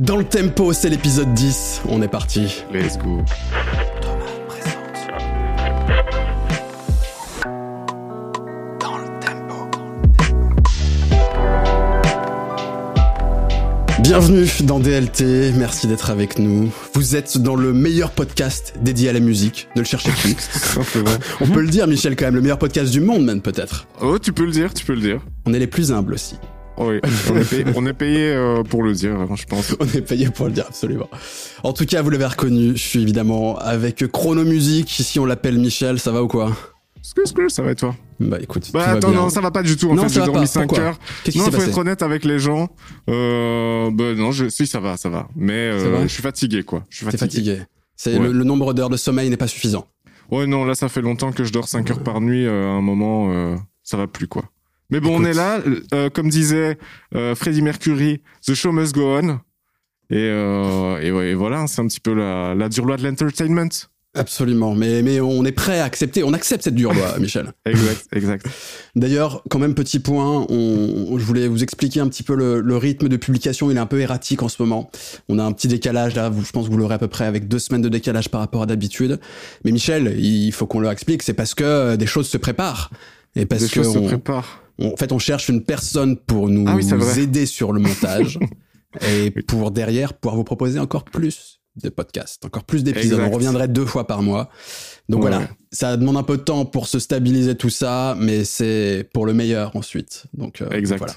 Dans le tempo, c'est l'épisode 10. On est parti. Let's go. Bienvenue dans DLT, merci d'être avec nous. Vous êtes dans le meilleur podcast dédié à la musique, ne le cherchez plus. On peut le dire, Michel, quand même, le meilleur podcast du monde, même peut-être. Oh, tu peux le dire, tu peux le dire. On est les plus humbles aussi. Oui, on est payé, on est payé euh, pour le dire, je pense. On est payé pour le dire, absolument. En tout cas, vous l'avez reconnu, je suis évidemment avec Chrono Music. Ici, on l'appelle Michel, ça va ou quoi? Ça va et toi? Bah écoute, bah attends, non, ça va pas du tout. En non, fait, j'ai dormi 5 heures. Qu'est-ce qui non, s'est faut passé? être honnête avec les gens. Euh, bah non, je, si ça va, ça va. Mais euh, je suis fatigué, quoi. Je suis fatigué. fatigué. C'est le, le nombre d'heures de sommeil n'est pas suffisant. Ouais, non, là, ça fait longtemps que je dors 5 heures par nuit. euh, à un moment, euh, ça va plus, quoi. Mais bon, on est là. euh, comme disait euh, Freddie Mercury, The show must go on. Et, euh, et, ouais, et voilà, c'est un petit peu la, la dure loi de l'entertainment. Absolument, mais, mais on est prêt à accepter, on accepte cette dure loi, Michel. Exact, exact. D'ailleurs, quand même, petit point, on, je voulais vous expliquer un petit peu le, le, rythme de publication, il est un peu erratique en ce moment. On a un petit décalage là, je pense que vous l'aurez à peu près avec deux semaines de décalage par rapport à d'habitude. Mais Michel, il faut qu'on leur explique, c'est parce que des choses se préparent. Et parce des que choses on, se préparent. On- en fait, on cherche une personne pour nous Ah oui, aider sur le montage et pour derrière pouvoir vous proposer encore plus de podcasts, encore plus d'épisodes. On reviendrait deux fois par mois. Donc Ouais, voilà, ça demande un peu de temps pour se stabiliser tout ça, mais c'est pour le meilleur ensuite. Donc euh, Exact. voilà.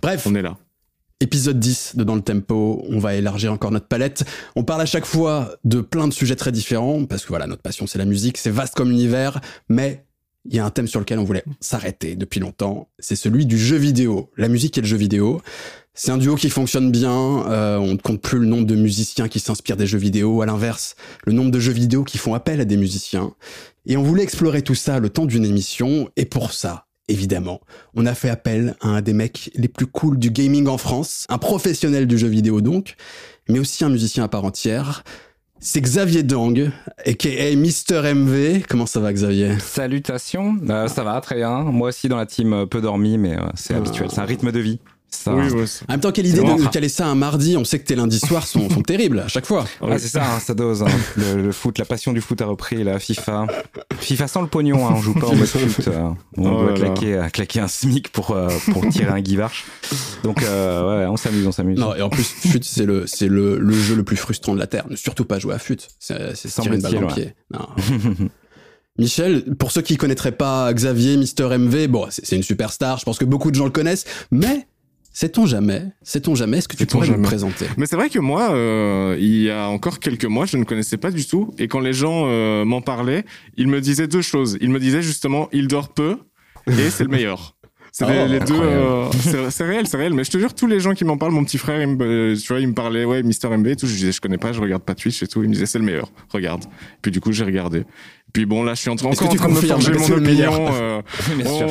Bref, On est là. épisode 10 de Dans le Tempo, on va élargir encore notre palette. On parle à chaque fois de plein de sujets très différents, parce que voilà, notre passion c'est la musique, c'est vaste comme univers, mais il y a un thème sur lequel on voulait s'arrêter depuis longtemps, c'est celui du jeu vidéo, la musique et le jeu vidéo. C'est un duo qui fonctionne bien, euh, on ne compte plus le nombre de musiciens qui s'inspirent des jeux vidéo, à l'inverse, le nombre de jeux vidéo qui font appel à des musiciens. Et on voulait explorer tout ça le temps d'une émission, et pour ça, évidemment, on a fait appel à un des mecs les plus cool du gaming en France, un professionnel du jeu vidéo donc, mais aussi un musicien à part entière. C'est Xavier Dang, aka Mister MV. Comment ça va Xavier? Salutations, Euh, ça va très bien. Moi aussi dans la team euh, peu dormi, mais euh, c'est Ah. habituel, c'est un rythme de vie. Ça... Oui, ouais, En même temps, quelle idée de caler ça un mardi On sait que tes lundis soirs sont, sont terribles à chaque fois. Ah, c'est ça, hein, ça dose. hein. Le, le foot, la passion du foot a repris, la FIFA. FIFA sans le pognon, hein, on joue pas en mode foot. euh, on Oh doit claquer, euh, claquer un SMIC pour, euh, pour tirer un guivarch. Donc euh, ouais, on s'amuse, on s'amuse. Non, et en plus, FUT, c'est le, c'est le, le jeu le plus frustrant de la Terre. Ne surtout pas jouer à FUT. C'est, c'est se tirer une balle dans le pied. Non. Michel, pour ceux qui connaîtraient pas Xavier, Mister MV, bon, c'est, c'est une superstar. Je pense que beaucoup de gens le connaissent, mais sait-on jamais Sait-on jamais Est-ce que tu pourrais nous jamais. présenter? Mais c'est vrai que moi, euh, il y a encore quelques mois, je ne connaissais pas du tout. Et quand les gens euh, m'en parlaient, ils me disaient deux choses. Ils me disaient justement, il dort peu et c'est le meilleur. C'est Oh, les, les deux. euh, c'est- réel, c'est réel. Mais je te jure, tous les gens qui m'en parlent, mon petit frère, il me, euh, tu vois, il me parlait, ouais, Mister MB et tout. Je disais, je connais pas, je regarde pas Twitch et tout. Il me disait, c'est le meilleur. Regarde. Puis du coup, j'ai regardé. Puis bon, là, je suis en train, encore en train de me forger mon c'est le meilleur opinion. euh, Bien sûr.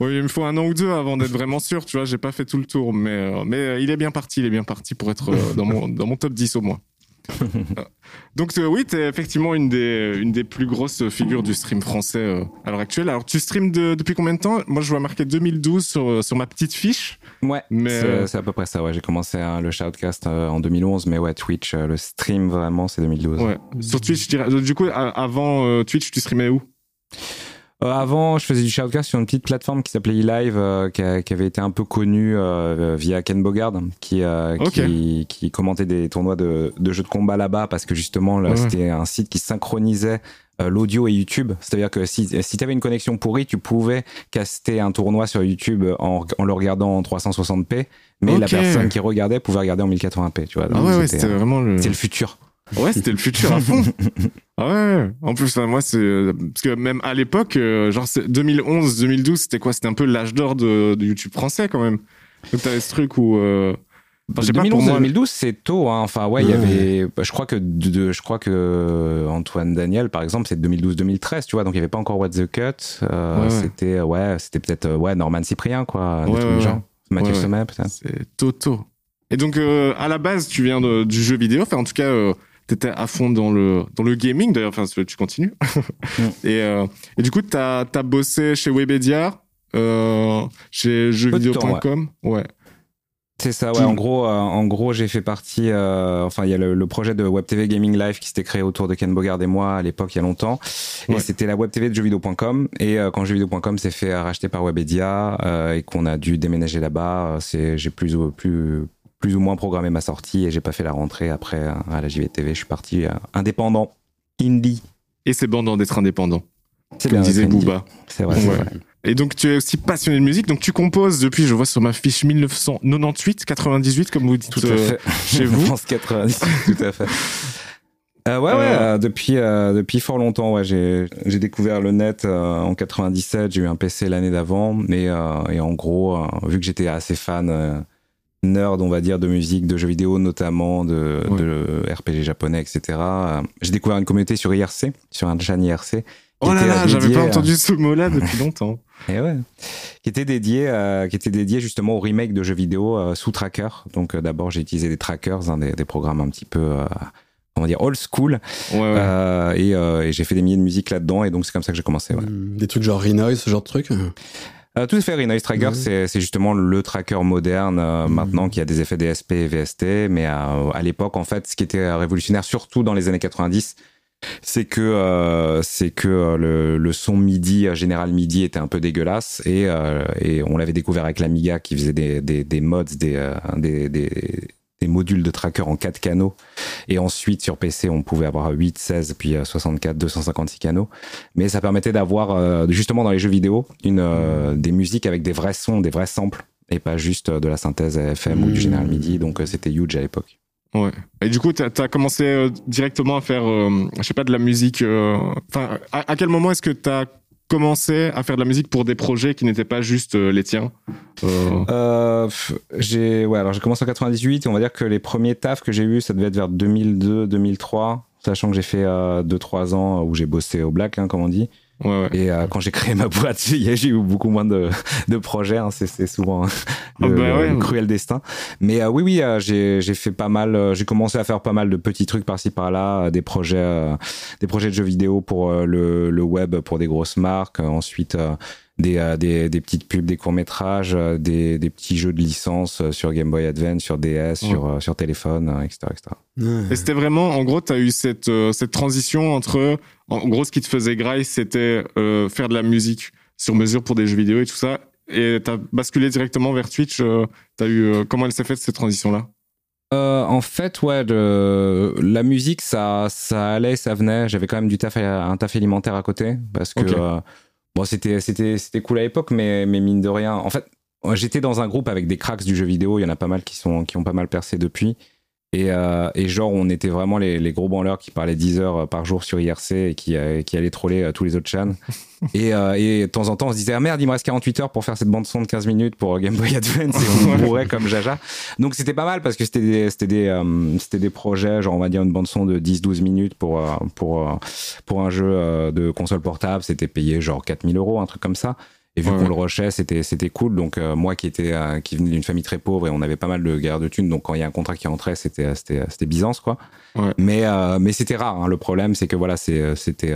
Oh, oui, il me faut un an ou deux avant d'être vraiment sûr, tu vois, j'ai pas fait tout le tour, mais, euh, mais euh, il est bien parti, il est bien parti pour être dans, mon, dans mon top 10 au moins. Donc euh, oui, t'es effectivement une des, une des plus grosses figures du stream français euh, à l'heure actuelle. Alors tu streams de- depuis combien de temps? Moi je vois marqué 2012 sur, euh, sur ma petite fiche. Ouais, Mais, c'est à peu près ça. Ouais, j'ai commencé hein, le shoutcast euh, en 2011, mais ouais, Twitch, le stream vraiment, c'est 2012. Ouais. Sur Twitch, je dirais, du coup, avant Twitch, tu streamais où? Euh, avant, je faisais du shoutcast sur une petite plateforme qui s'appelait eLive, euh, qui, a- qui avait été un peu connue euh, via Ken Bogard, qui, euh, Ok. qui, qui commentait des tournois de, de jeux de combat là-bas, parce que justement, là, Ouais. c'était un site qui synchronisait euh, l'audio et YouTube. C'est-à-dire que si, si tu avais une connexion pourrie, tu pouvais caster un tournoi sur YouTube en, en le regardant en 360p, mais la personne qui regardait pouvait regarder en 1080p. Tu vois, Ah ouais, ouais, c'était, c'était euh, vraiment le... c'est le futur. Ouais, c'était le futur à fond. Ah ouais. En plus, enfin, moi, c'est euh, parce que même à l'époque, euh, genre c'est 2011, 2012, c'était quoi? C'était un peu l'âge d'or de, de YouTube français quand même. Donc t'avais ce truc où, euh, enfin, je sais pas pour 2011 moi. 2012 c'est tôt hein. enfin ouais il y avait bah, je crois que de, de- je crois que euh, Antoine Daniel par exemple c'est 2012 2013 tu vois donc il y avait pas encore What the Cut Euh, Ouais, c'était ouais c'était peut-être ouais Norman Cyprien quoi Ouais, ouais, genre. Mathieu. Sommet peut-être C'est Toto. Et donc euh, à la base, tu viens de- du jeu vidéo. Enfin, en tout cas, euh, t'étais à fond dans le dans le gaming. D'ailleurs, enfin, tu continues. et, euh, et du coup, t'as as bossé chez Webedia, euh, chez jeuxvideo.com. Ouais. C'est ça, ouais. En gros, euh, en gros, j'ai fait partie. Euh, enfin, il y a le, projet de Web TV Gaming Live qui s'était créé autour de Ken Bogard et moi à l'époque, il y a longtemps. Et c'était la Web TV de jeuxvideo.com. Et euh, quand jeuxvideo.com s'est fait racheter par Webedia et qu'on a dû déménager là-bas, c'est j'ai plus ou plus plus ou moins programmé ma sortie et j'ai pas fait la rentrée après à la JVTV. Je suis parti indépendant, indie. Et c'est bon d'être indépendant. C'est bien, disait Booba. C'est vrai. Et donc tu es aussi passionné de musique, donc tu composes depuis, je vois sur ma fiche 1998, 98 comme vous dites tout à fait. Euh, chez vous. Je pense 98, tout à fait. Euh, ouais, ouais, euh, depuis, depuis fort longtemps, ouais, j'ai, j'ai découvert le net en 97, j'ai eu un PC l'année d'avant, et, et en gros, vu que j'étais assez fan, nerd, on va dire, de musique, de jeux vidéo notamment, de, de RPG japonais, etc., j'ai découvert une communauté sur IRC, sur un chan IRC, Oh là là, j'avais pas entendu ce mot-là depuis longtemps. Et ouais. Qui était dédié, euh, qui était dédié justement au remake de jeux vidéo euh, sous tracker. Donc euh, d'abord j'ai utilisé des trackers, hein, des, des, programmes un petit peu, euh, comment dire, old school. Ouais, ouais. Et, et j'ai fait des milliers de musique là-dedans. Et donc c'est comme ça que j'ai commencé. Ouais. Hmm, des trucs genre Renoise, ce genre de trucs? Euh, tout à fait, Renoise Tracker, c'est justement le tracker moderne mmh. maintenant qui a des effets DSP et VST, mais à, à l'époque, en fait, ce qui était révolutionnaire, surtout dans les années 90, c'est que euh, c'est que euh, le, le, son MIDI euh, général MIDI était un peu dégueulasse et, euh, et on l'avait découvert avec l'Amiga qui faisait des, des, des mods des, euh, des, des, des, modules de tracker en 4 canaux et ensuite sur PC on pouvait avoir 8, 16 puis 64, 256 canaux mais ça permettait d'avoir justement dans les jeux vidéo une des musiques avec des vrais sons, des vrais samples et pas juste de la synthèse FM ou du général MIDI donc c'était huge à l'époque. Ouais. Et du coup, tu as, commencé euh, directement à faire, euh, je sais pas, de la musique. Euh, enfin, à, quel moment est-ce que tu as commencé à faire de la musique pour des projets qui n'étaient pas juste les tiens J'ai, ouais, alors j'ai commencé en 98 et on va dire que les premiers tafs que j'ai eu, ça devait être vers 2002-2003, sachant que j'ai fait 2-3 ans où j'ai bossé au black, hein, comme on dit. Ouais, ouais. Et euh, quand j'ai créé ma boîte, j'ai eu beaucoup moins de, de projets. Hein, c'est souvent ah le, bah ouais, cruel destin. Mais euh, oui, oui, euh, j'ai fait pas mal. j'ai commencé à faire pas mal de petits trucs par-ci par-là, des projets, des projets de jeux vidéo pour le, le, web, pour des grosses marques. ensuite. Des, des, des, petites pubs, des courts-métrages, des, des, petits jeux de licence sur Game Boy Advance, sur DS, sur, sur téléphone, etc. etc. Et c'était vraiment, en gros, tu as eu cette, cette transition entre en gros, ce qui te faisait graille, c'était euh, faire de la musique sur mesure pour des jeux vidéo et tout ça. Et t'as basculé directement vers Twitch. Euh, as eu euh, comment elle s'est faite cette transition-là? En fait, ouais, la musique, ça, ça allait, ça venait. J'avais quand même du taf, un taf alimentaire à côté parce que bon, c'était, c'était, c'était cool à l'époque, mais, mais mine de rien, en fait, j'étais dans un groupe avec des cracks du jeu vidéo. Il y en a pas mal qui sont, qui ont pas mal percé depuis. Et, euh, et, genre, on était vraiment les, les, gros branleurs qui parlaient 10 heures par jour sur IRC et qui, euh, qui allaient troller euh, tous les autres chans. et, euh, et de temps en temps, on se disait, ah merde, il me reste 48 heures pour faire cette bande-son de 15 minutes pour Game Boy Advance et on mourrait comme Jaja. Donc c'était pas mal parce que c'était des, c'était des, c'était des projets, genre on va dire une bande-son de 10-12 minutes pour, pour, pour un jeu de console portable. C'était payé genre 4000 euros, un truc comme ça. Et vu qu'on le rushait, c'était c'était cool. Donc euh, moi qui était euh, qui venais d'une famille très pauvre et on avait pas mal de guerre de thunes, donc quand il y a un contrat qui rentrait, c'était c'était c'était Byzance quoi. Ouais. Mais euh, mais c'était rare. Hein. Le problème c'est que voilà c'est c'était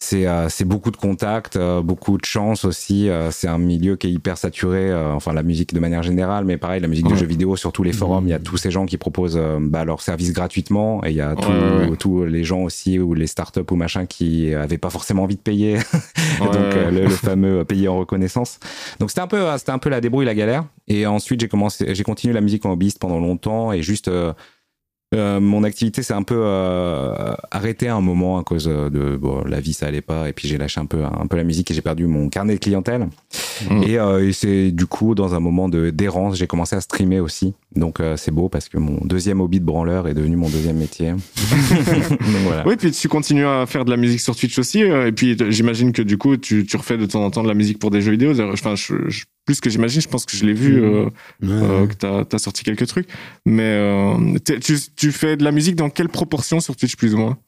c'est euh, c'est beaucoup de contacts, euh, beaucoup de chance aussi. Euh, c'est un milieu qui est hyper saturé. enfin, la musique de manière générale, mais pareil, la musique de jeux vidéo sur tous les forums. Il y a mmh. tous ces gens qui proposent bah, leurs services gratuitement, et il y a tous les gens aussi ou les startups ou machin qui avaient pas forcément envie de payer. Donc le, le, fameux payer en reconnaissance. Donc c'était un peu c'était un peu la débrouille, la galère. Et ensuite j'ai commencé, j'ai continué la musique en hobbyiste pendant longtemps et juste euh, mon activité s'est un peu euh, arrêtée à un moment à cause de bon, la vie ça allait pas et puis j'ai lâché un peu un peu la musique et j'ai perdu mon carnet de clientèle mmh. et, euh, et c'est du coup dans un moment de d'errance j'ai commencé à streamer aussi donc euh, c'est beau parce que mon deuxième hobby de branleur est devenu mon deuxième métier donc, voilà. oui puis tu continues à faire de la musique sur Twitch aussi euh, et puis j'imagine que du coup tu, tu refais de temps en temps de la musique pour des jeux vidéo enfin je, je plus que j'imagine. Je pense que je l'ai vu, euh, euh, que tu as, sorti quelques trucs. Mais euh, tu, tu, fais de la musique dans quelle proportion sur Twitch, plus ou moins?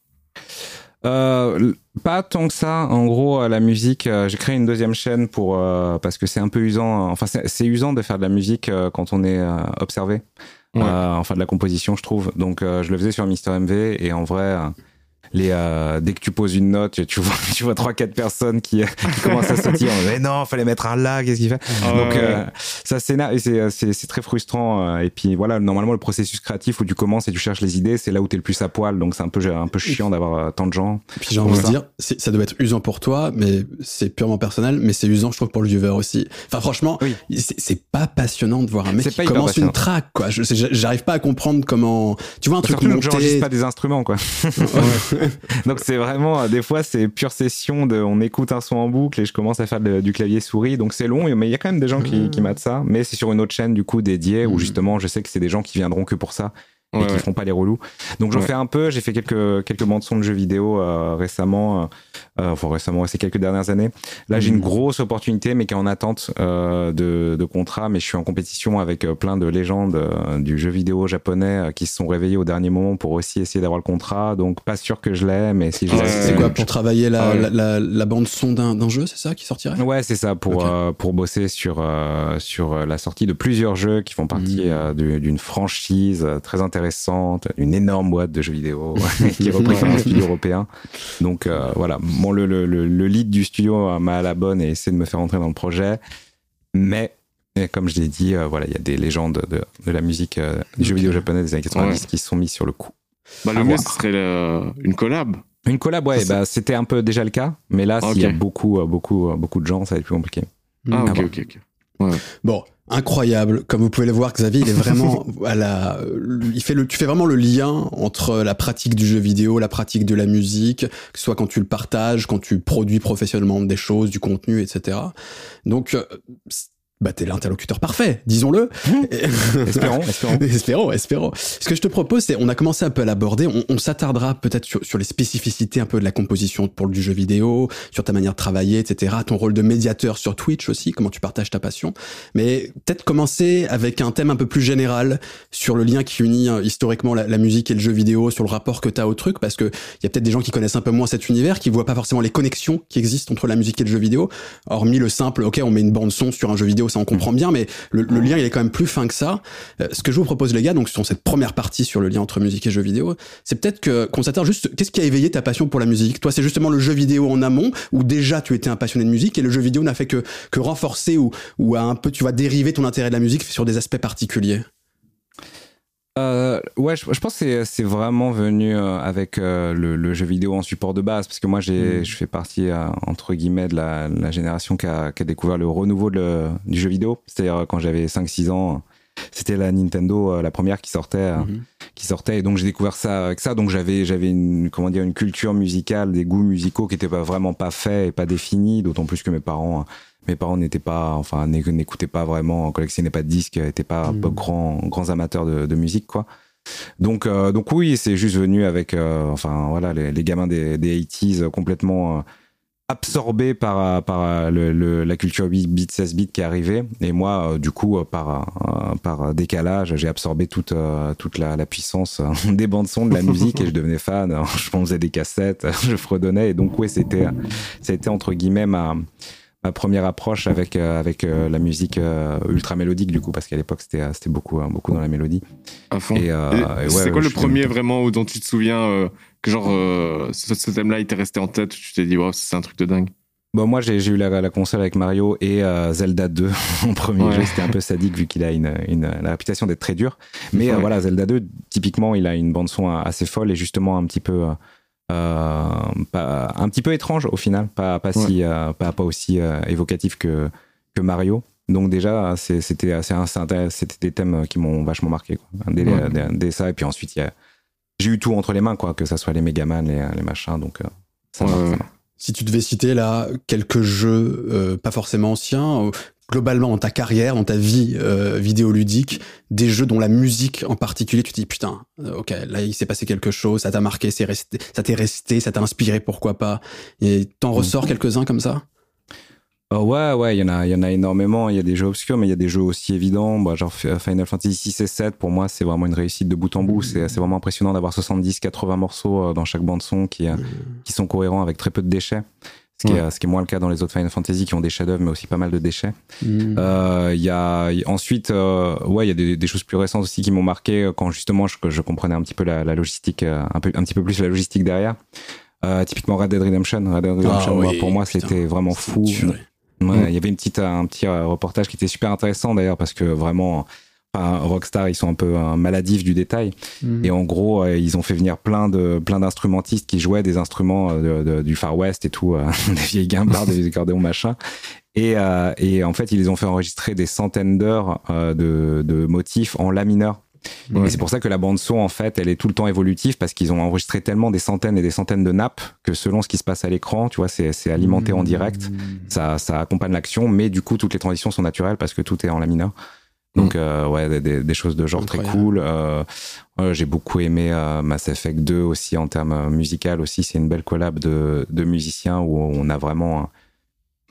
Euh, pas tant que ça. En gros, la musique, j'ai créé une deuxième chaîne pour parce que c'est un peu usant. Enfin, c'est usant de faire de la musique quand on est observé. Ouais. enfin, de la composition, je trouve. Donc, je le faisais sur Mister MV et en vrai les euh, dès que tu poses une note, tu vois, tu vois trois quatre personnes qui, qui commencent à sortir. Mais non, fallait mettre un là. Qu'est-ce qu'il fait? Donc euh, ça c'est c'est très frustrant. Et puis voilà, normalement le processus créatif où tu commences et tu cherches les idées, c'est là où tu es le plus à poil. Donc c'est un peu un peu chiant d'avoir tant de gens. Et puis j'ai envie de dire, ça doit être usant pour toi, mais c'est purement personnel. Mais c'est usant, je trouve, pour le viewer aussi. Enfin franchement, c'est pas passionnant de voir un mec qui commence une track. Quoi, j'arrive pas à comprendre comment. Tu vois un truc monté. pas des instruments quoi. Donc c'est vraiment, des fois, c'est pure session de, on écoute un son en boucle et je commence à faire du clavier souris. Donc c'est long, mais il y a quand même des gens qui, qui matent ça. Mais c'est sur une autre chaîne, du coup, dédiée, où mm. justement, je sais que c'est des gens qui viendront que pour ça et qui font pas les relous. Donc j'en fais un peu. J'ai fait quelques quelques bandes son de jeux vidéo euh, récemment. Euh, enfin récemment, ces quelques dernières années. Là, j'ai une mm. grosse opportunité, mais qui est en attente euh, de, de contrat. Mais je suis en compétition avec euh, plein de légendes du jeu vidéo japonais qui se sont réveillés au dernier moment pour aussi essayer d'avoir le contrat. Donc, pas sûr que je l'ai, mais si je l'ai. c'est quoi pour travailler la, la, la, bande son d'un jeu, c'est ça qui sortirait? Ouais, c'est ça pour pour bosser sur sur la sortie de plusieurs jeux qui font partie mm. d'une franchise très intéressante, une énorme boîte de jeux vidéo qui représente un studio européen. Donc voilà, bon, le, le, le, lead du studio m'a à la bonne et essaie de me faire entrer dans le projet. Mais, comme je l'ai dit, euh, voilà, il y a des légendes de, de la musique, euh, du jeu vidéo japonais des années 90 qui se sont mis sur le coup. Bah, le mieux, ce serait une collab. Une collab, ouais, bah, c'était un peu déjà le cas. Mais là, s'il y a beaucoup, beaucoup, beaucoup de gens, ça va être plus compliqué. Ah, ok, ok, ok. Bon, incroyable. Comme vous pouvez le voir, Xavier, il est vraiment à la, il fait le, tu fais vraiment le lien entre la pratique du jeu vidéo, la pratique de la musique, que ce soit quand tu le partages, quand tu produis professionnellement des choses, du contenu, etc. Donc, euh, bah t'es l'interlocuteur parfait, disons-le. espérons, espérons. espérons, espérons. Ce que je te propose, c'est, on a commencé un peu à l'aborder, on, on s'attardera peut-être sur, sur, les spécificités un peu de la composition pour du jeu vidéo, sur ta manière de travailler, etc. Ton rôle de médiateur sur Twitch aussi, comment tu partages ta passion. Mais peut-être commencer avec un thème un peu plus général sur le lien qui unit euh, historiquement la, la, musique et le jeu vidéo, sur le rapport que t'as au truc, parce que il y a peut-être des gens qui connaissent un peu moins cet univers, qui voient pas forcément les connexions qui existent entre la musique et le jeu vidéo, hormis le simple, ok, on met une bande son sur un jeu vidéo ça on comprend bien, mais le, lien il est quand même plus fin que ça. Euh, ce que je vous propose les gars, donc sur cette première partie sur le lien entre musique et jeux vidéo, c'est peut-être que qu'on s'attarde juste. Qu'est-ce qui a éveillé ta passion pour la musique? Toi, c'est justement le jeu vidéo en amont, où déjà tu étais un passionné de musique et le jeu vidéo n'a fait que que renforcer ou ou un peu tu vas dériver ton intérêt de la musique sur des aspects particuliers? Euh, ouais, je, pense que c'est vraiment venu euh, avec euh, le, jeu vidéo en support de base, parce que moi, j'ai, mm. je fais partie, entre guillemets, de la, génération qui a, découvert le renouveau du jeu vidéo. C'est-à-dire, quand j'avais 5-6 ans, c'était la Nintendo, la première qui sortait, mm-hmm. qui sortait, et donc j'ai découvert ça avec ça. Donc j'avais, j'avais une, comment dire, une culture musicale, des goûts musicaux qui n'étaient pas vraiment pas faits et pas définis, d'autant plus que mes parents mes parents n'étaient pas, enfin, n'écoutaient pas vraiment, collectionnaient pas de disques, n'étaient pas, hmm. grands, grands amateurs de, musique, quoi. Donc, euh, donc oui, c'est juste venu avec, euh, enfin, voilà, les, gamins des, des 80s complètement euh, absorbés par, par le, la culture beat 16 bits qui est arrivée. Et moi, du coup, par, par décalage, j'ai absorbé toute, toute la, la puissance des bandes son de la musique et je devenais fan. Je faisais des cassettes, je fredonnais. Et donc, oui, c'était, c'était entre guillemets ma ma première approche avec euh, avec euh, la musique euh, ultra mélodique du coup parce qu'à l'époque c'était c'était beaucoup beaucoup dans la mélodie. À fond. Et, c'est quoi le premier vraiment dont tu te souviens que genre ce, thème-là il t'est resté en tête tu t'es dit wow c'est un truc de dingue? Bon, moi, j'ai eu la, console avec Mario et Zelda 2 en premier jeu. C'était un peu sadique vu qu'il a une, une, la réputation d'être très dur. Mais voilà, Zelda 2, typiquement, il a une bande-son assez folle et justement un petit peu pas, un petit peu étrange au final, pas, pas, si, euh, pas, pas aussi euh, évocatif que, que Mario. Donc déjà, c'était c'était des thèmes qui m'ont vachement marqué. Quoi. Dès, ça, et puis ensuite, j'ai eu tout entre les mains, quoi, que ça soit les Megaman, les, les machins, donc ça, Si tu devais citer là quelques jeux, pas forcément anciens, globalement dans ta carrière, dans ta vie euh, vidéoludique, des jeux dont la musique en particulier, tu te dis putain, euh, ok, là il s'est passé quelque chose, ça t'a marqué, c'est resté, ça t'est resté, ça t'a inspiré, pourquoi pas? Et t'en ressors quelques-uns comme ça? Oh ouais, ouais, il y en a, il y en a énormément. Il y a des jeux obscurs, mais il y a des jeux aussi évidents. Bah, genre Final Fantasy 6 et 7, pour moi, c'est vraiment une réussite de bout en bout. C'est, c'est vraiment impressionnant d'avoir 70, 80 morceaux dans chaque bande son qui, qui sont cohérents avec très peu de déchets Ce qui, est, ce qui, est, moins le cas dans les autres Final Fantasy qui ont des chefs-d'œuvre mais aussi pas mal de déchets. Hmm. Euh, il y a ensuite, euh, ouais, il y a des, des, choses plus récentes aussi qui m'ont marqué quand justement je, je, comprenais un petit peu la, la logistique, un peu, un petit peu plus la logistique derrière. Euh, typiquement Red Dead Redemption. Red Dead Redemption, Ah oui, pour moi, c'était vraiment fou. Ouais, Il y avait une petite, un petit euh, reportage qui était super intéressant d'ailleurs parce que vraiment, enfin, Rockstar, ils sont un peu euh, maladifs du détail. Hmm. Et en gros, euh, ils ont fait venir plein de plein d'instrumentistes qui jouaient des instruments euh, de- de- du Far West et tout, euh, des vieilles guimbardes, des accordéons machin. Et, euh, et en fait, ils les ont fait enregistrer des centaines d'heures de, de motifs en la mineur. Ouais. Et c'est pour ça que la bande son, en fait, elle est tout le temps évolutive parce qu'ils ont enregistré tellement des centaines et des centaines de nappes que selon ce qui se passe à l'écran, tu vois, c'est c'est alimenté en direct. Ça, ça accompagne l'action, mais du coup, toutes les transitions sont naturelles parce que tout est en la mineur. Donc, euh, ouais, des- choses de genre très cool. Euh, J'ai beaucoup aimé euh, Mass Effect 2 aussi en termes musical aussi. C'est une belle collab de, de musiciens où on a vraiment,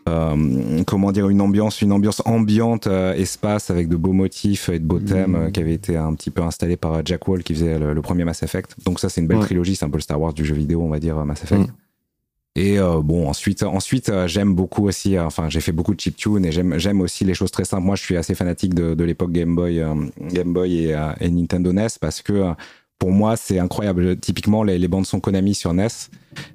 euh, comment dire, une ambiance, une ambiance ambiante euh, espace avec de beaux motifs et de beaux Mhm. thèmes euh, qui avaient été un petit peu installés par Jack Wall qui faisait le, le premier Mass Effect. Donc ça, c'est une belle Ouais. trilogie. C'est un peu le Star Wars du jeu vidéo, on va dire Mass Effect. Mhm. Et euh, bon, ensuite, ensuite euh, j'aime beaucoup aussi, euh, enfin, j'ai fait beaucoup de chiptune et j'aime, aussi les choses très simples. Moi, je suis assez fanatique de, de l'époque Game Boy, Game Boy et, et Nintendo NES parce que pour moi, c'est incroyable. Typiquement, les, les bandes son Konami sur NES,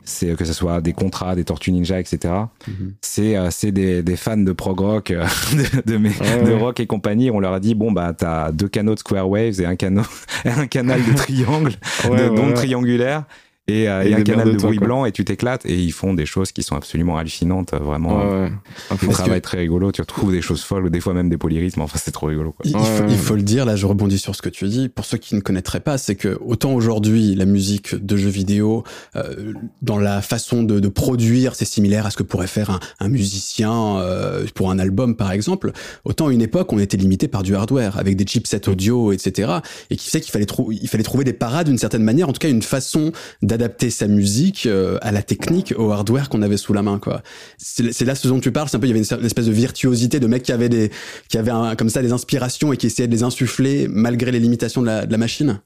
c'est que ce soit des contrats, des Tortues Ninja, etc. Mhm. C'est, euh, des, des fans de prog rock, de, de, mes- Ouais, de ouais. rock et compagnie. On leur a dit bon bah t'as deux canaux de Square Waves et un canal, un canal de triangle, Ouais, de d'ondes triangulaires et, euh, Et et un canal de bruit blanc et tu t'éclates et ils font des choses qui sont absolument hallucinantes euh, vraiment Ouais, ouais. Travail très rigolo tu retrouves des choses folles ou des fois même des polyrythmes enfin c'est trop rigolo quoi. Il, faut, ouais. il faut le dire, là je rebondis sur ce que tu dis, pour ceux qui ne connaîtraient pas, c'est que autant aujourd'hui la musique de jeux vidéo, euh, dans la façon de, de produire, c'est similaire à ce que pourrait faire un, un musicien euh, pour un album par exemple, autant à une époque on était limité par du hardware, avec des chipsets audio, etc. Et qui fait qu'il fallait, trou- il fallait trouver des parades d'une certaine manière, en tout cas une façon d'adapter sa musique euh, à la technique, au hardware qu'on avait sous la main. quoi. C'est là ce dont tu parles, c'est un peu, il y avait une, une espèce de virtuosité de mecs qui avaient des qui avait un- comme ça des inspirations et qui essayait de les insuffler malgré les limitations de la, de la machine.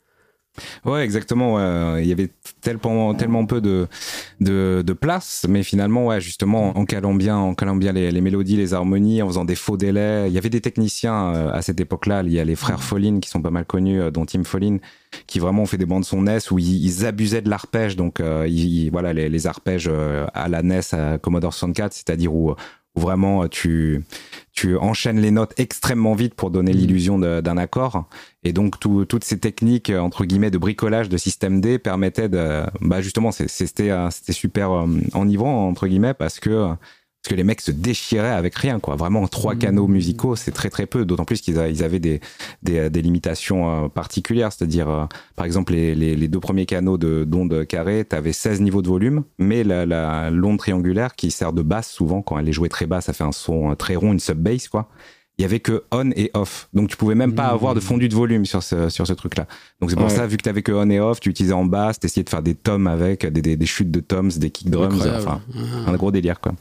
Ouais, exactement. ouais. Il y avait tellement, peu de, de, place, mais finalement, ouais, justement, en calant bien, les, mélodies, les harmonies, en faisant des faux délais. Il y avait des techniciens euh, à cette époque-là. Il y a les frères Follin qui sont pas mal connus, euh, dont Tim Follin, qui vraiment ont fait des bandes son NES où ils, abusaient de l'arpège. Donc, euh, voilà, les, arpèges euh, à la NES, à Commodore 64, c'est-à-dire où, vraiment euh, tu, tu enchaînes les notes extrêmement vite pour donner Mhm. l'illusion d'un accord. Et donc, tout- toutes ces techniques, euh, entre guillemets, de bricolage de système D permettaient de. Bah, justement, c'était euh, c'était super euh, enivrant, entre guillemets, parce que. Que les mecs se déchiraient avec rien, quoi. Vraiment, trois Mhm. canaux musicaux, c'est très très peu. D'autant plus qu'ils avaient des, des, des limitations euh, particulières. C'est-à-dire, euh, par exemple, les, les, les deux premiers canaux de- d'onde carrée, tu avais 16 niveaux de volume, mais la, la, l'onde triangulaire, qui sert de basse souvent, quand elle est jouée très basse, ça fait un son euh, très rond, une sub-bass, quoi. Il y avait que on et off. Donc tu pouvais même pas Mhm. avoir de fondu de volume sur ce, sur ce truc-là. Donc c'est pour Ouais. ça, vu que tu avais que on et off, tu utilisais en basse, t'essayais de faire des toms avec, des, des, des chutes de toms, des kick drums, enfin, Ah. un gros délire, quoi.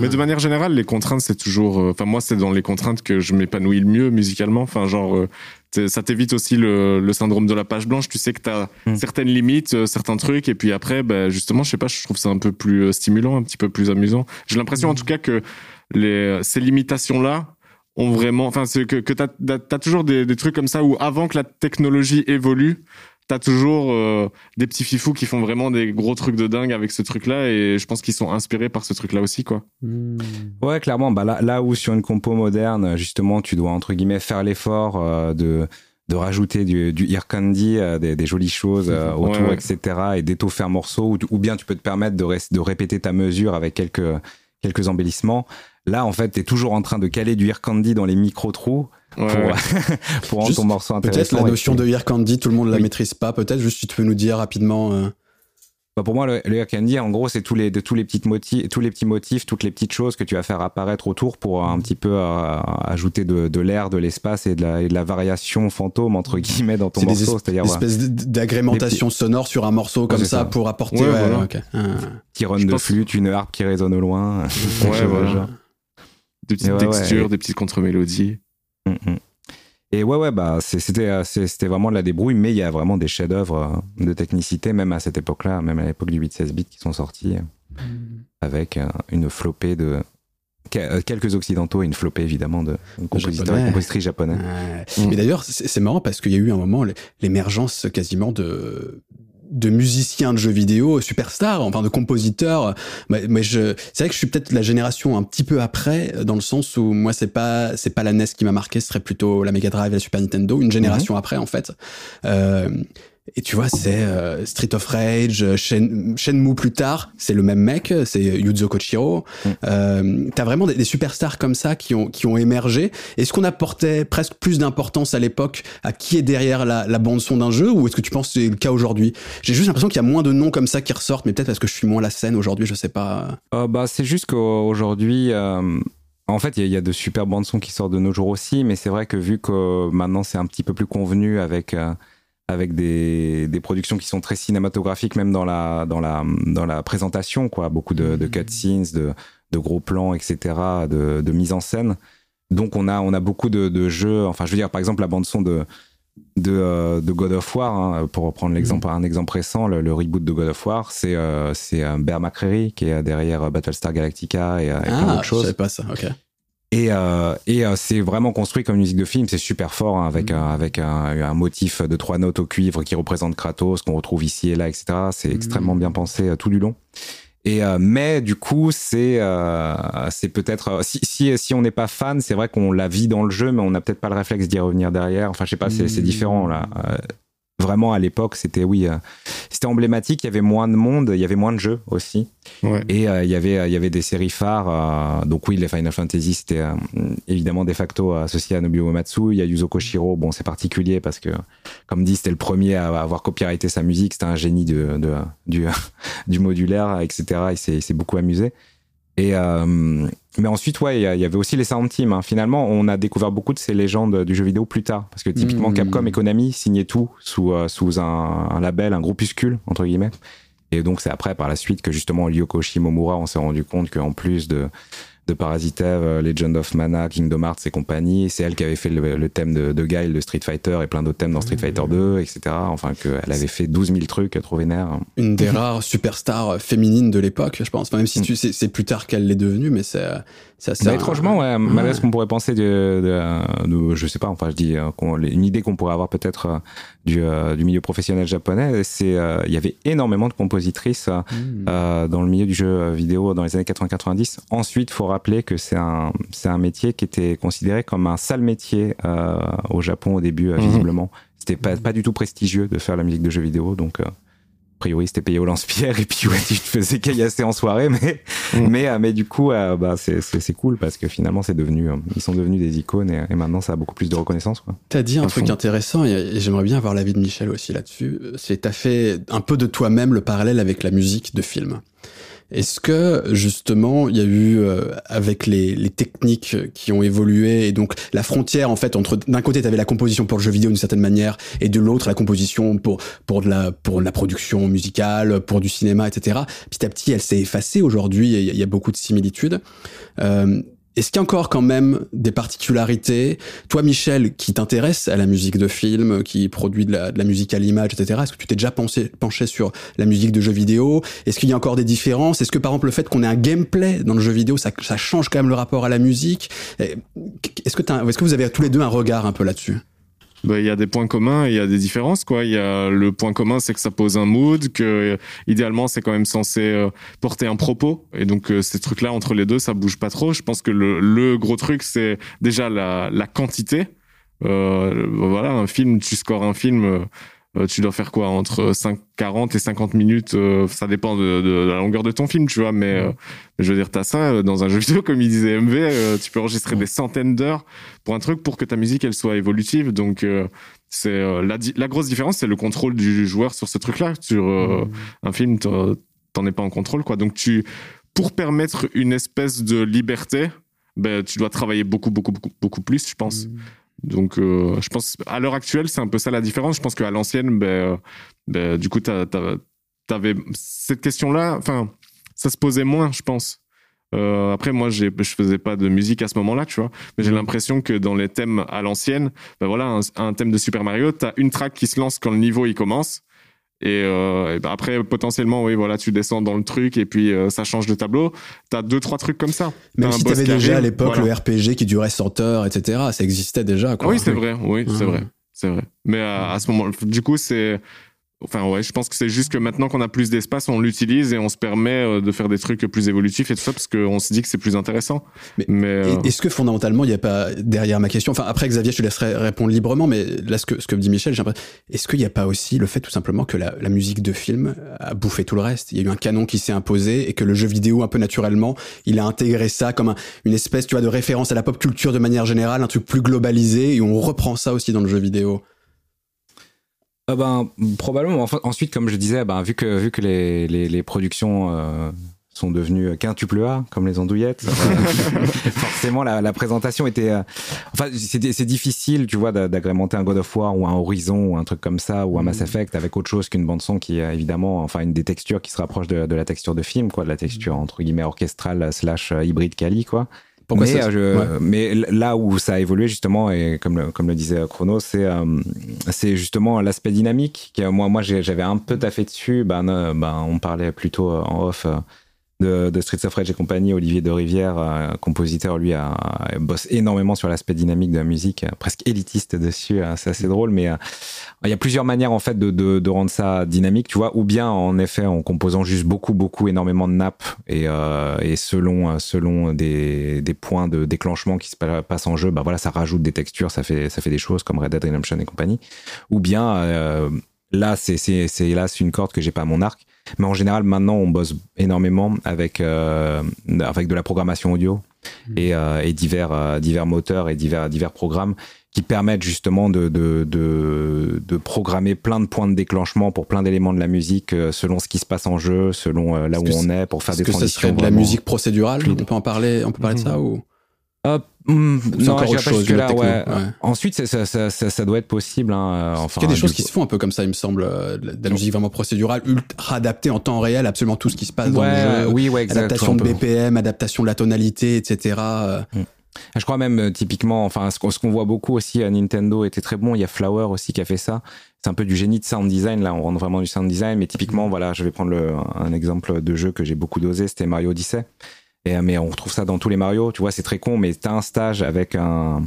Mais de manière générale, les contraintes, c'est toujours. euh, Enfin, moi, c'est dans les contraintes que je m'épanouis le mieux musicalement. Enfin, genre, euh, ça t'évite aussi le, le syndrome de la page blanche. Tu sais que t'as Mm. certaines limites, euh, certains trucs, et puis après, bah, justement, je sais pas, je trouve ça un peu plus euh, stimulant, un petit peu plus amusant. J'ai l'impression, en tout cas, que les, ces limitations-là ont vraiment. Enfin, c'est que, que t'as as toujours des, des trucs comme ça où, avant que la technologie évolue, T'as toujours euh, des petits fifous qui font vraiment des gros trucs de dingue avec ce truc-là et je pense qu'ils sont inspirés par ce truc-là aussi, quoi. Hmm. Ouais, clairement. Bah là, là où sur une compo moderne, justement, tu dois entre guillemets faire l'effort euh, de de rajouter du, du ear candy, euh, des, des jolies choses euh, autour, ouais. etc. et d'étoffer un morceau, ou, ou bien tu peux te permettre de, de répéter ta mesure avec quelques quelques embellissements. Là, en fait, t'es toujours en train de caler du ear candy dans les micro trous Ouais, pour ouais. pour rendre ton morceau intéressant. Peut-être la notion puis- de ear candy, tout le monde la Oui. maîtrise pas. Peut-être juste si tu peux nous dire rapidement. euh, Bah, pour moi, le, le candy, en gros, c'est tous les, de, tous les petites motifs, tous les petits motifs, toutes les petites choses que tu vas faire apparaître autour pour euh, un petit peu euh, ajouter de, de l'air, de l'espace et de, la, et de la variation fantôme entre guillemets dans ton c'est morceau. es- C'est-à-dire ouais, espèces d- d'agrémentation sonore sur un morceau comme c'est ça, ça. pour apporter. Ouais, ouais, voilà. ok. Ah. petit run je de pense- flûte, une harpe qui résonne au loin. Ouais, voilà. Des petites Et ouais, ouais, textures, et- des petites contre-mélodies. Mm, mm. Et ouais, ouais, bah, c'était, euh, c'était vraiment de la débrouille, mais il y a vraiment des chefs-d'œuvre euh, de technicité, même à cette époque-là, même à l'époque du 8-16 bits qui sont sortis. avec une flopée de quelques occidentaux et une flopée évidemment de compositeurs et compositrices japonais. Mais d'ailleurs, c'est marrant parce qu'il y a eu un moment l'émergence quasiment de de musiciens de jeux vidéo superstars, enfin de compositeurs. Mais, je, c'est vrai que je suis peut-être la génération un petit peu après, dans le sens où moi c'est pas c'est pas la NES qui m'a marqué, ce serait plutôt la Mega Drive et la Super Nintendo, une génération mhm. après en fait. Euh, et tu vois, c'est euh, Street of Rage, Shen, Shenmue plus tard, c'est le même mec, c'est Yuzo Kochiro. Mm. Euh, T'as vraiment des, superstars comme ça qui ont, qui ont émergé. Est-ce qu'on apportait presque plus d'importance à l'époque à qui est derrière la, la bande-son d'un jeu ou est-ce que tu penses que c'est le cas aujourd'hui? J'ai juste l'impression qu'il y a moins de noms comme ça qui ressortent, mais peut-être parce que je suis moins la scène aujourd'hui, je sais pas. Euh, bah, c'est juste qu'aujourd'hui. Euh, en fait, il y, y, a de super bandes son qui sortent de nos jours aussi, mais c'est vrai que vu que maintenant c'est un petit peu plus convenu avec euh, avec des, des, productions qui sont très cinématographiques, même dans la, dans la, dans la présentation, quoi. Beaucoup de, de mmh. cutscenes, de, de, gros plans, etc., de, de, mise en scène. Donc, on a, on a beaucoup de, de, jeux. Enfin, je veux dire, par exemple, la bande-son de, de, euh, de, God of War, hein, pour reprendre l'exemple, mmh. un exemple récent, le, reboot de God of War, c'est euh, c'est Bear McCreary qui est derrière Battlestar Galactica et, et plein ah, d'autres choses. Je pas ça, ok. Et, euh, et euh, c'est vraiment construit comme musique de film, c'est super fort, hein, avec, mm. un, avec un, un, motif de trois notes au cuivre qui représente Kratos, qu'on retrouve ici et là, etc. C'est extrêmement bien pensé euh, tout du long. Et euh, mais du coup, c'est c'est peut-être si, si, si on n'est pas fan, c'est vrai qu'on la vit dans le jeu, mais on n'a peut-être pas le réflexe d'y revenir derrière. Enfin, je sais pas, c'est différent là vraiment à l'époque, c'était oui, euh, c'était emblématique. Il y avait moins de monde, il y avait moins de jeux aussi, et euh, il y avait il y avait des séries phares. Euh, donc oui, les Final Fantasy c'était évidemment de facto associé à Nobuo Uematsu. Il y a Yuzo Koshiro. Bon, c'est particulier parce que comme dit, c'était le premier à avoir copyrighté sa musique. C'était un génie de, de du du modulaire, etc. Il s'est beaucoup amusé. Et mais ensuite, ouais, il y, avait aussi les sound teams. Hein. Finalement, on a découvert beaucoup de ces légendes du jeu vidéo plus tard. Parce que typiquement, hmm. Capcom et Konami signaient tout sous, euh, sous un, un, label, un groupuscule, entre guillemets. Et donc, c'est après, par la suite, que justement, Ryoko Shimomura, on s'est rendu compte qu'en plus de, de Parasitev, euh, Legend of Mana, Kingdom Hearts et compagnie. C'est elle qui avait fait le, thème de, de Guile de Street Fighter et plein d'autres thèmes dans Street Fighter 2, etc. Enfin, qu'elle avait fait 12 000 trucs à trouver nerf. Une des rares superstars féminines de l'époque, je pense. même si tu, c'est plus tard qu'elle l'est devenue, mais c'est c'est bah, étrangement, ouais, malgré ce qu'on pourrait penser de, de, je sais pas, enfin je dis euh, une idée qu'on pourrait avoir peut-être euh, du, euh, du milieu professionnel japonais, c'est il y avait énormément de compositrices mmh. dans le milieu du jeu vidéo dans les années 80-90. Ensuite, faut rappeler que c'est un c'est un métier qui était considéré comme un sale métier au Japon au début, mmh. visiblement. C'était pas, pas du tout prestigieux de faire la musique de jeux vidéo, donc a priori c'était payé au lance-pierre et puis ouais tu te faisais caillasser en soirée mais mm. mais euh, mais du coup euh, bah c'est c'est cool parce que finalement c'est devenu euh, ils sont devenus des icônes et, maintenant ça a beaucoup plus de reconnaissance quoi. T'as dit un truc intéressant et, j'aimerais bien avoir l'avis de Michel aussi là-dessus c'est t'as fait un peu de toi-même le parallèle avec la musique de film. Est-ce que justement il y a eu euh, avec les, les, techniques qui ont évolué et donc la frontière en fait entre d'un côté tu avais la composition pour le jeu vidéo d'une certaine manière et de l'autre la composition pour pour de la pour de la production musicale pour du cinéma etc. Petit à petit elle s'est effacée aujourd'hui il y, a beaucoup de similitudes. Euh, est-ce qu'il y a encore quand même des particularités? Toi, Michel, qui t'intéresse à la musique de film, qui produit de la, musique à l'image, etc., est-ce que tu t'es déjà penché sur la musique de jeux vidéo? Est-ce qu'il y a encore des différences? Est-ce que, par exemple, le fait qu'on ait un gameplay dans le jeu vidéo, ça, change quand même le rapport à la musique? Est-ce que, que vous avez tous les deux un regard un peu là-dessus? Bah, il y a des points communs et il y a des différences quoi. Il y a le point commun c'est que ça pose un mood, que idéalement c'est quand même censé euh, porter un propos et donc euh, ces trucs là entre les deux ça bouge pas trop. Je pense que le, le gros truc c'est déjà la, la quantité. Euh, voilà un film, tu scores un film euh, euh, tu dois faire quoi entre 5, 40 et 50 minutes euh, ça dépend de, de, la longueur de ton film tu vois mais euh, je veux dire t'as ça dans un jeu vidéo comme il disait MV tu peux enregistrer des centaines d'heures pour un truc pour que ta musique elle soit évolutive donc c'est la, la grosse différence c'est le contrôle du joueur sur ce truc là sur un film t'en es pas en contrôle quoi. Donc tu pour permettre une espèce de liberté ben, tu dois travailler beaucoup beaucoup beaucoup beaucoup plus je pense. Mmh. Donc, euh, je pense, à l'heure actuelle, c'est un peu ça la différence. Je pense qu'à l'ancienne, ben, euh, ben, du coup, t'avais cette question-là. Enfin, ça se posait moins, je pense. Euh, après, moi, je faisais pas de musique à ce moment-là, tu vois. Mais j'ai mmh. l'impression que dans les thèmes à l'ancienne, ben voilà, un, thème de Super Mario, t'as une track qui se lance quand le niveau il commence. Et, euh, ben après, potentiellement, oui, voilà, tu descends dans le truc et puis euh, ça change de tableau. T'as deux, trois trucs comme ça. Même si t'avais déjà à l'époque le RPG qui durait 100 heures, etc. Ça existait déjà. Quoi. oui, c'est vrai. Oui, c'est vrai. C'est vrai. Mais à, à ce moment, du coup, c'est Enfin ouais, je pense que c'est juste que maintenant qu'on a plus d'espace, on l'utilise et on se permet euh, de faire des trucs plus évolutifs et tout ça parce qu'on se dit que c'est plus intéressant. Mais, euh, est-ce que fondamentalement il n'y a pas derrière ma question, enfin après Xavier, je te laisserai répondre librement, mais là ce que ce que me dit Michel, j'ai est-ce qu'il n'y a pas aussi le fait tout simplement que la, la, musique de film a bouffé tout le reste? Il y a eu un canon qui s'est imposé et que le jeu vidéo un peu naturellement, il a intégré ça comme une espèce, tu vois, de référence à la pop culture de manière générale, un truc plus globalisé et on reprend ça aussi dans le jeu vidéo. Euh, ben, probablement. ensuite, comme je disais, ben, vu que, vu que les, les, les productions euh, sont devenues quintuple A, comme les andouillettes, euh, forcément, la, la, présentation était. enfin, c'est difficile, tu vois, d'agrémenter un God of War ou un Horizon ou un truc comme ça, ou un Mass mm. Effect avec autre chose qu'une bande-son qui évidemment, enfin, une des textures qui se rapproche de, de, la texture de film, quoi, de la texture entre guillemets orchestrale slash hybride Kali, quoi mais, euh, mais là où ça a évolué justement et comme le, comme le disait Chrono, c'est euh, c'est justement l'aspect dynamique. Qui, moi moi j'avais un peu taffé dessus. Ben, ben on parlait plutôt en off de, de, Streets of Rage et compagnie, Olivier de Rivière, euh, compositeur, lui, a, bosse énormément sur l'aspect dynamique de la musique, euh, presque élitiste dessus, euh, c'est assez drôle, mais il y a plusieurs manières en fait de, de, de, rendre ça dynamique, tu vois, ou bien en effet en composant juste beaucoup, beaucoup, énormément de nappes et, et selon, selon des, des, points de déclenchement qui se passent en jeu, bah voilà, ça rajoute des textures, ça fait, ça fait des choses comme Red Dead Redemption et compagnie, ou bien là, c'est hélas une corde que j'ai pas à mon arc mais en général, maintenant, on bosse énormément avec, euh, avec de la programmation audio mmh. et, euh, et, divers, euh, divers moteurs et divers, divers programmes qui permettent justement de, de, de, de, programmer plein de points de déclenchement pour plein d'éléments de la musique selon ce qui se passe en jeu, selon là où on est, pour faire des transitions. Est-ce que ça serait de la musique procédurale? On peut en parler, on peut parler de ça ou? Hmm, non, encore autre chose. Là, ouais. Ensuite, ça, ça, ça, ça, doit être possible. Hein, enfin, il y a des choses qui se font un peu comme ça, il me semble. Euh, de la musique vraiment procédurale, ultra adaptée en temps réel, absolument tout ce qui se passe dans le jeu. Oui, ouais, exact, adaptation de BPM, adaptation de la tonalité, etc. Euh. Hmm. Je crois même euh, typiquement, enfin, ce qu'on voit beaucoup aussi à Nintendo était très bon. Il y a Flower aussi qui a fait ça. C'est un peu du génie de sound design. Là, on rentre vraiment du sound design. Mais typiquement, voilà, je vais prendre le, un exemple de jeu que j'ai beaucoup dosé. C'était Mario Odyssey. Euh, mais on retrouve ça dans tous les Mario. Tu vois, c'est très con, mais t'as un stage avec un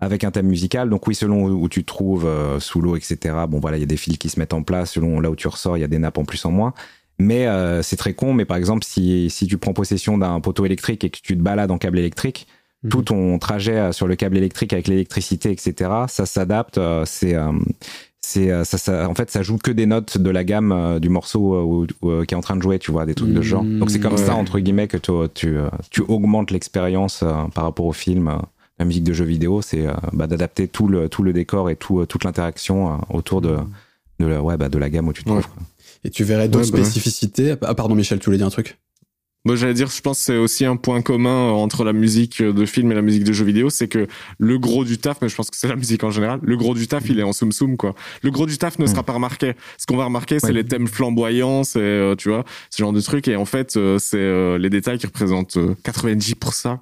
avec un thème musical. Donc oui, selon où tu te trouves, euh, sous l'eau, etc. Bon voilà, il y a des fils qui se mettent en place. Selon là où tu ressors, il y a des nappes en plus en moins. Mais euh, c'est très con. Mais par exemple, si si tu prends possession d'un poteau électrique et que tu te balades en câble électrique, mhm. tout ton trajet sur le câble électrique avec l'électricité, etc. Ça s'adapte. c'est c'est euh, ça, ça, en fait ça joue que des notes de la gamme euh, du morceau euh, qui est en train de jouer tu vois des trucs de genre. Mmh, donc c'est comme ça entre guillemets que tu tu, tu augmentes l'expérience par rapport au film la musique de jeu vidéo. C'est bah, d'adapter tout le tout le décor et tout toute l'interaction autour de de la, ouais, bah, de la gamme où tu te trouves et tu verrais d'autres bah spécificités? Ah pardon Michel tu voulais dire un truc? Moi, j'allais dire, je pense que c'est aussi un point commun entre la musique de film et la musique de jeux vidéo, c'est que le gros du taf, mais je pense que c'est la musique en général, le gros du taf, il est en soum soum, quoi. Le gros du taf ne sera mm. pas remarqué. Ce qu'on va remarquer, c'est les thèmes flamboyants, c'est, euh, tu vois, ce genre de trucs. Et en fait, euh, c'est euh, les détails qui représentent 90%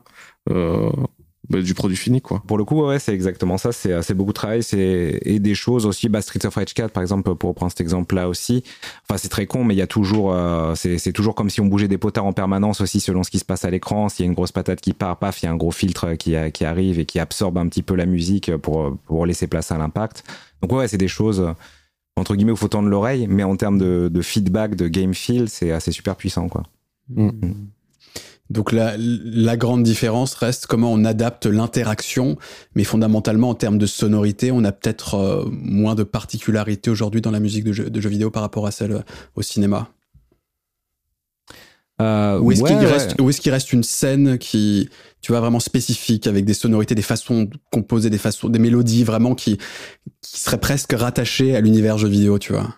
bah, du produit fini quoi. Pour le coup ouais c'est exactement ça c'est c'est beaucoup de travail c'est et des choses aussi bah Streets of Rage 4 par exemple pour prendre cet exemple là aussi enfin c'est très con mais il y a toujours euh, c'est toujours comme si on bougeait des potards en permanence aussi selon ce qui se passe à l'écran s'il y a une grosse patate qui part paf il y a un gros filtre qui qui arrive et qui absorbe un petit peu la musique pour pour laisser place à l'impact donc ouais c'est des choses entre guillemets où il faut tendre l'oreille mais en termes de, de feedback de game feel c'est assez super puissant quoi mm. Mm. Donc la, la, grande différence reste comment on adapte l'interaction, mais fondamentalement en termes de sonorité, on a peut-être euh, moins de particularités aujourd'hui dans la musique de, jeux de vidéo par rapport à celle euh, au cinéma. Euh, ou est-ce qu'il reste, est qu'il reste une scène qui, tu vois, vraiment spécifique avec des sonorités, des façons de composer, des façons, des mélodies vraiment qui, qui seraient presque rattachées à l'univers jeu vidéo, tu vois?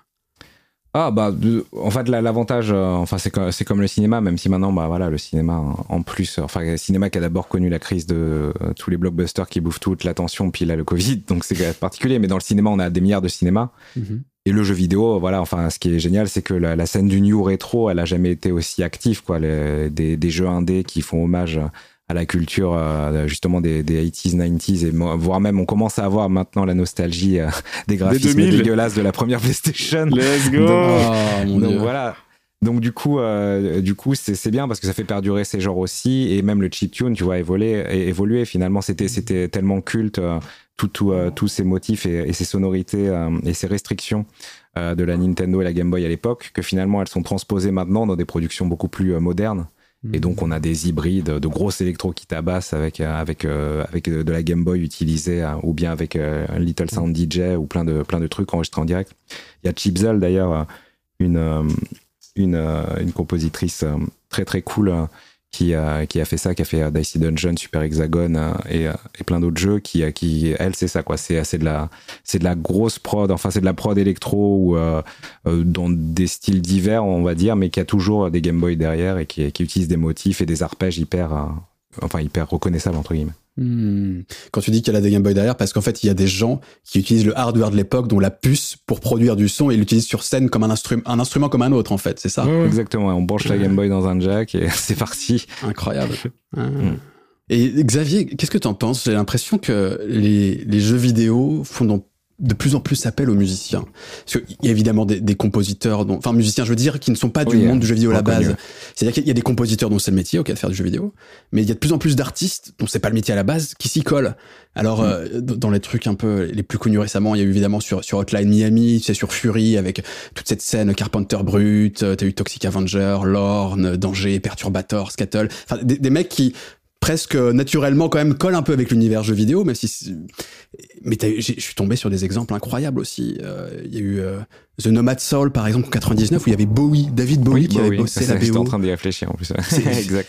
Ah bah en fait l'avantage euh, enfin c'est c'est comme le cinéma même si maintenant bah voilà le cinéma en plus enfin le cinéma qui a d'abord connu la crise de euh, tous les blockbusters qui bouffent toute l'attention puis là le Covid donc c'est particulier mais dans le cinéma on a des milliards de cinéma mhm. et le jeu vidéo voilà enfin ce qui est génial c'est que la, scène du new rétro elle a jamais été aussi active quoi des, des jeux indés qui font hommage à la culture justement des, des 80s, 90s et voire même on commence à avoir maintenant la nostalgie des graphismes dégueulasses de la première PlayStation. Let's go. donc, oh, voilà. Donc du coup, du coup, c'est bien parce que ça fait perdurer ces genres aussi et même le chiptune, tu vois, évoluer, évoluer. Finalement, c'était c'était tellement culte euh, tous ces motifs et, ces sonorités euh, et ces restrictions euh, de la Nintendo et la Game Boy à l'époque, que finalement elles sont transposées maintenant dans des productions beaucoup plus modernes. Hmm. Et donc on a des hybrides de grosses électro qui tabassent avec avec avec de la Game Boy utilisée ou bien avec un Little Sound DJ ou plein de plein de trucs enregistrés en direct. Il y a Chipzel d'ailleurs une une, une compositrice très très cool qui a, qui a fait ça, qui a fait euh, Dicey Dungeon, Super Hexagon euh, et, euh, et plein d'autres jeux, qui, qui elle, c'est ça, quoi. C'est de, la, de la grosse prod, enfin, c'est de la prod électro ou dans des styles divers, on va dire, mais qui a toujours des Game Boy derrière et qui, qui utilise des motifs et des arpèges hyper, enfin, hyper reconnaissables, entre guillemets. Hmm. Quand tu dis qu'il y a des Game Boy derrière, parce qu'en fait, il y a des gens qui utilisent le hardware de l'époque, dont la puce, pour produire du son et l'utilisent sur scène comme un, instrument, un instrument comme un autre, en fait, c'est ça? Exactement, on branche la Game Boy dans un jack et c'est parti. Incroyable. Hmm. Et Xavier, qu'est-ce que tu en penses? J'ai l'impression que les, les, jeux vidéo font de plus en plus appel aux musiciens. Parce qu'il y a évidemment des, des compositeurs, dont, enfin musiciens, je veux dire, qui ne sont pas du monde du jeu vidéo à la base. C'est-à-dire qu'il y a des compositeurs dont c'est le métier, ok, de faire du jeu vidéo, mais il y a de plus en plus d'artistes dont c'est pas le métier à la base qui s'y collent. Alors, mm. euh, dans les trucs un peu les plus connus récemment, il y a eu évidemment sur, sur Hotline Miami, c'est sur Fury, avec toute cette scène Carpenter Brut, euh, t'as eu Toxic Avenger, Lorne, Danger, Perturbator, Scattle, enfin des, des mecs qui presque naturellement quand même colle un peu avec l'univers jeu vidéo, même si mais je suis tombé sur des exemples incroyables aussi. Euh, il y a eu euh, The Nomad Soul par exemple en 99 où il y avait Bowie, David Bowie qui avait bossé la BO. En train d'y réfléchir en plus. exact.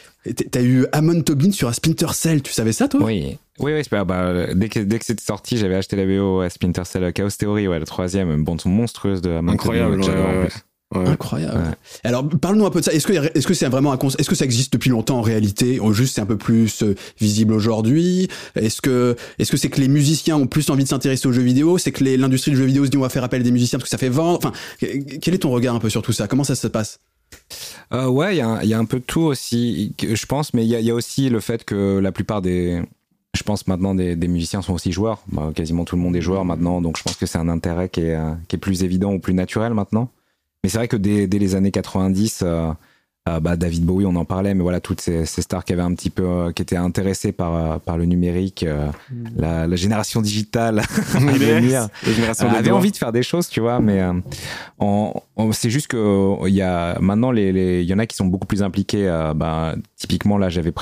T'as eu Amon Tobin sur un Splinter Cell, tu savais ça toi? Oui. Oui, oui, bah, dès que, dès que c'était sorti, j'avais acheté la BO à Splinter Cell Chaos Theory, ouais, le troisième, bande son monstrueuse de Amon Incroyable, Tobin, Incroyable. Alors, parle-nous un peu de ça. Est-ce que est-ce que c'est vraiment un est-ce que ça existe depuis longtemps en réalité ou juste c'est un peu plus euh, visible aujourd'hui? Est-ce que est-ce que c'est que les musiciens ont plus envie de s'intéresser aux jeux vidéo? C'est que l'industrie du jeu vidéo se dit on va faire appel à des musiciens parce que ça fait vendre. Enfin, quel est ton regard un peu sur tout ça? Comment ça se passe? Euh, Ouais, il y, y, a un peu de tout aussi, je pense, mais il y, y, a aussi le fait que la plupart des je pense maintenant des, des musiciens sont aussi joueurs. Bah, quasiment tout le monde est joueur maintenant, donc je pense que c'est un intérêt qui est, euh, qui est plus évident ou plus naturel maintenant. Mais c'est vrai que dès, dès, les années 90, euh, euh, bah, David Bowie, on en parlait, mais voilà, toutes ces, ces stars qui avaient un petit peu, euh, qui étaient intéressées par, euh, par le numérique, mm. la, la, génération digitale à venir, avaient envie de faire des choses, tu vois, mais c'est juste que il y a maintenant les, les, il y en a qui sont beaucoup plus impliqués. bah, typiquement là, j'avais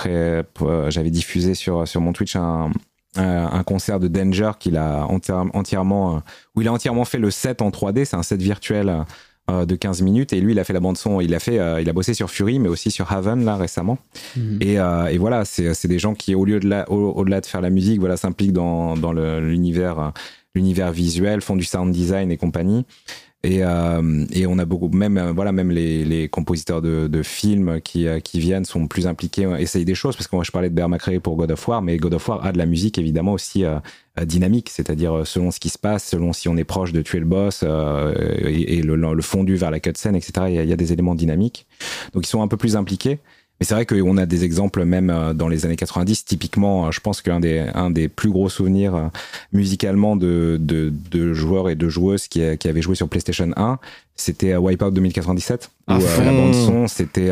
j'avais diffusé sur sur mon Twitch un, un concert de Danger qu'il a entièrement, où il a entièrement fait le set en 3D. C'est un set virtuel euh, de 15 minutes. Et lui il a fait la bande son il a fait euh, il a bossé sur Fury mais aussi sur Haven là récemment. Mhm. et, euh, et, voilà c'est des gens qui au lieu de la, au-delà de faire la musique voilà s'impliquent dans, dans l'univers l'univers visuel font du sound design et compagnie et, euh, et, on a beaucoup, même euh, voilà, même les, compositeurs de, films qui, euh, qui viennent sont plus impliqués, essayent des choses. Parce que moi, je parlais de Bear pour God of War, mais God of War a de la musique évidemment aussi dynamique, c'est-à-dire selon ce qui se passe, selon si on est proche de tuer le boss et, le, fondu vers la cutscene, etc. Il y, a, des éléments dynamiques, donc ils sont un peu plus impliqués. Mais c'est vrai qu'on a des exemples même euh, dans les années 90. Typiquement, euh, je pense qu'un des, un des plus gros souvenirs euh, musicalement de, de, de joueurs et de joueuses qui, qui avaient joué sur PlayStation 1, c'était Wipeout 2097 où la bande son c'était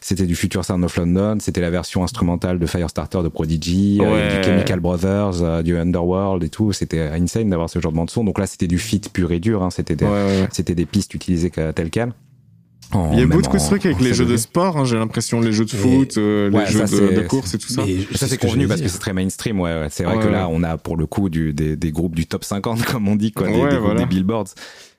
c'était du Future Sound of London c'était la version instrumentale de Firestarter de Prodigy du Chemical Brothers du Underworld et tout. C'était insane d'avoir ce genre de bande son. Donc là c'était du fit pur et dur hein. c'était des, c'était des pistes utilisées telles quelles il y a beaucoup de trucs avec les jeux de sport, hein, j'ai l'impression, les jeux de foot, euh, les jeux de, course et tout ça. ça c'est convenu parce que c'est très mainstream, ouais. C'est vrai que là, on a pour le coup du, des, des, groupes du top 50, comme on dit, quoi, des, des, groupes des billboards.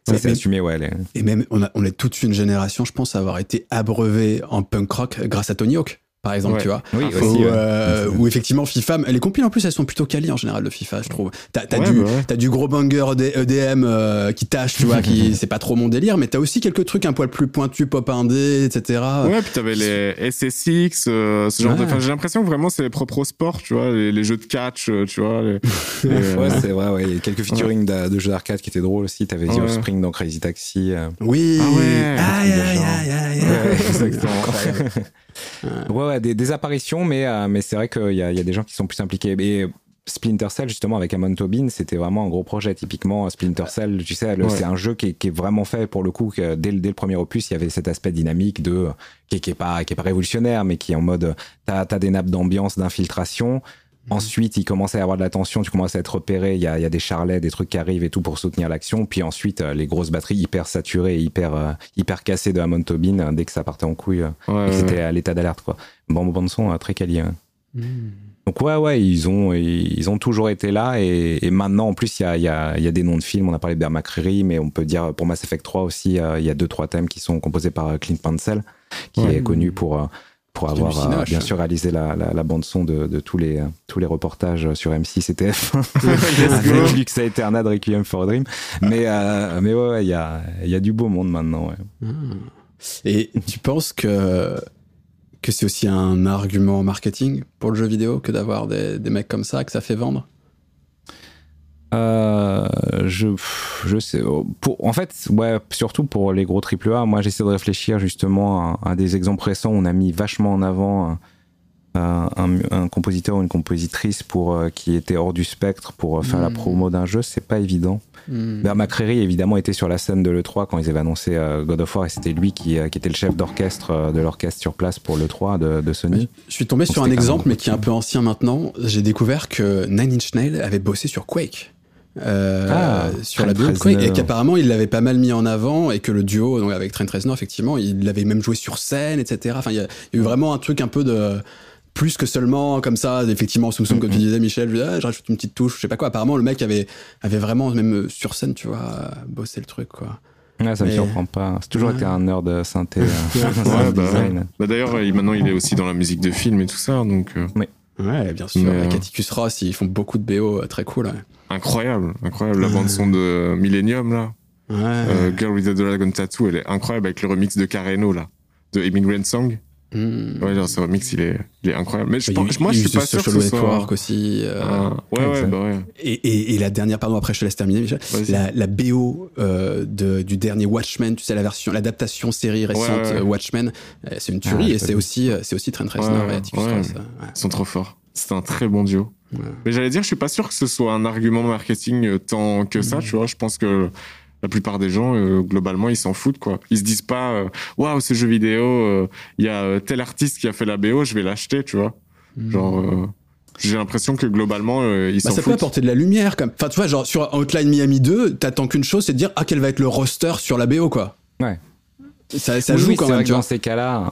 Ça, c'est assumé, ouais. Et même, on, a, on est toute une génération, je pense, à avoir été abreuvé en punk rock grâce à Tony Hawk par exemple, tu vois. Oui, aussi, euh, où effectivement FIFA, les compiles en plus elles sont plutôt qualies en général de FIFA, je trouve. T'as as du, bah du gros banger EDM euh, qui tâche, tu vois, qui c'est pas trop mon délire, mais t'as aussi quelques trucs un poil plus pointus, pop indé, etc. Ouais, puis t'avais les SSX, euh, ce genre de. J'ai l'impression que vraiment c'est propre au sport, tu vois, les, jeux de catch, tu vois. ouais, c'est vrai, ouais. Il y a quelques featuring de, jeux d'arcade qui étaient drôles aussi. T'avais The Spring dans Crazy Taxi. Oui. Ah ouais. Aïe, aïe, aïe, aïe, Exactement. Ouais, ouais, des, apparitions, mais, mais c'est vrai qu'il y a, y a des gens qui sont plus impliqués. Et Splinter Cell, justement, avec Amon Tobin, c'était vraiment un gros projet. Typiquement, Splinter Cell, tu sais, c'est un jeu qui est, vraiment fait pour le coup. Que dès, dès, le premier opus, il y avait cet aspect dynamique de qui, qui est pas qui est pas révolutionnaire, mais qui est en mode t'as as des nappes d'ambiance, d'infiltration. Ensuite, il commence à y avoir de la tension, tu commences à être repéré, il y a, y a, des charlets, des trucs qui arrivent et tout pour soutenir l'action. Puis ensuite, euh, les grosses batteries hyper saturées, hyper, euh, hyper cassées de Amon Tobin, euh, dès que ça partait en couille, c'était à l'état d'alerte. quoi. Bon, bon son très quali. Mhm. Donc ouais, ouais, ils ont, ils ont toujours été là et, maintenant en plus il y a, y, a, y a, des noms de films. On a parlé de Bear McCreary, mais on peut dire pour Mass Effect 3 aussi, il y a deux trois thèmes qui sont composés par Clint Mansell, qui est connu pour pour avoir euh, bien sûr réalisé la, la, bande son de, de, tous les tous les reportages sur M6 et TF1 avec ça Eterna de Requiem for a Dream mais euh, mais ouais il y a il y a du beau monde maintenant ouais. Ah. et tu penses que que c'est aussi un argument marketing pour le jeu vidéo que d'avoir des, des mecs comme ça que ça fait vendre? Euh, je, je sais. Oh, pour, en fait, ouais, surtout pour les gros AAA, moi j'essaie de réfléchir justement à, des exemples récents où on a mis vachement en avant un, un, compositeur ou une compositrice pour, euh, qui était hors du spectre pour euh, faire la hmm. promo d'un jeu, c'est pas évident. Mm. McCreary évidemment était sur la scène de l'E3 quand ils avaient annoncé God of War et c'était lui qui, qui, était le chef d'orchestre de l'orchestre sur place pour l'E3 de, de, Sony. Je suis tombé sur un exemple mais qui est un peu ancien maintenant. J'ai découvert que Nine Inch Nails avait bossé sur Quake. Euh, ah, sur la BO et qu'apparemment il l'avait pas mal mis en avant et que le duo donc avec Trent Reznor effectivement il l'avait même joué sur scène etc enfin il y, a eu vraiment un truc un peu de plus que seulement comme ça effectivement sous comme tu disais Michel je, ah, je rajoute une petite touche je sais pas quoi apparemment le mec avait avait vraiment même sur scène tu vois bossé le truc quoi Ouais, ça me surprend pas. C'est toujours été un nerd de synthé. Euh, bah, bah, D'ailleurs, maintenant, il est aussi dans la musique de film et tout ça. Donc, euh. oui. Ouais, bien sûr. Mais, Caticus Ross, ils font beaucoup de BO très cool incroyable, incroyable. La bande son de Millennium là, euh, Girl with the Dragon Tattoo, elle est incroyable avec le remix de Carreno là, de Immigrant Song. Mm. Ouais, genre, ce remix, il est, il est incroyable. Mais je pense, moi, je suis pas sûr que ce soit... aussi. Euh... Ah, ouais, ouais, bah ouais. Et, et, et, la dernière, pardon, après, je te laisse terminer, Michel. La, la, BO euh, de, du dernier Watchmen, tu sais, la version, l'adaptation série récente ouais, Watchmen, euh, c'est une tuerie ah, et c'est aussi, euh, c'est aussi Trent Reznor et Atticus Ross. Ils sont trop forts. C'est un très bon duo. Mais j'allais dire, je suis pas sûr que ce soit un argument marketing euh, tant que ça, tu vois. Je pense que la plupart des gens, euh, globalement, ils s'en foutent, quoi. Ils se disent pas, euh, waouh, ce jeu vidéo, il y a tel artiste qui a fait la BO, je vais l'acheter, tu vois. Mm. Genre, j'ai l'impression que globalement, ils bah, s'en foutent. Ça peut apporter de la lumière, comme. Enfin, tu vois, genre, sur Outline Miami 2, t'attends qu'une chose, c'est de dire, ah, quel va être le roster sur la BO, quoi. Ouais. Ça, ça joue quand même, tu Dans ces cas-là,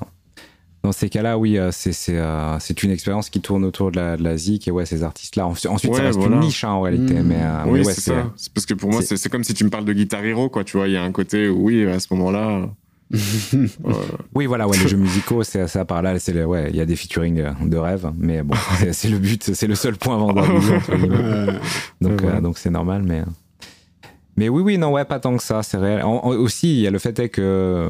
dans ces cas-là, oui, euh, euh, c'est une expérience qui tourne autour de la, de la zik et ouais, ces artistes-là. Ensuite, ça reste une niche hein, en réalité. Mmh. Mais, euh, oui, c'est ça. Parce que pour moi, c'est comme si tu me parles de Guitar Hero, quoi. Tu vois, il y a un côté où, oui, à ce moment-là. oui, voilà, ouais, les jeux musicaux, c'est ça par là. Ouais, il y a des featuring de rêve, mais bon, c'est le but, c'est le seul point avant donc, donc c'est normal, mais. Mais oui, oui, non, ouais, pas tant que ça, c'est réel. aussi, il y a le fait est que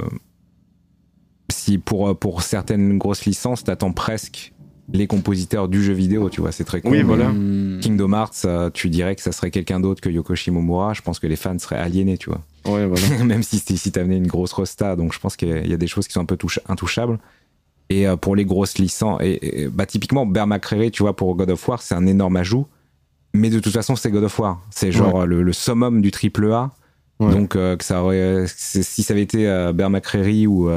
si pour, pour certaines grosses licences, t'attends presque les compositeurs du jeu vidéo, tu vois, c'est très cool. Oui, voilà. Kingdom Hearts, euh, tu dirais que ça serait quelqu'un d'autre que Yoko Shimomura, je pense que les fans seraient aliénés, tu vois. Ouais, voilà. Même si, si t'amenais une grosse rosta, donc je pense qu'il y a des choses qui sont un peu intouchables. Et euh, pour les grosses licences, et, bah, typiquement, Bear McCreary, tu vois, pour God of War, c'est un énorme ajout. Mais de toute façon, c'est God of War. C'est genre le, summum du triple A. Donc, euh, que ça aurait, si ça avait été Bear McCreary ou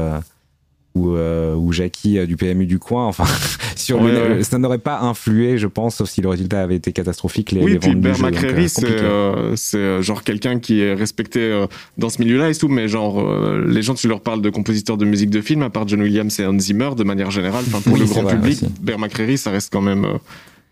ou, euh, ou Jackie euh, du PMU du coin. Enfin, sur ça n'aurait pas influé, je pense, sauf si le résultat avait été catastrophique. Les, oui, puis Bear McCreary, euh, c'est genre quelqu'un qui est respecté dans ce milieu-là et tout, mais genre les gens, tu leur parles de compositeurs de musique de film, à part John Williams et Hans Zimmer, de manière générale, pour le grand public, Bear McCreary, ça reste quand même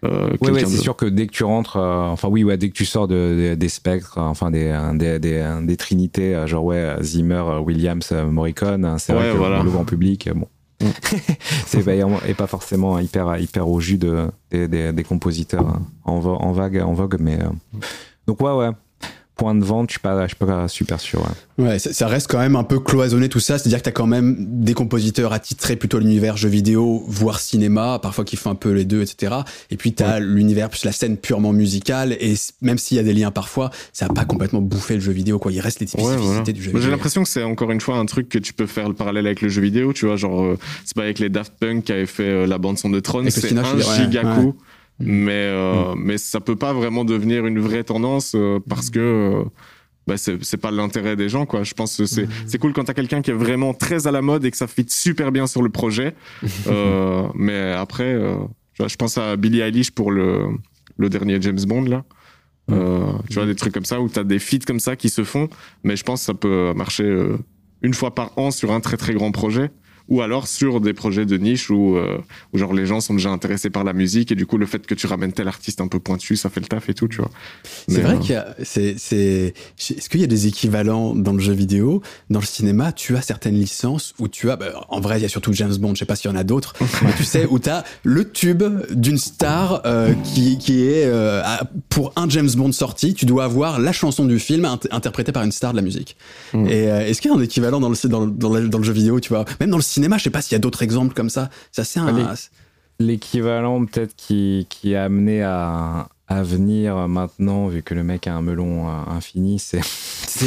euh, oui, ouais, c'est sûr que dès que tu rentres, euh, enfin oui, ouais, dès que tu sors de, des spectres, enfin des, des, des, des trinités, euh, genre ouais, Zimmer, Williams, Morricone, hein, c'est vrai que voilà. le grand public, bon, mm. c'est et pas forcément hyper hyper au jus de, des, des, compositeurs hein, en, en, vague, en vogue, mais donc ouais, ouais. Point de vente, je suis pas, je suis pas super sûr. Ouais, ça, reste quand même un peu cloisonné tout ça. C'est-à-dire que t'as quand même des compositeurs attitrés plutôt à l'univers jeux vidéo, voire cinéma, parfois qui font un peu les deux, etc. Et puis t'as as l'univers plus la scène purement musicale. Et même s'il y a des liens parfois, ça a pas complètement bouffé le jeu vidéo. Quoi, il reste les spécificités du jeu vidéo. J'ai l'impression que c'est encore une fois un truc que tu peux faire le parallèle avec le jeu vidéo. Tu vois, genre euh, c'est pas avec les Daft Punk qui avaient fait euh, la bande son de Tron, c'est un gigacoup. Mm. Mais euh, mm. mais ça peut pas vraiment devenir une vraie tendance euh, parce que euh, bah c'est pas l'intérêt des gens quoi. Je pense que c'est mm. c'est cool quand t'as quelqu'un qui est vraiment très à la mode et que ça fit super bien sur le projet. Mais après je pense à Billie Eilish pour le le dernier James Bond là. Tu vois des trucs comme ça où t'as des feats comme ça qui se font mais je pense que ça peut marcher une fois par an sur un très très grand projet ou alors sur des projets de niche où, euh, où, genre les gens sont déjà intéressés par la musique et du coup le fait que tu ramènes tel artiste un peu pointu, ça fait le taf et tout, tu vois. C'est vrai euh, qu'il y a, c'est, c'est, est-ce qu'il y a des équivalents dans le jeu vidéo, dans le cinéma, tu as certaines licences où tu as, bah, en vrai il y a surtout James Bond, je sais pas s'il y en a d'autres, mais tu sais où tu as le tube d'une star euh, qui, qui est pour un James Bond sorti, tu dois avoir la chanson du film interprétée par une star de la musique. Mm. Et est-ce qu'il y a un équivalent dans le, dans, dans, dans le jeu vidéo, tu vois, même dans le cinéma cinéma. Je sais pas s'il y a d'autres exemples comme ça. C'est assez un. L'équivalent peut-être qui, qui a amené à, à venir maintenant, vu que le mec a un melon euh, infini, c'est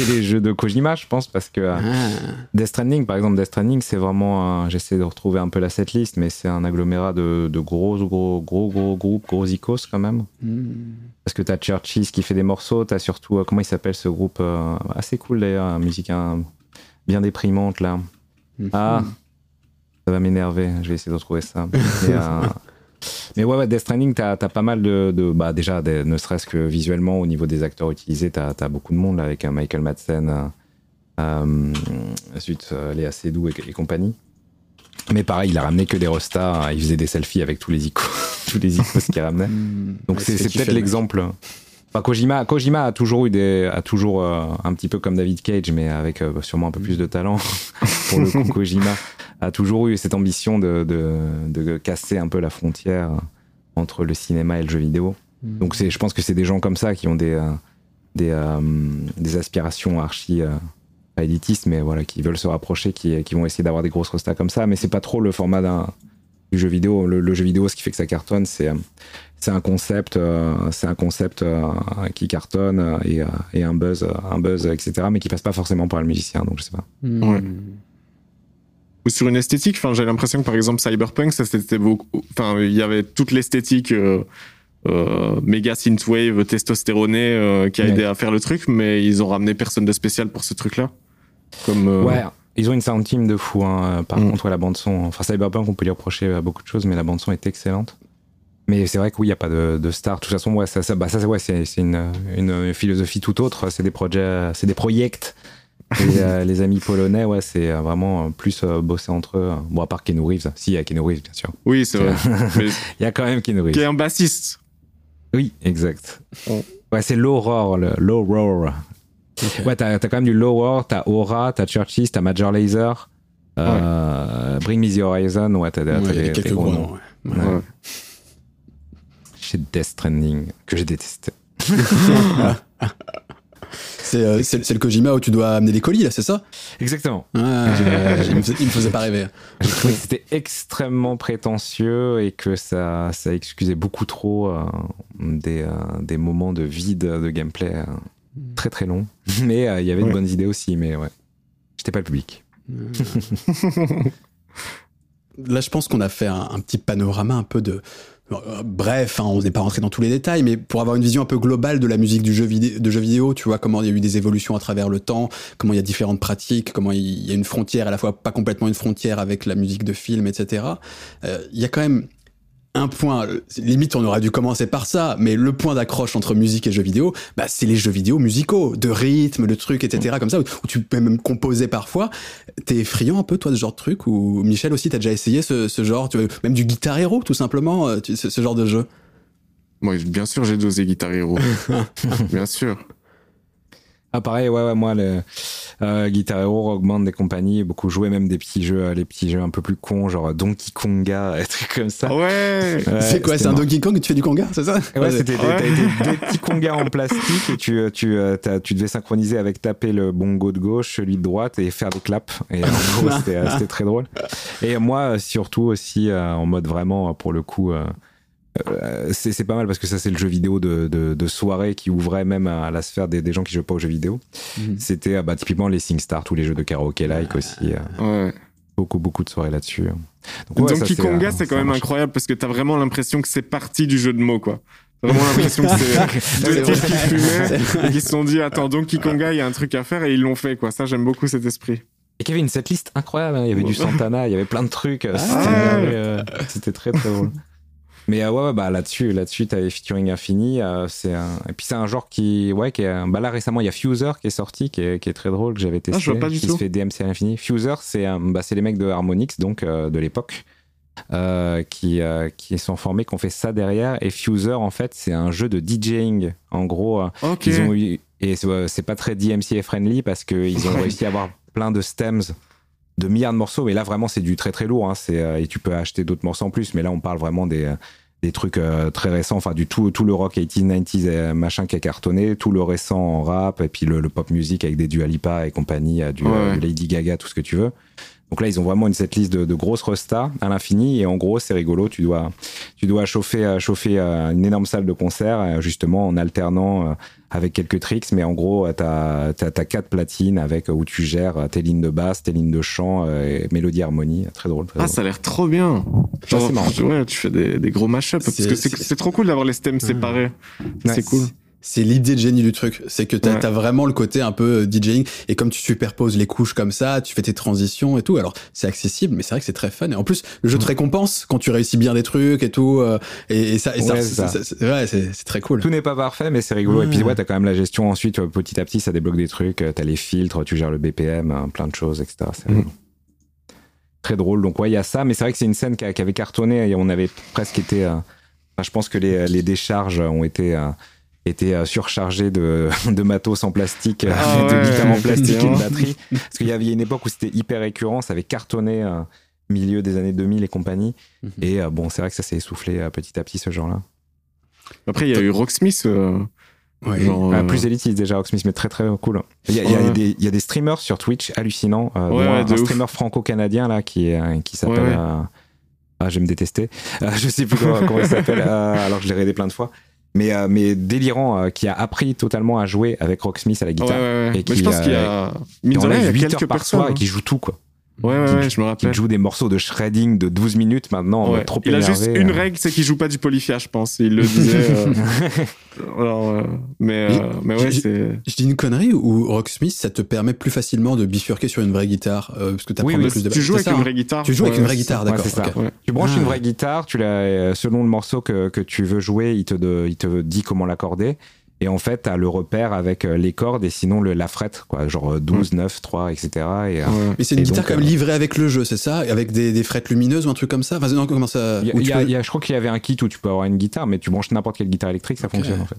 les jeux de Kojima, je pense, parce que euh, ah. Death Stranding, par exemple, Death Stranding, c'est vraiment, j'essaie de retrouver un peu la setlist, mais c'est un agglomérat de, de, gros, gros, gros, gros groupes, gros icos quand même. Hmm. Parce que t'as Churchill qui fait des morceaux, t'as surtout, euh, comment il s'appelle ce groupe, assez cool d'ailleurs, musique bien déprimante là. Hmm. Ah, ça va m'énerver. Je vais essayer de retrouver ça. Mais, euh, ouais, ouais, Death Stranding, t'as as pas mal de. bah, déjà, ne serait-ce que visuellement, au niveau des acteurs utilisés, t'as as beaucoup de monde là, avec euh, Michael Madsen, euh, euh, zut, Léa Seydoux et, compagnie. Mais pareil, il a ramené que des rostas. Il faisait des selfies avec tous les icônes, tous les icônes qu'il ramenait. Hmm. Donc c'est peut-être l'exemple. Kojima, Kojima a toujours eu des, a toujours un petit peu comme David Cage, mais avec sûrement un peu plus de talent pour le coup. Kojima a toujours eu cette ambition de, de, casser un peu la frontière entre le cinéma et le jeu vidéo. Mm. Donc c'est, je pense que c'est des gens comme ça qui ont des, euh, des, euh, des aspirations archi euh, élitistes, mais voilà, qui veulent se rapprocher, qui, qui vont essayer d'avoir des grosses restas comme ça. Mais c'est pas trop le format d'un, du jeu vidéo. Le, jeu vidéo, ce qui fait que ça cartonne, c'est c'est un concept, c'est un concept qui cartonne et, et, un buzz, un buzz, etc. Mais qui passe pas forcément par le musicien. Donc je sais pas. Mm ou sur une esthétique. Enfin, j'ai l'impression que par exemple Cyberpunk, ça c'était beaucoup. Enfin, il y avait toute l'esthétique euh, euh, méga synthwave, testostéroné euh, qui a aidé à faire le truc, mais ils ont ramené personne de spécial pour ce truc-là. Comme euh, ouais. Ils ont une sound team de fou, hein. par mm. contre, la bande son. Enfin, Cyberpunk, on peut lui reprocher à beaucoup de choses, mais la bande son est excellente. Mais c'est vrai que oui, il n'y a pas de, de, star. De toute façon, ouais, ça, ça, bah, ça ouais, c'est une, une, philosophie tout autre. C'est des projets, c'est des projets et euh, les amis polonais, ouais, c'est euh, vraiment plus euh, bosser entre eux. Bon, à part Keanu Reeves. Si, il y a Keanu Reeves, bien sûr. Oui, c'est vrai. Il y a quand même Keanu Reeves. Qui est un bassiste. Oui, exact. Ouais, c'est Low Roar, le Low Roar. Ouais, t'as as quand même du Low Roar, t'as Aura, t'as Churchill, t'as Major Laser, Bring Me the Horizon, ouais, t'as des, quelques gros noms. Ouais. Chez Death Stranding, que j'ai détesté. Euh, c'est le Kojima où tu dois amener des colis, là, c'est ça? Exactement. Ah, il, me faisait, pas rêver. c'était extrêmement prétentieux et que ça, ça excusait beaucoup trop euh, des, euh, des moments de vide de gameplay très très longs. Mais il y avait de bonnes idées aussi, mais ouais. J'étais pas le public. Là, je pense qu'on a fait un, petit panorama un peu de, bref, hein, on n'est pas rentré dans tous les détails, mais pour avoir une vision un peu globale de la musique du jeu vidéo, tu vois comment il y a eu des évolutions à travers le temps, comment il y a différentes pratiques, comment il y a une frontière, à la fois pas complètement une frontière avec la musique de film, etc. Euh, il y a quand même un point, limite on aurait dû commencer par ça, mais le point d'accroche entre musique et jeux vidéo, bah, c'est les jeux vidéo musicaux, de rythme, de trucs, etc. comme ça, où, tu peux même composer parfois. T'es friand un peu toi de ce genre de truc, ou Michel aussi, t'as déjà essayé ce, genre, tu même du Guitar Hero tout simplement, euh, ce, genre de jeu? Moi, bien sûr, j'ai dosé Guitar Hero, bien sûr. Ah pareil, ouais, ouais moi le euh, Guitar Hero, Rock Band et compagnie, beaucoup joué même des petits jeux, les petits jeux un peu plus cons, genre Donkey Konga, des trucs comme ça. Ouais. c'est quoi, c'est un Donkey Kong tu fais du Konga, c'est ça? Ouais, c'était des, des, petits Konga en plastique et tu tu tu devais synchroniser avec taper le bongo de gauche, celui de droite et faire des claps. Et en gros, c'était très drôle. Et moi surtout aussi en mode vraiment pour le coup. Euh, c'est pas mal parce que ça c'est le jeu vidéo de, de, soirée qui ouvrait même à la sphère des, des gens qui jouent pas aux jeux vidéo. Mhm. C'était bah, typiquement les SingStar, tous les jeux de karaoké like aussi. Euh, ouais. Beaucoup beaucoup de soirées là-dessus. Donc, ouais, Donkey Konga c'est quand même incroyable parce que t'as vraiment l'impression que c'est parti du jeu de mots quoi. T'as vraiment l'impression que c'est deux types qui fumaient et qui se sont dit attends Donkey Konga il y a un truc à faire et ils l'ont fait quoi. Ça j'aime beaucoup cet esprit. Et qu'il y avait une setlist incroyable, hein. il y avait du Santana, il y avait plein de trucs. Ah c'était très très drôle. Mais euh, ouais, bah là-dessus, là-dessus, t'avais featuring infini. Euh, c'est un... et puis c'est un genre qui, ouais, qui est, bah là récemment, il y a Fuser qui est sorti, qui est, qui est très drôle que j'avais testé. Ah, je vois pas du qui tout. se fait DMC à l'infini. Fuser, c'est, bah, c'est les mecs de Harmonix, donc euh, de l'époque. qui, qui sont formés, qui ont fait ça derrière. Et Fuser, en fait, c'est un jeu de DJing. En gros, ils ont eu, et c'est pas très DMCA friendly parce qu'ils ont réussi à avoir plein de stems de milliards de morceaux. Et là, vraiment, c'est du très très lourd. Hein. C'est, euh, et tu peux acheter d'autres morceaux en plus. Mais là, on parle vraiment des, euh, des trucs euh, très récents. Enfin, du tout, tout le rock 80s, 90s, machin qui a cartonné. Tout le récent en rap. Et puis le, pop music avec des Dua Lipa et compagnie, du, Lady Gaga, tout ce que tu veux. Donc là, ils ont vraiment une cette liste de, de grosses restas à l'infini. Et en gros, c'est rigolo. Tu dois, tu dois chauffer, chauffer une énorme salle de concert, justement, en alternant avec quelques tricks, mais en gros, tu as, quatre platines avec où tu gères tes lignes de basse, tes lignes de chant, euh, et mélodie, harmonie. Très drôle. ah, ça a l'air trop bien. Genre, ouais, tu fais des, des gros mashups. Parce que c'est trop cool d'avoir les stems séparés. C'est cool c'est l'idée de génie du truc. C'est que t'as as vraiment le côté un peu euh, DJing et comme tu superposes les couches comme ça, tu fais tes transitions et tout. Alors c'est accessible, mais c'est vrai que c'est très fun. Et en plus, le jeu te récompense quand tu réussis bien des trucs et tout. Euh, et, ça, c'est très cool. Tout n'est pas parfait, mais c'est rigolo. Et puis ouais, t'as quand même la gestion ensuite. Euh, petit à petit, ça débloque des trucs. T'as les filtres, tu gères le BPM, hein, plein de choses, etc. C'est mm. très drôle. Donc ouais, il y a ça, mais c'est vrai que c'est une scène qui, avait cartonné et on avait presque été. je pense que les, les décharges ont été était euh, surchargé de, de matos en plastique, ah de guitares en plastique et de batterie. Parce qu'il y avait une époque où c'était hyper récurrent, ça avait cartonné euh, milieu des années 2000 et compagnie. Mhm. Et euh, bon, c'est vrai que ça s'est essoufflé petit à petit ce genre-là. Après, il y a eu Rocksmith. Ah, plus élitiste déjà Rocksmith mais très très cool il y a, y, a des, y a des streamers sur Twitch hallucinants un, streamer franco-canadien là qui, est, qui s'appelle ah je vais me détester je sais plus comment, comment il s'appelle alors que je l'ai regardé plein de fois mais, euh, mais délirant, euh, qui a appris totalement à jouer avec Rocksmith à la guitare. Et qui, je pense qu'il y a, il y a quelques par soir et qui joue tout, quoi. Ouais, ouais, je me rappelle. Il joue des morceaux de shredding de 12 minutes maintenant, ouais. trop Il a juste une euh. règle, c'est qu'il joue pas du polyphia, je pense. Il le disait. Alors, mais, mais ouais, c'est. Je dis une connerie ou Rocksmith, ça te permet plus facilement de bifurquer sur une vraie guitare parce que tu oui, plus de Tu joues avec une vraie guitare. Tu joues avec une vraie guitare, d'accord. Tu branches une ah. vraie guitare, tu l'as selon le morceau que, que tu veux jouer, il te, il te dit comment l'accorder. Et en fait, t'as le repère avec euh, les cordes et sinon le, la frette, quoi, genre 12, 9, 3, etc. Et, Mais c'est une guitare quand même euh, livrée avec le jeu, c'est ça? Avec des, des, frettes lumineuses ou un truc comme ça? Enfin, non, comment ça y a, y a, Je crois qu'il y avait un kit où tu peux avoir une guitare, mais tu branches n'importe quelle guitare électrique, ça fonctionne en fait.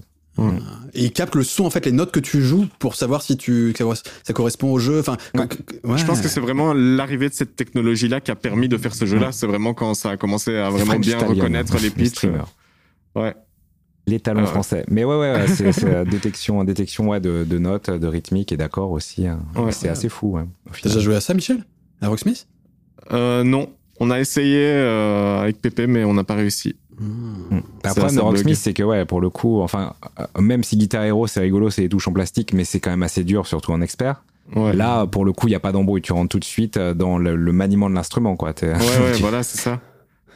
Et il capte le son, en fait, les notes que tu joues pour savoir si tu, ça correspond au jeu. Enfin, Je pense que c'est vraiment l'arrivée de cette technologie-là qui a permis de faire ce jeu-là. C'est vraiment quand ça a commencé à vraiment bien reconnaître les pitchs. Ouais. Les talents ah français. Mais ouais, ouais, c'est euh, détection, détection ouais, de, de, notes, de rythmique et d'accords aussi. Hein. c'est assez fou. T'as déjà joué à ça, Michel? À Rocksmith euh, Non. On a essayé euh, avec Pépé, mais on n'a pas réussi. Mmh. Le problème de Rocksmith, c'est que, ouais, pour le coup, enfin, euh, même si Guitar Hero, c'est rigolo, c'est des touches en plastique, mais c'est quand même assez dur, surtout en expert. Là, pour le coup, il n'y a pas d'embrouille. Tu rentres tout de suite dans le, maniement de l'instrument, quoi. Ouais, ouais, voilà, c'est ça.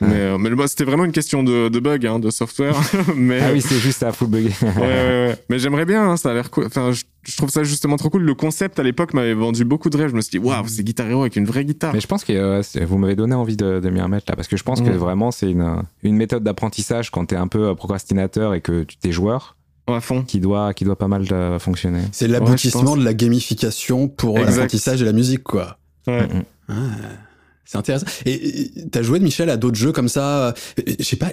Mais, euh, mais bah, c'était vraiment une question de, de bug, hein, de software. mais, ah oui, c'est juste à full bug. ouais, ouais, ouais. Mais j'aimerais bien, hein, ça a l'air cool. Enfin, je, trouve ça justement trop cool. Le concept à l'époque m'avait vendu beaucoup de rêves. Je me suis dit, waouh, c'est Guitar Hero avec une vraie guitare. Mais je pense que euh, vous m'avez donné envie de, de m'y remettre là, parce que je pense que vraiment c'est une, une méthode d'apprentissage quand t'es un peu procrastinateur et que tu t'es joueur. À fond. Qui doit, qui doit pas mal de fonctionner. C'est l'aboutissement de la gamification pour l'apprentissage de la musique, quoi. Ouais. Ah. C'est intéressant. Et t'as joué, Michel, à d'autres jeux comme ça euh, Je sais pas,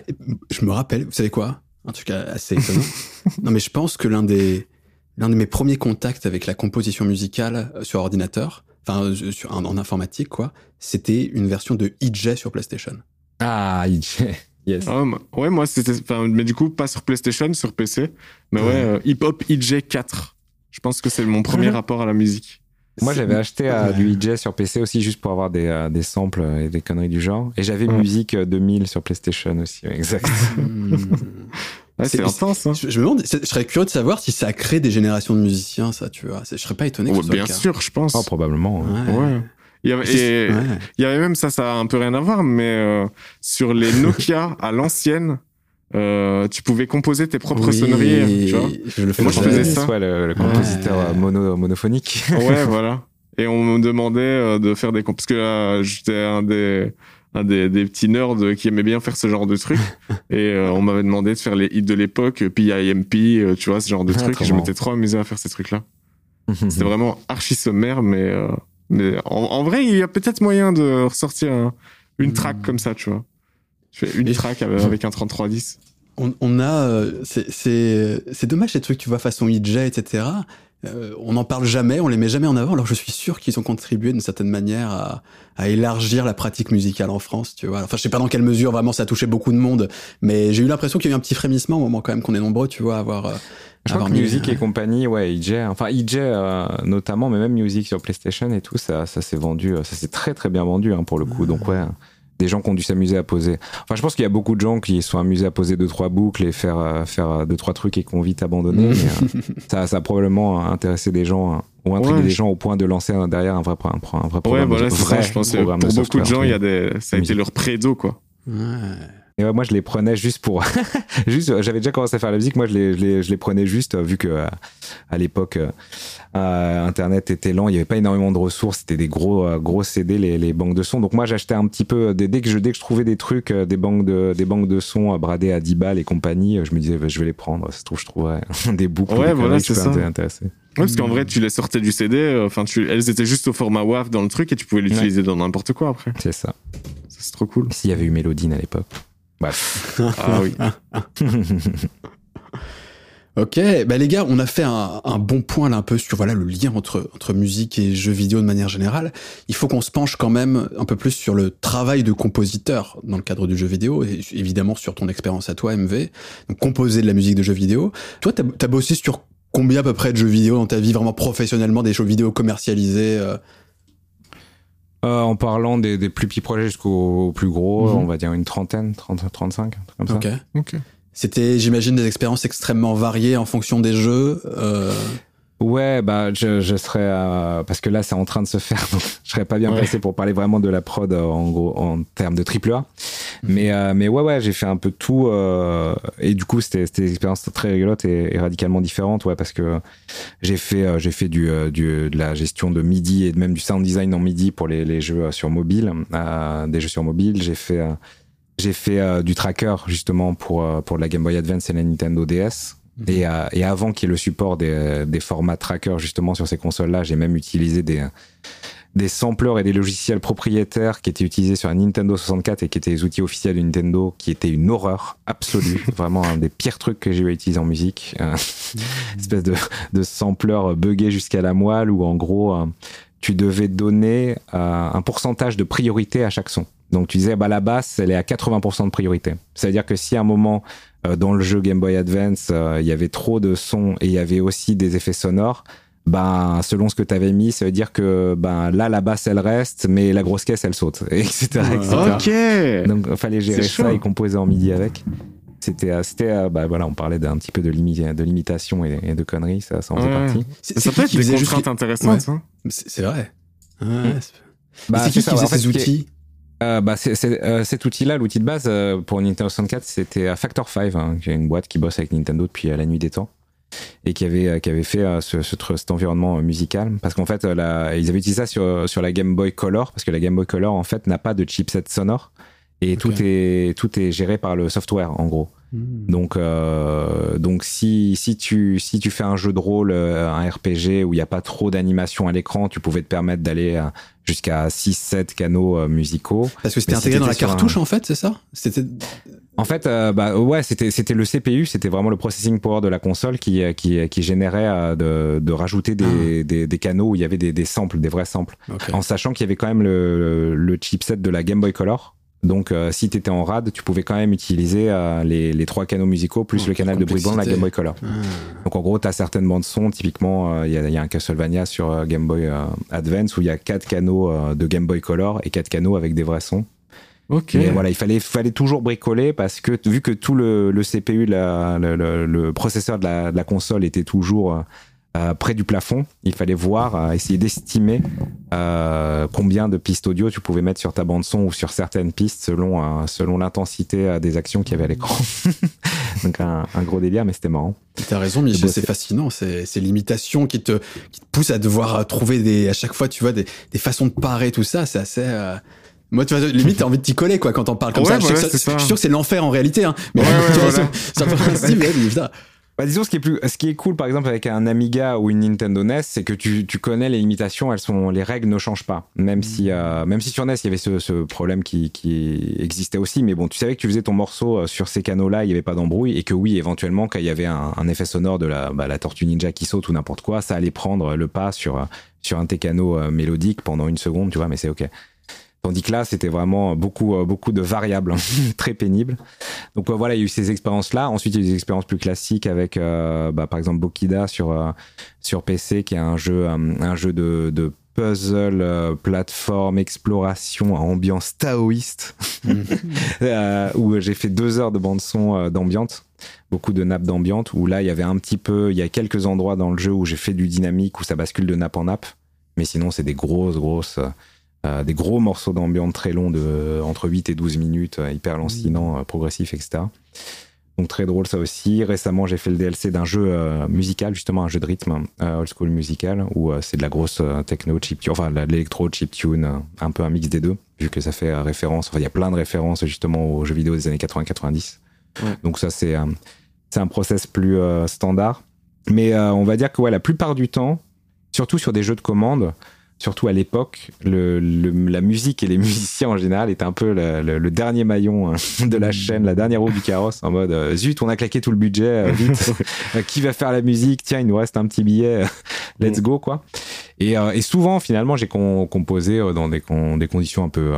je me rappelle, vous savez quoi? Un truc assez étonnant. non, mais je pense que l'un des l'un de mes premiers contacts avec la composition musicale sur ordinateur, enfin sur, en, en informatique quoi, c'était une version de EJ sur PlayStation. Ah, EJ. Yes. Ah, ouais, moi, c'était. Mais du coup, pas sur PlayStation, sur PC. Mais ouais, euh, Hip Hop EJ 4. Je pense que c'est mon premier rapport à la musique. Moi, j'avais acheté euh, du EJ sur PC aussi, juste pour avoir des, euh, des samples et des conneries du genre. Et j'avais Musique 2000 sur PlayStation aussi, exact. ouais, c'est intense. Hein. Je, me demande, je serais curieux de savoir si ça a créé des générations de musiciens, ça, tu vois. Je serais pas étonné que oh, ce soit Bien le cas. sûr, je pense. Oh, probablement. Ouais. ouais. Il y, avait, et, ouais. il y avait même ça, ça a un peu rien à voir, mais euh, sur les Nokia à l'ancienne, euh, tu pouvais composer tes propres oui, sonneries. Tu vois je le fais moi, je faisais ça. Ouais, le, le compositeur ouais. mono, monophonique. ouais, voilà. Et on me demandait euh, de faire des parce que euh, j'étais un des un des, des, petits nerds qui aimaient bien faire ce genre de trucs et euh, on m'avait demandé de faire les hits de l'époque puis IMP tu vois ce genre de Ah, trucs et je m'étais trop amusé à faire ces trucs là c'était vraiment archi sommaire mais euh, mais en, en, vrai, il y a peut-être moyen de ressortir un, une track comme ça, tu vois. Tu fais une track avec, avec un 3310. On, on a, euh, c'est dommage ces trucs, tu vois, façon EJ, etc. Euh, on n'en parle jamais, on les met jamais en avant. Alors je suis sûr qu'ils ont contribué d'une certaine manière à, à, élargir la pratique musicale en France, tu vois. Enfin, je sais pas dans quelle mesure vraiment ça a touché beaucoup de monde, mais j'ai eu l'impression qu'il y a eu un petit frémissement au moment quand même qu'on est nombreux, tu vois, à avoir. Euh, je crois que Music et compagnie, ouais, EJ, enfin EJ euh, notamment, mais même Music sur PlayStation et tout, ça, ça s'est vendu, ça s'est très très bien vendu hein, pour le coup. Donc ouais, des gens qui ont dû s'amuser à poser. Enfin, je pense qu'il y a beaucoup de gens qui sont amusés à poser deux trois boucles et faire euh, faire deux trois trucs et qui ont vite abandonné. mais, euh, ça, ça a probablement intéressé des gens hein, ou intrigué Ouais. des gens au point de lancer un- derrière un vrai un, vrai- un vrai Ouais, programme. voilà, de- c'est ça. vrai Je pense pour de beaucoup de gens, il y a des, ça a été leur prédo, quoi. Ouais. Et ouais, moi, je les prenais juste pour. juste, j'avais déjà commencé à faire la musique. Moi, je les, je les, je les prenais juste, euh, vu que euh, à l'époque, euh, Internet était lent, il n'y avait pas énormément de ressources. C'était des gros, euh, gros CD, les, les banques de sons. Donc, moi, j'achetais un petit peu. Dès, dès que je, dès que je trouvais des trucs, des banques de, des banques de sons bradées à 10 balles et compagnie, je me disais, bah, je vais les prendre. Ça se trouve, je trouverais des boucles. Ouais, voilà, c'est ça. Ouais, parce qu'en vrai, tu les sortais du CD, enfin, tu, elles étaient juste au format WAV dans le truc et tu pouvais l'utiliser dans n'importe quoi après. C'est ça. Ça, C'est trop cool. S'il y avait eu Mélodine à l'époque. Bref. Ah oui. Ok, bah les gars, on a fait un, un, bon point là un peu sur voilà le lien entre entre musique et jeux vidéo de manière générale. Il faut qu'on se penche quand même un peu plus sur le travail de compositeur dans le cadre du jeu vidéo et évidemment sur ton expérience à toi, MV. Donc composer de la musique de jeux vidéo. Toi, t'as as bossé sur combien à peu près de jeux vidéo dans ta vie vraiment professionnellement, des jeux vidéo commercialisés euh... Euh, en parlant des, des, plus petits projets jusqu'aux plus gros, Mhm. on va dire une trentaine, 30, 35, un truc comme ça. Ok. Ok. C'était, j'imagine, des expériences extrêmement variées en fonction des jeux. Euh... Ouais, bah je, je serais euh, parce que là c'est en train de se faire, donc je serais pas bien Ouais. placé pour parler vraiment de la prod euh, en gros en termes de triple A. Mais euh, mais ouais ouais j'ai fait un peu tout euh, et du coup c'était c'était des expériences très rigolotes et, et radicalement différentes ouais parce que j'ai fait euh, j'ai fait du, du de la gestion de MIDI et même du sound design en MIDI pour les, les jeux sur mobile, euh, des jeux sur mobile. J'ai fait j'ai fait du tracker justement pour pour la Game Boy Advance et la Nintendo DS. Et, euh, et, avant qu'il y ait le support des, des, formats tracker justement sur ces consoles-là, j'ai même utilisé des, des sampleurs et des logiciels propriétaires qui étaient utilisés sur la Nintendo 64 et qui étaient les outils officiels de Nintendo, qui étaient une horreur absolue, vraiment un des pires trucs que j'ai eu à utiliser en musique. Euh, espèce de, de sampler buggé jusqu'à la moelle où en gros euh, tu devais donner un pourcentage de priorité à chaque son. Donc tu disais bah la basse elle est à 80% de priorité. C'est-à-dire que si à un moment dans le jeu Game Boy Advance euh, il y avait trop de sons et il y avait aussi des effets sonores, ben selon ce que tu avais mis, ça veut dire que ben là la basse elle reste mais la grosse caisse elle saute, etc. etc. Ok. Donc il fallait gérer ça et composer en midi avec. C'était, c'était, bah voilà, on parlait d'un petit peu de, limi de limitation et, et, de conneries, ça, ça en faisait ouais. partie. C'est, ça peut être des contraintes intéressantes. Ouais. Hein. C'est, vrai. Ouais, bah, c'est qui qui faisait ces outils euh, bah, c'est, c'est, euh, cet outil-là, l'outil de base euh, pour Nintendo 64, c'était Factor 5, hein, qui est une boîte qui bosse avec Nintendo depuis euh, la nuit des temps et qui avait, euh, qui avait fait ce, ce, cet environnement musical. Parce qu'en fait, la, ils avaient utilisé ça sur, sur la Game Boy Color, parce que la Game Boy Color, en fait, n'a pas de chipset sonore et okay. tout, est, tout est géré par le software, en gros. Mmh. Donc, euh, donc si, si, tu, si tu fais un jeu de rôle, euh, un RPG où il n'y a pas trop d'animation à l'écran, tu pouvais te permettre d'aller jusqu'à 6-7 canaux euh, musicaux. Parce que c'était intégré dans la cartouche, un... en fait, c'est ça? C'était. En fait, euh, bah ouais, c'était c'était le CPU, c'était vraiment le processing power de la console qui qui, qui générait euh, de, de rajouter des, ah. des, des, canaux où il y avait des, des samples, des vrais samples, en sachant qu'il y avait quand même le, le chipset de la Game Boy Color. Donc, euh, si tu étais en RAD, tu pouvais quand même utiliser les, les, trois canaux musicaux plus le canal de bruit blanc de la Game Boy Color. Ah. Donc, en gros, tu as certaines bandes son. Typiquement, il y, a, y, a un Castlevania sur Game Boy Advance où il y a quatre canaux de Game Boy Color et quatre canaux avec des vrais sons. Ok. Mais voilà, il fallait, fallait toujours bricoler parce que vu que tout le, le CPU, la, le, le, processeur de la, de la, console était toujours euh, près du plafond, il fallait voir, euh, essayer d'estimer euh, combien de pistes audio tu pouvais mettre sur ta bande son ou sur certaines pistes selon, selon l'intensité des actions qu'il y avait à l'écran. Donc un, un, gros délire, mais c'était marrant. T'as raison, Michel, c'est fascinant. C'est l'imitation qui te, qui te pousse à devoir trouver des, à chaque fois, tu vois, des, des façons de parer tout ça. C'est assez. Moi, tu vois, limite, t'as envie de t'y coller, quoi, quand t'en parles comme ça. je, suis sûr que c'est l'enfer en réalité, hein. Mais ouais, ouais, bah, disons, ce qui, est plus, ce qui est cool, par exemple, avec un Amiga ou une Nintendo NES, c'est que tu, tu, connais les limitations, elles sont, les règles ne changent pas. Même, si, euh, même si sur NES, il y avait ce, ce problème qui, qui, existait aussi. Mais bon, tu savais que tu faisais ton morceau euh, sur ces canaux-là, il n'y avait pas d'embrouille. Et que oui, éventuellement, quand il y avait un, un effet sonore de la, bah, la tortue ninja qui saute ou n'importe quoi, ça allait prendre le pas sur, sur un tes canaux euh, mélodiques pendant une seconde, tu vois, mais c'est OK. Tandis que là, c'était vraiment beaucoup, euh, beaucoup de variables, très pénibles. Donc voilà, il y a eu ces expériences-là. Ensuite, il y a eu des expériences plus classiques avec, euh, bah, par exemple, Bokida sur, euh, sur PC, qui est un jeu, un jeu de, de puzzle, plateforme, exploration à ambiance taoïste, où j'ai fait deux heures de bande son d'ambiance, beaucoup de nappes d'ambiance, où là il y avait un petit peu, il y a quelques endroits dans le jeu où j'ai fait du dynamique, où ça bascule de nappe en nappe, mais sinon c'est des grosses, grosses des gros morceaux d'ambiance très longs de euh, entre 8 et 12 minutes, euh, hyper lancinant, progressif, etc. Donc très drôle ça aussi. Récemment, j'ai fait le DLC d'un jeu musical, justement un jeu de rythme, old school musical, où c'est de la grosse techno chip tune, enfin de l'électro chip tune, un peu un mix des deux, vu que ça fait référence. Enfin, il y a plein de références justement aux jeux vidéo des années 80-90. Donc ça c'est c'est un process plus standard. Mais on va dire que ouais, la plupart du temps, surtout sur des jeux de commande, surtout à l'époque, le, la musique et les musiciens en général étaient un peu le, dernier maillon hein, de la chaîne, la dernière roue du carrosse, en mode euh, zut, on a claqué tout le budget, euh, vite, qui va faire la musique? Tiens, il nous reste un petit billet, let's go, quoi. Et, euh, et souvent, finalement, j'ai composé dans des, des conditions un peu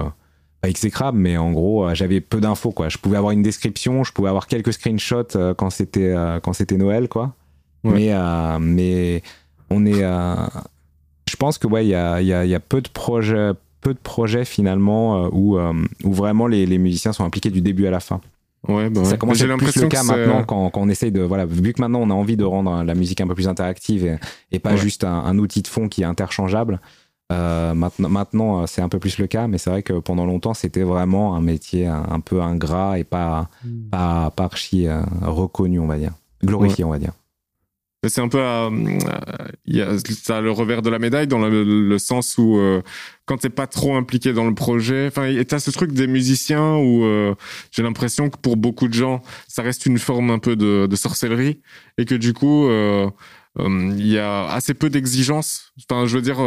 pas exécrables, mais en gros, j'avais peu d'infos, quoi. Je pouvais avoir une description, je pouvais avoir quelques screenshots quand c'était quand c'était Noël, quoi. Mais mais on est je pense que ouais, il y a, y, a, y a, peu de projets, peu de projets finalement euh, où, euh, où vraiment les, les, musiciens sont impliqués du début à la fin. Ouais, bah Ça commence à être plus le cas maintenant quand, quand, on essaye de voilà vu que maintenant on a envie de rendre la musique un peu plus interactive et, et pas juste un, un, outil de fond qui est interchangeable. Euh, maintenant, maintenant c'est un peu plus le cas, mais c'est vrai que pendant longtemps c'était vraiment un métier un, peu ingrat et pas pas, pas archi reconnu on va dire, glorifié on va dire. C'est un peu, euh, il y a ça le revers de la médaille dans le, sens où euh, quand t'es pas trop impliqué dans le projet, enfin, t'as ce truc des musiciens où euh, j'ai l'impression que pour beaucoup de gens, ça reste une forme un peu de, de sorcellerie et que du coup, euh, euh, il y a assez peu d'exigences. Enfin, je veux dire,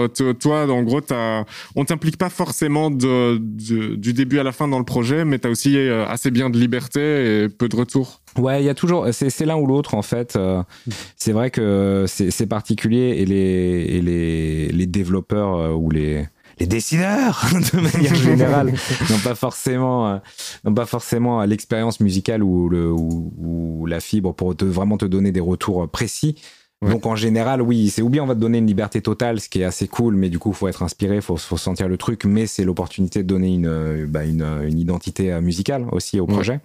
toi, en gros, as, on t'implique pas forcément de, du début à la fin dans le projet, mais tu as aussi assez bien de liberté et peu de retour. Ouais, il y a toujours, c'est l'un ou l'autre en fait. Euh, c'est vrai que c'est particulier et les, et les, les développeurs euh, ou les, les décideurs de manière générale n'ont pas forcément euh, n'ont pas forcément l'expérience musicale ou, le, ou, ou, la fibre pour te, vraiment te donner des retours précis. Donc en général, oui, c'est ou bien on va te donner une liberté totale, ce qui est assez cool, mais du coup, faut être inspiré, faut, faut sentir le truc, mais c'est l'opportunité de donner une, euh, bah, une, une, identité euh, musicale aussi au projet.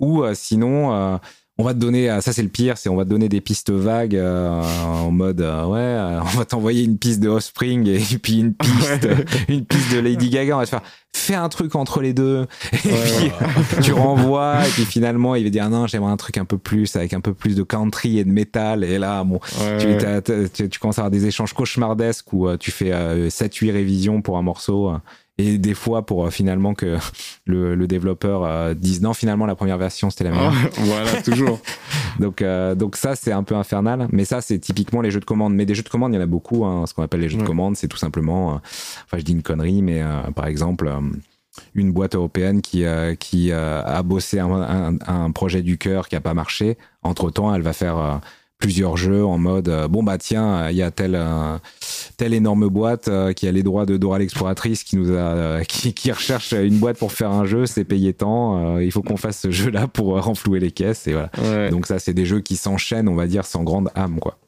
Ou euh, sinon, on va te donner, ça c'est le pire, c'est on va te donner des pistes vagues en mode ouais, on va t'envoyer une piste de Offspring et puis une piste, une piste de Lady Gaga, on va te faire fais un truc entre les deux. Et puis tu renvoies et puis finalement il va dire non j'aimerais un truc un peu plus avec un peu plus de country et de métal et là bon tu, tu, commences à avoir des échanges cauchemardesques où tu fais 7-8 révisions pour un morceau et des fois pour euh, finalement que le, le développeur euh, dise non finalement la première version c'était la meilleure. voilà toujours. Donc euh, donc ça c'est un peu infernal. Mais ça c'est typiquement les jeux de commande. Mais des jeux de commande il y en a beaucoup hein, ce qu'on appelle les jeux de commande c'est tout simplement enfin je dis une connerie mais par exemple une boîte européenne qui, qui a bossé un, un, projet du cœur qui a pas marché. Entre temps, elle va faire plusieurs jeux en mode bon bah tiens il y a telle telle énorme boîte qui a les droits de Dora l'exploratrice qui nous a qui, qui, recherche une boîte pour faire un jeu c'est payé tant il faut qu'on fasse ce jeu là pour renflouer les caisses et voilà. Donc ça c'est des jeux qui s'enchaînent on va dire sans grande âme quoi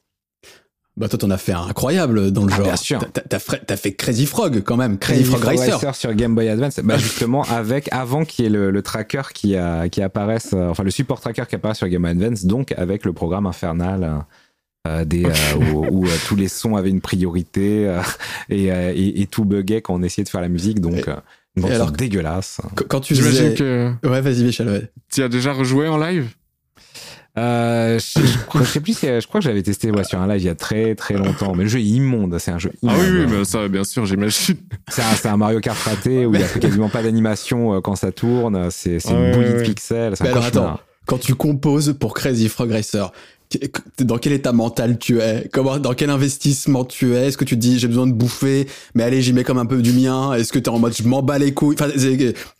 bah toi t'en as fait un incroyable dans le ah, genre. Bien sûr. T'as as fait Crazy Frog quand même, Crazy, Frog, Racer. sur Game Boy Advance. Bah justement avec avant qu'il y ait le, tracker qui a, qui apparaisse, euh, enfin le support tracker qui apparaît sur Game Boy Advance, donc avec le programme infernal. Euh, euh des où, tous les sons avaient une priorité et, et, tout buguait quand on essayait de faire la musique donc une alors, dégueulasse quand tu disais que ouais vas-y Michel ouais. tu as déjà rejoué en live? Euh, je, je, sais plus si je crois que j'avais testé ouais, sur un live il y a très très longtemps. Mais le jeu est immonde c'est un jeu immonde. ah oui, oui mais ça bien sûr j'imagine. C'est un, un, Mario Kart raté où il y a quasiment pas d'animation euh, quand ça tourne. C'est une ah bouillie de pixels mais alors attends quand tu composes pour Crazy Frog Racer dans quel état mental tu es? Comment, dans quel investissement tu es? Est-ce que tu te dis j'ai besoin de bouffer, mais allez j'y mets comme un peu du mien? Est-ce que tu es en mode je m'en bats les couilles? Enfin,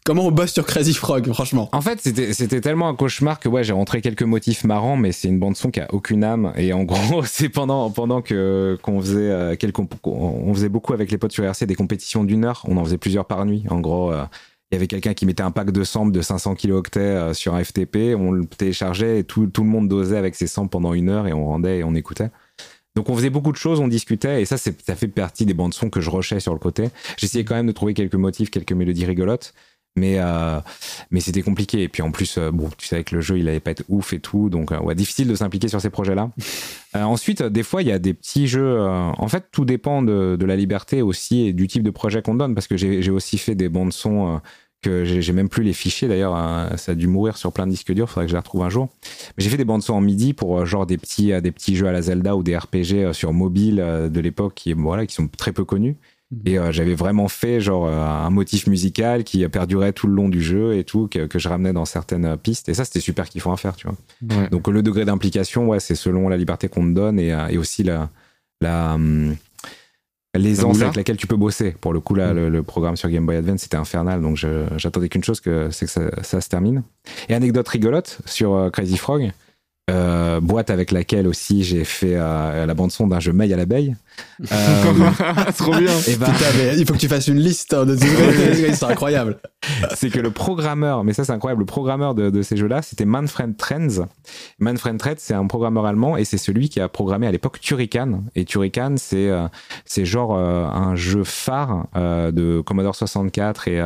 Comment on bosse sur Crazy Frog, franchement? En fait, c'était, tellement un cauchemar que ouais, j'ai rentré quelques motifs marrants, mais c'est une bande son qui a aucune âme. Et en gros, c'est pendant pendant que qu'on faisait euh, on faisait beaucoup avec les potes sur RC des compétitions d'une heure. On en faisait plusieurs par nuit. En gros. Euh, il y avait quelqu'un qui mettait un pack de samples de 500 kilooctets euh, sur un FTP, on le téléchargeait et tout, le monde dosait avec ses samples pendant une heure et on rendait et on écoutait. Donc on faisait beaucoup de choses, on discutait et ça, ça fait partie des bandes son que je rushais sur le côté. J'essayais quand même de trouver quelques motifs, quelques mélodies rigolotes mais euh, mais c'était compliqué. Et puis en plus euh, bon tu savais que le jeu il allait pas être ouf et tout. Donc euh, ouais difficile de s'impliquer sur ces projets là ensuite des fois il y a des petits jeux en fait tout dépend de, de, la liberté aussi et du type de projet qu'on donne. Parce que j'ai aussi fait des bandes son que j'ai même plus les fichiers. D'ailleurs ça a dû mourir sur plein de disques durs. Faudrait que je les retrouve un jour. Mais j'ai fait des bandes son en midi pour genre des petits des petits jeux à la Zelda ou des RPG sur mobile de l'époque qui voilà qui sont très peu connus et euh, j'avais vraiment fait genre euh, un motif musical qui perdurait tout le long du jeu et tout, que, que je ramenais dans certaines pistes. Et ça, c'était super kiffant à faire, tu vois. Donc le degré d'implication, ouais, c'est selon la liberté qu'on te donne et, euh, et aussi la, la hum, l'aisance avec laquelle tu peux bosser. Pour le coup, là, mm. le, programme sur Game Boy Advance, c'était infernal, donc j'attendais qu'une chose, que c'est que ça, ça, se termine. Et anecdote rigolote sur Crazy Frog, euh, boîte avec laquelle aussi j'ai fait euh, la bande son d'un jeu Mail à l'abeille. Euh, Trop bien. Et bah, il faut que tu fasses une liste hein, de c'est incroyable. c'est que le programmeur, mais ça c'est incroyable, le programmeur de, ces jeux-là, c'était Manfred Trenz. Manfred Trenz, c'est un programmeur allemand et c'est celui qui a programmé à l'époque Turrican. Et Turrican, c'est c'est genre un jeu phare de Commodore 64 et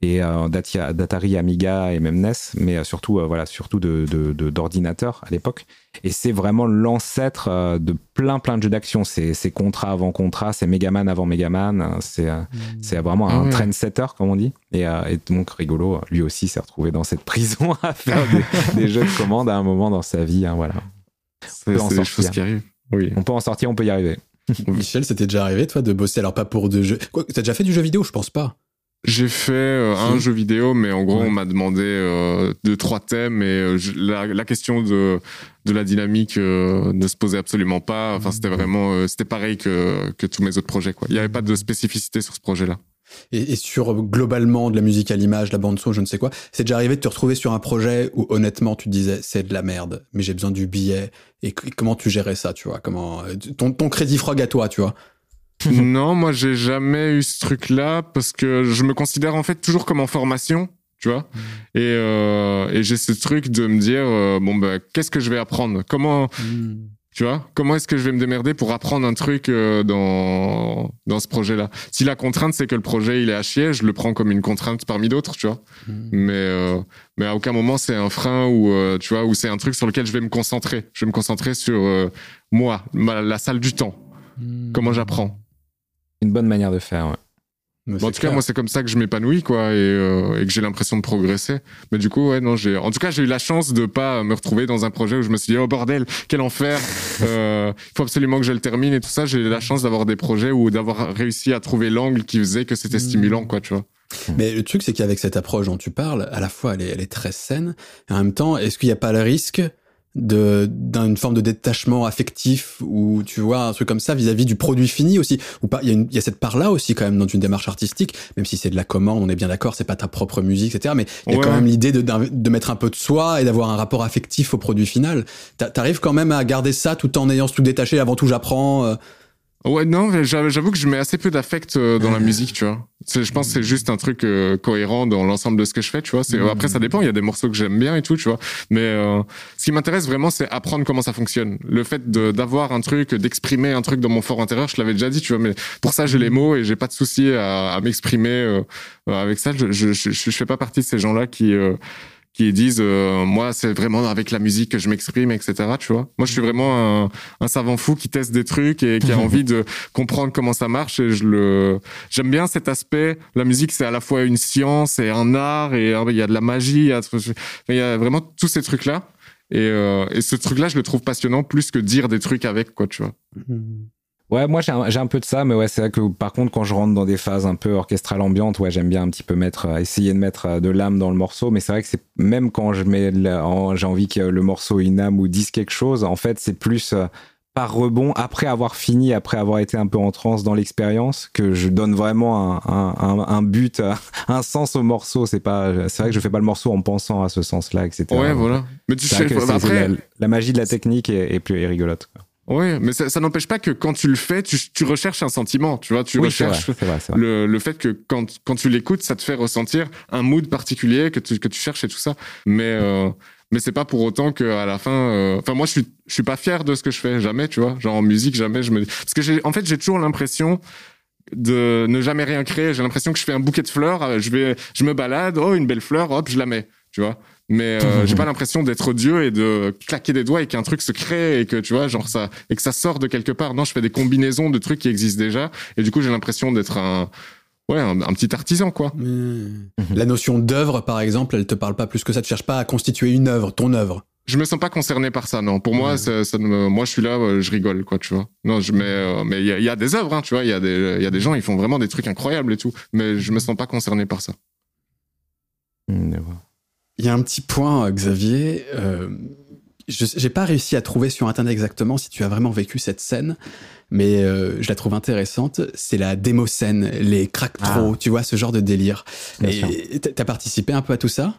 et euh, d'Atari, Amiga et même NES, mais euh, surtout, euh, voilà, surtout de, d'ordinateurs à l'époque. Et c'est vraiment l'ancêtre de plein plein de jeux d'action. C'est, c'est Contra avant Contra, c'est Megaman avant Megaman. C'est, mmh. c'est vraiment un ah trendsetter, comme on dit. Et, et, donc rigolo, lui aussi s'est retrouvé dans cette prison à faire des, jeux de commande à un moment dans sa vie. Hein, voilà. C'est, des choses qui arrivent. Oui. On peut en sortir, on peut y arriver. Michel, c'était déjà arrivé, toi, de bosser alors pas pour de jeux. Quoi, t'as déjà fait du jeu vidéo? Je pense pas. J'ai fait euh, un jeu vidéo, mais en gros, on m'a demandé euh, deux, trois thèmes et euh, la, la, question de, de la dynamique ne se posait absolument pas. Enfin, c'était vraiment, c'était pareil que, que tous mes autres projets. Quoi. Il n'y avait pas de spécificité sur ce projet-là. Et, et, sur globalement de la musique à l'image, la bande son, je ne sais quoi, c'est déjà arrivé de te retrouver sur un projet où honnêtement tu te disais c'est de la merde, mais j'ai besoin du billet. Et comment tu gérais ça, tu vois? Comment ton, ton crédit frog à toi, tu vois? non, moi j'ai jamais eu ce truc-là parce que je me considère en fait toujours comme en formation, tu vois. Mm. Et, euh, et j'ai ce truc de me dire euh, bon bah qu'est-ce que je vais apprendre? Comment mm. tu vois? Comment est-ce que je vais me démerder pour apprendre un truc euh, dans dans ce projet-là? Si la contrainte c'est que le projet il est à chier, je le prends comme une contrainte parmi d'autres, tu vois. Mm. Mais mais à aucun moment c'est un frein ou tu vois ou c'est un truc sur lequel je vais me concentrer. Je vais me concentrer sur moi, la salle du temps. Comment j'apprends une bonne manière de faire, ouais. en tout cas, moi, c'est comme ça que je m'épanouis, quoi, et, euh, et que j'ai l'impression de progresser. Mais du coup, ouais, non, j'ai, en tout cas, j'ai eu la chance de pas me retrouver dans un projet où je me suis dit, oh bordel, quel enfer, euh, il faut absolument que je le termine et tout ça. J'ai eu la chance d'avoir des projets ou d'avoir réussi à trouver l'angle qui faisait que c'était stimulant, quoi, tu vois. Mais le truc, c'est qu'avec cette approche dont tu parles, à la fois, elle est, elle est très saine, et en même temps, est-ce qu'il n'y a pas le risque d'une forme de détachement affectif ou tu vois un truc comme ça vis-à-vis du produit fini aussi. Ou pas il y, a y a cette part là aussi quand même dans une démarche artistique. Même si c'est de la commande on est bien d'accord c'est pas ta propre musique etc mais il y a quand même l'idée de, de mettre un peu de soi et d'avoir un rapport affectif au produit final. T'arrives quand même à garder ça tout en ayant tout détaché avant tout j'apprends euh, Ouais, non, j'avoue que je mets assez peu d'affect euh, dans la musique, tu vois. Je pense que c'est juste un truc euh, cohérent dans l'ensemble de ce que je fais, tu vois. Après, ça dépend, il y a des morceaux que j'aime bien et tout, tu vois. Mais euh, ce qui m'intéresse vraiment, c'est apprendre comment ça fonctionne. Le fait d'avoir un truc, d'exprimer un truc dans mon fort intérieur, je l'avais déjà dit, tu vois. Mais pour ça, j'ai les mots et j'ai pas de souci à, à m'exprimer avec ça. Je, je, je, je, fais pas partie de ces gens-là qui qui disent euh, moi c'est vraiment avec la musique que je m'exprime etc tu vois. Moi je suis vraiment un, un, savant fou qui teste des trucs et qui a envie de comprendre comment ça marche et je le j'aime bien cet aspect. La musique c'est à la fois une science et un art et il y a de la magie il y a, il y a vraiment tous ces trucs là et, euh, et ce truc là je le trouve passionnant plus que dire des trucs avec quoi tu vois. Mmh. Ouais, moi j'ai un, un, peu de ça, mais ouais, c'est vrai que par contre, quand je rentre dans des phases un peu orchestrales ambiantes, ouais, j'aime bien un petit peu mettre, euh, essayer de mettre euh, de l'âme dans le morceau, mais c'est vrai que c'est même quand je mets, j'ai envie que le morceau ait une âme ou dise quelque chose, en fait, c'est plus euh, par rebond, après avoir fini, après avoir été un peu en transe dans l'expérience, que je donne vraiment un, un, un, but, un sens au morceau. C'est pas, c'est vrai que je fais pas le morceau en pensant à ce sens-là, etc. Ouais, voilà. Mais tu sais, après... La, magie de la technique est, est plus est rigolote. Quoi. Oui, mais ça, ça n'empêche pas que quand tu le fais, tu, tu, recherches un sentiment, tu vois, tu recherches Le, le, fait que quand, quand tu l'écoutes, ça te fait ressentir un mood particulier que tu, que tu cherches et tout ça. Mais euh, mais c'est pas pour autant que à la fin, euh, enfin moi je suis je suis pas fier de ce que je fais, jamais, tu vois, genre en musique jamais je me parce que j'ai en fait j'ai toujours l'impression de ne jamais rien créer. J'ai l'impression que je fais un bouquet de fleurs, euh, je vais je me balade, oh une belle fleur, hop je la mets, tu vois mais euh, j'ai pas l'impression d'être Dieu et de claquer des doigts et qu'un truc se crée et que tu vois genre ça et que ça sort de quelque part. Non, je fais des combinaisons de trucs qui existent déjà et du coup j'ai l'impression d'être un ouais un, petit artisan quoi. La notion d'œuvre par exemple, elle te parle pas plus que ça. Tu cherches pas à constituer une œuvre, ton œuvre. Je me sens pas concerné par ça, non. Pour moi, ça, ça moi, je suis là, euh, je rigole, quoi, tu vois. Non, je mets, euh, mais il y a, y a, des œuvres, hein, tu vois. Il y a des, il y a des gens, ils font vraiment des trucs incroyables et tout. Mais je me sens pas concerné par ça. Mmh, il y a un petit point, euh, Xavier. Euh, je n'ai pas réussi à trouver sur Internet exactement si tu as vraiment vécu cette scène, mais euh, je la trouve intéressante. C'est la démo scène, les crack ah. tu vois, ce genre de délire. et t'as participé un peu à tout ça?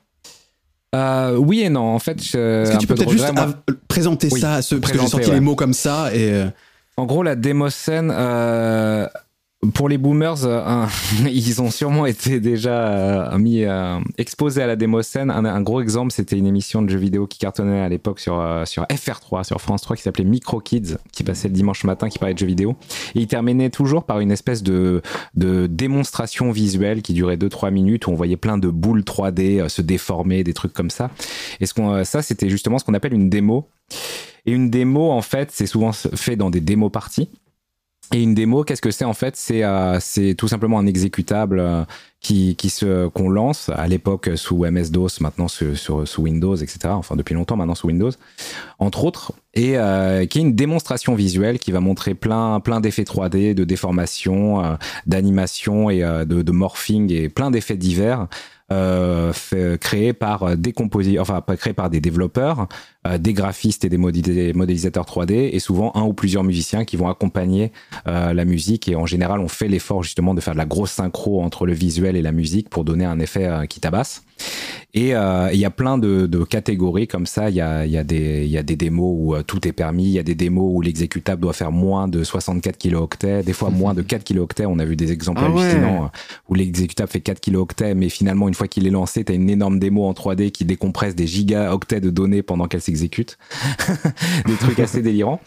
Euh, oui et non. En fait, Est-ce que tu peux peut-être juste présenter ça à ceux, parce que j'ai sorti les mots comme ça et. En gros, la démo scène, euh, pour les boomers, euh, ils ont sûrement été déjà euh, mis euh, exposés à la démo scène. Un, gros exemple, c'était une émission de jeux vidéo qui cartonnait à l'époque sur sur FR3, sur France 3, qui s'appelait Micro Kids, qui passait le dimanche matin, qui parlait de jeux vidéo. Et il terminait toujours par une espèce de de démonstration visuelle qui durait 2-3 minutes où on voyait plein de boules 3D se déformer, des trucs comme ça. Et ce qu'on ça, c'était justement ce qu'on appelle une démo. Et une démo, en fait, c'est souvent fait dans des démos parties. Et une démo, qu'est-ce que c'est en fait? C'est euh, tout simplement un exécutable euh, qui, qui se qu'on lance à l'époque sous MS DOS, maintenant sous, Windows, etc. Enfin depuis longtemps maintenant sous Windows, entre autres, et euh, qui est une démonstration visuelle qui va montrer plein plein d'effets 3D, de déformation, euh, d'animation et de, de morphing et plein d'effets divers euh, créé par des compositeurs, enfin créé par des développeurs, euh, des graphistes et des modélisateurs 3D, et souvent un ou plusieurs musiciens qui vont accompagner euh, la musique. Et en général, on fait l'effort justement de faire de la grosse synchro entre le visuel et la musique pour donner un effet qui tabasse. Et il y a plein de, de, catégories comme ça. Il y a, y, a des, y a des démos où tout est permis. Il y a des démos où l'exécutable doit faire moins de 64 kilooctets, des fois moins de 4 kilooctets. On a vu des exemples ah hallucinants où l'exécutable fait 4 kilooctets, mais finalement, une fois qu'il est lancé, tu as une énorme démo en 3D qui décompresse des gigaoctets de données pendant qu'elle s'exécute. des trucs assez délirants.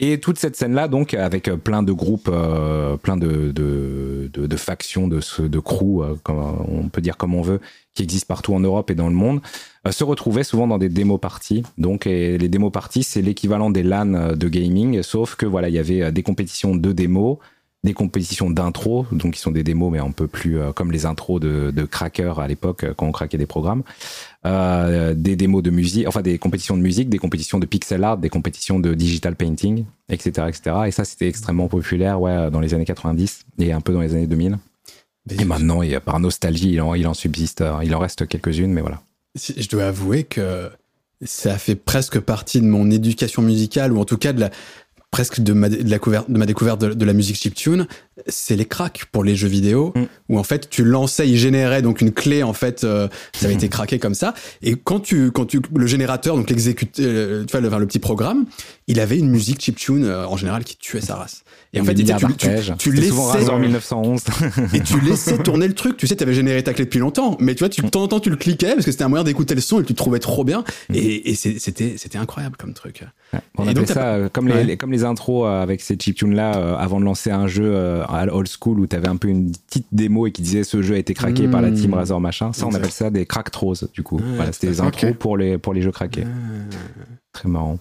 Et toute cette scène-là, donc, avec plein de groupes, euh, plein de, de, de, de, factions, de, euh, comme, on peut dire comme on veut, qui existent partout en Europe et dans le monde, euh, se retrouvaient souvent dans des démo parties. Donc, et les démo parties, c'est l'équivalent des LAN de gaming, sauf que voilà, il y avait des compétitions de démos, des compétitions d'intro, donc qui sont des démos, mais un peu plus euh, comme les intros de, de crackers à l'époque euh, quand on craquait des programmes. Euh, des démos de musique, enfin des compétitions de musique, des compétitions de pixel art, des compétitions de digital painting, etc., etc. Et ça, c'était extrêmement populaire, ouais, dans les années 90 et un peu dans les années 2000. Et maintenant, par nostalgie, il en, subsiste, il en reste quelques-unes, mais voilà. Je dois avouer que ça fait presque partie de mon éducation musicale, ou en tout cas de presque de ma, de la couverte, de découverte de, la musique chiptune, c'est les cracks pour les jeux vidéo, mm. où en fait tu lançais, il générait donc une clé, en fait, euh, ça avait été craqué comme ça. Et quand tu, quand tu, le générateur, donc l'exécuteur, euh, tu vois, le, le, petit programme, il avait une musique chiptune euh, en général qui tuait sa race. Et en fait, tu, tu, tu laissais en 1911 et tu laissais tourner le truc. Tu sais, tu avais généré ta clé depuis longtemps, mais tu vois, tu, de temps en temps, tu le cliquais parce que c'était un moyen d'écouter le son et tu le trouvais trop bien. Mm. Et, et c'était, c'était incroyable comme truc. on appelait ça euh, comme les, comme les intros euh, avec ces chiptunes là avant de lancer un jeu à old school où tu avais un peu une petite démo et qui disait ce jeu a été craqué par la team mm. Razor machin. Ça, on appelle ça des crack throws du coup. voilà, c'était des intros pour les pour les jeux craqués. Très marrant.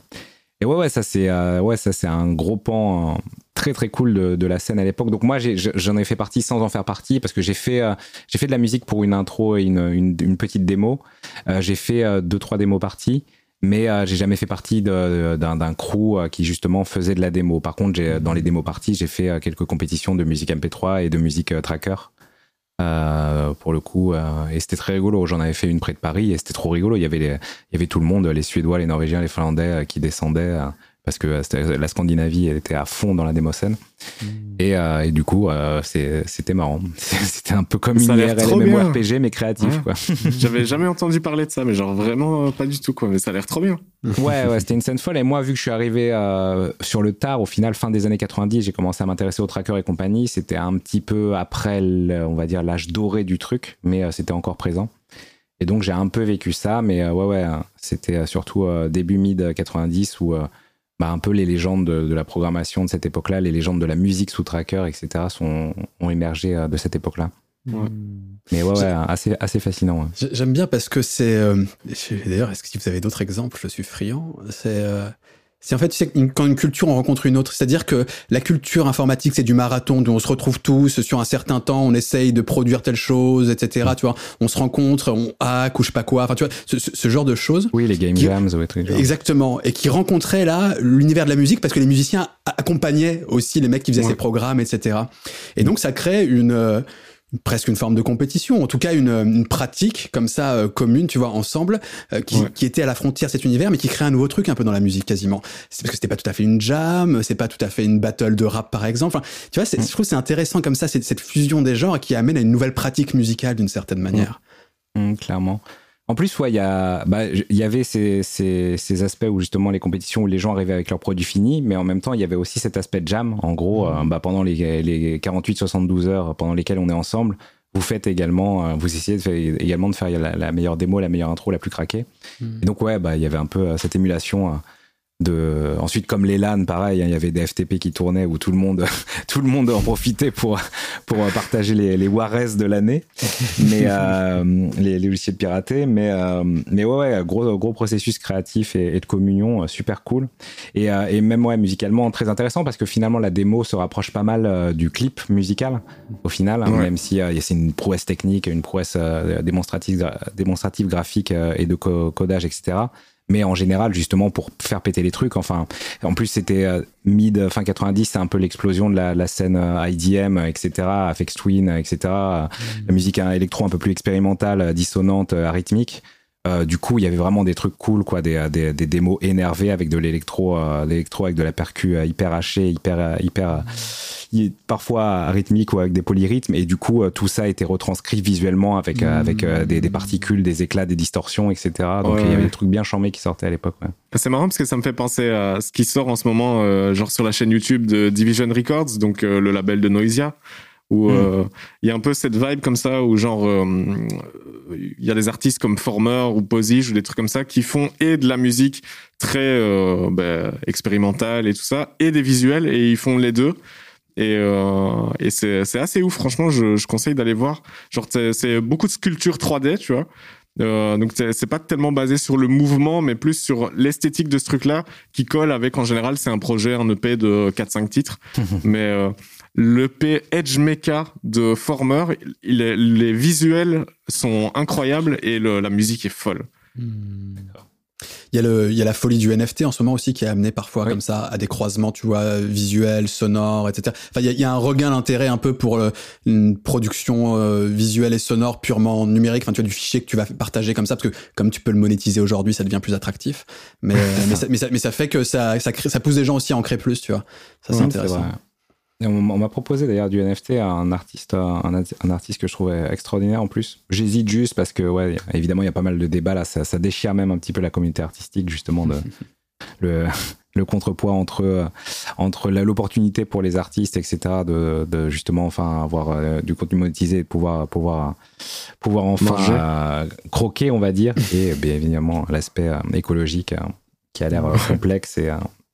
Et ouais, ouais, ça c'est ouais, ça c'est un gros pan très très cool de, la scène à l'époque. Donc moi j'en ai, fait partie sans en faire partie parce que j'ai fait euh, j'ai fait de la musique pour une intro et une, une, petite démo. Euh, j'ai fait euh, deux trois démos parties, mais j'ai jamais fait partie d'un crew qui justement faisait de la démo. Par contre dans les démos parties j'ai fait quelques compétitions de musique MP3 et de musique tracker. pour le coup, et c'était très rigolo. J'en avais fait une près de Paris et c'était trop rigolo. Il y avait il y avait tout le monde, les Suédois, les Norvégiens, les Finlandais qui descendaient parce que la Scandinavie elle était à fond dans la démocène et, euh, et, du coup euh, c'était marrant. C'était un peu comme une IRL MMORPG mais créatif quoi. J'avais jamais entendu parler de ça mais genre vraiment euh, pas du tout quoi. Mais ça a l'air trop bien. Ouais ouais c'était une scène folle. Et moi vu que je suis arrivé sur le tard au final fin des années 90 j'ai commencé à m'intéresser aux trackers et compagnie. C'était un petit peu après on va dire l'âge doré du truc mais c'était encore présent. Et donc j'ai un peu vécu ça mais ouais ouais c'était surtout début mid 90 où bah, un peu les légendes de, la programmation de cette époque-là, les légendes de la musique sous tracker, etc., sont, ont émergé euh, de cette époque-là. Mais ouais, ouais assez, assez fascinant. J'aime bien parce que c'est. Euh, d'ailleurs, est-ce que vous avez d'autres exemples Je suis friand. C'est. Euh, c'est en fait, tu sais, quand une culture on rencontre une autre. C'est-à-dire que la culture informatique, c'est du marathon, où on se retrouve tous sur un certain temps, on essaye de produire telle chose, etc. Tu vois, on se rencontre, on hack ou je sais pas quoi. Enfin, tu vois, ce, genre de choses. Oui, les game jams, ouais, Exactement. Et qui rencontraient là l'univers de la musique parce que les musiciens accompagnaient aussi les mecs qui faisaient ces programmes, etc. Et donc, ça crée une, euh, presque une forme de compétition, en tout cas une, une pratique comme ça euh, commune, tu vois, ensemble, euh, qui, qui, était à la frontière cet univers, mais qui crée un nouveau truc un peu dans la musique quasiment. C'est parce que c'était pas tout à fait une jam, c'est pas tout à fait une battle de rap par exemple. Enfin, tu vois, je trouve c'est intéressant comme ça, cette fusion des genres qui amène à une nouvelle pratique musicale d'une certaine manière. Mm. Mm, clairement. En plus, ouais, il y, bah, y avait ces, ces, ces, aspects où justement les compétitions où les gens arrivaient avec leurs produits finis, mais en même temps, il y avait aussi cet aspect de jam. En gros, mmh. euh, bah, pendant les, les 48-72 heures pendant lesquelles on est ensemble, vous faites également, euh, vous essayez de faire, également de faire la, meilleure démo, la meilleure intro, la plus craquée. Mmh. Et donc, ouais, bah, il y avait un peu euh, cette émulation de ensuite comme les LAN pareil hein, il y avait des FTP qui tournaient où tout le monde tout le monde en profitait pour pour partager les, les Warres de l'année. Mais euh, les, les, logiciels piratés mais euh, mais ouais, ouais gros gros processus créatif et, de communion euh, super cool. Et, euh, et même ouais musicalement très intéressant parce que finalement la démo se rapproche pas mal du clip musical au final hein, même si c'est une prouesse technique une prouesse démonstrative démonstrative graphique et de codage etc mais en général justement pour faire péter les trucs enfin en plus c'était euh, mid fin 90 c'est un peu l'explosion de la, la, scène euh, IDM etc Afex Twin etc la musique hein, électro un peu plus expérimentale dissonante euh, arythmique euh, du coup, il y avait vraiment des trucs cool, quoi, des, des, des démos énervées avec de l'électro, euh, l'électro avec de la percu hyper hachée, hyper, hyper, parfois rythmique ou avec des polyrythmes. Et du coup, tout ça a été retranscrit visuellement avec, avec des, des, particules, des éclats, des distorsions, etc. Donc il y avait des trucs bien charmés qui sortaient à l'époque. C'est marrant parce que ça me fait penser à ce qui sort en ce moment, genre sur la chaîne YouTube de Division Records, donc le label de Noisia où hmm. il y a un peu cette vibe comme ça où genre il y a des artistes comme Former ou Posige ou des trucs comme ça qui font et de la musique très euh, bah, expérimentale et tout ça et des visuels et ils font les deux. Et, euh, et c'est, c'est assez ouf. Franchement je, je conseille d'aller voir. Genre c'est, beaucoup de sculpture 3D tu vois. Euh, donc c'est, pas tellement basé sur le mouvement mais plus sur l'esthétique de ce truc là qui colle avec en général c'est un projet un EP de 4-5 titres. Mais euh, le P Edge Mecha de Former, les visuels sont incroyables et la musique est folle. Hmm. Il y, a le, il y a la folie du NFT en ce moment aussi qui a amené parfois comme ça à des croisements, tu vois, visuels, sonores, etc. Enfin, il y a, il y a un regain d'intérêt un peu pour une production visuelle et sonore purement numérique. Enfin, tu vois, du fichier que tu vas partager comme ça, parce que comme tu peux le monétiser aujourd'hui, ça devient plus attractif. Mais, mais, ça, mais, ça, mais, ça, fait que ça, ça, crée, ça pousse des gens aussi à en créer plus, tu vois. Ça, c'est intéressant. On, m'a proposé d'ailleurs du NFT à un artiste, un, un, artiste que je trouvais extraordinaire en plus. J'hésite juste parce que, ouais, évidemment, il y a pas mal de débats là. Ça, ça déchire même un petit peu la communauté artistique, justement, de, le, le contrepoids entre entre l'opportunité pour les artistes etc de, justement enfin avoir euh, du contenu monétisé et pouvoir pouvoir pouvoir enfin euh, croquer on va dire et bien évidemment l'aspect euh, écologique qui a l'air complexe et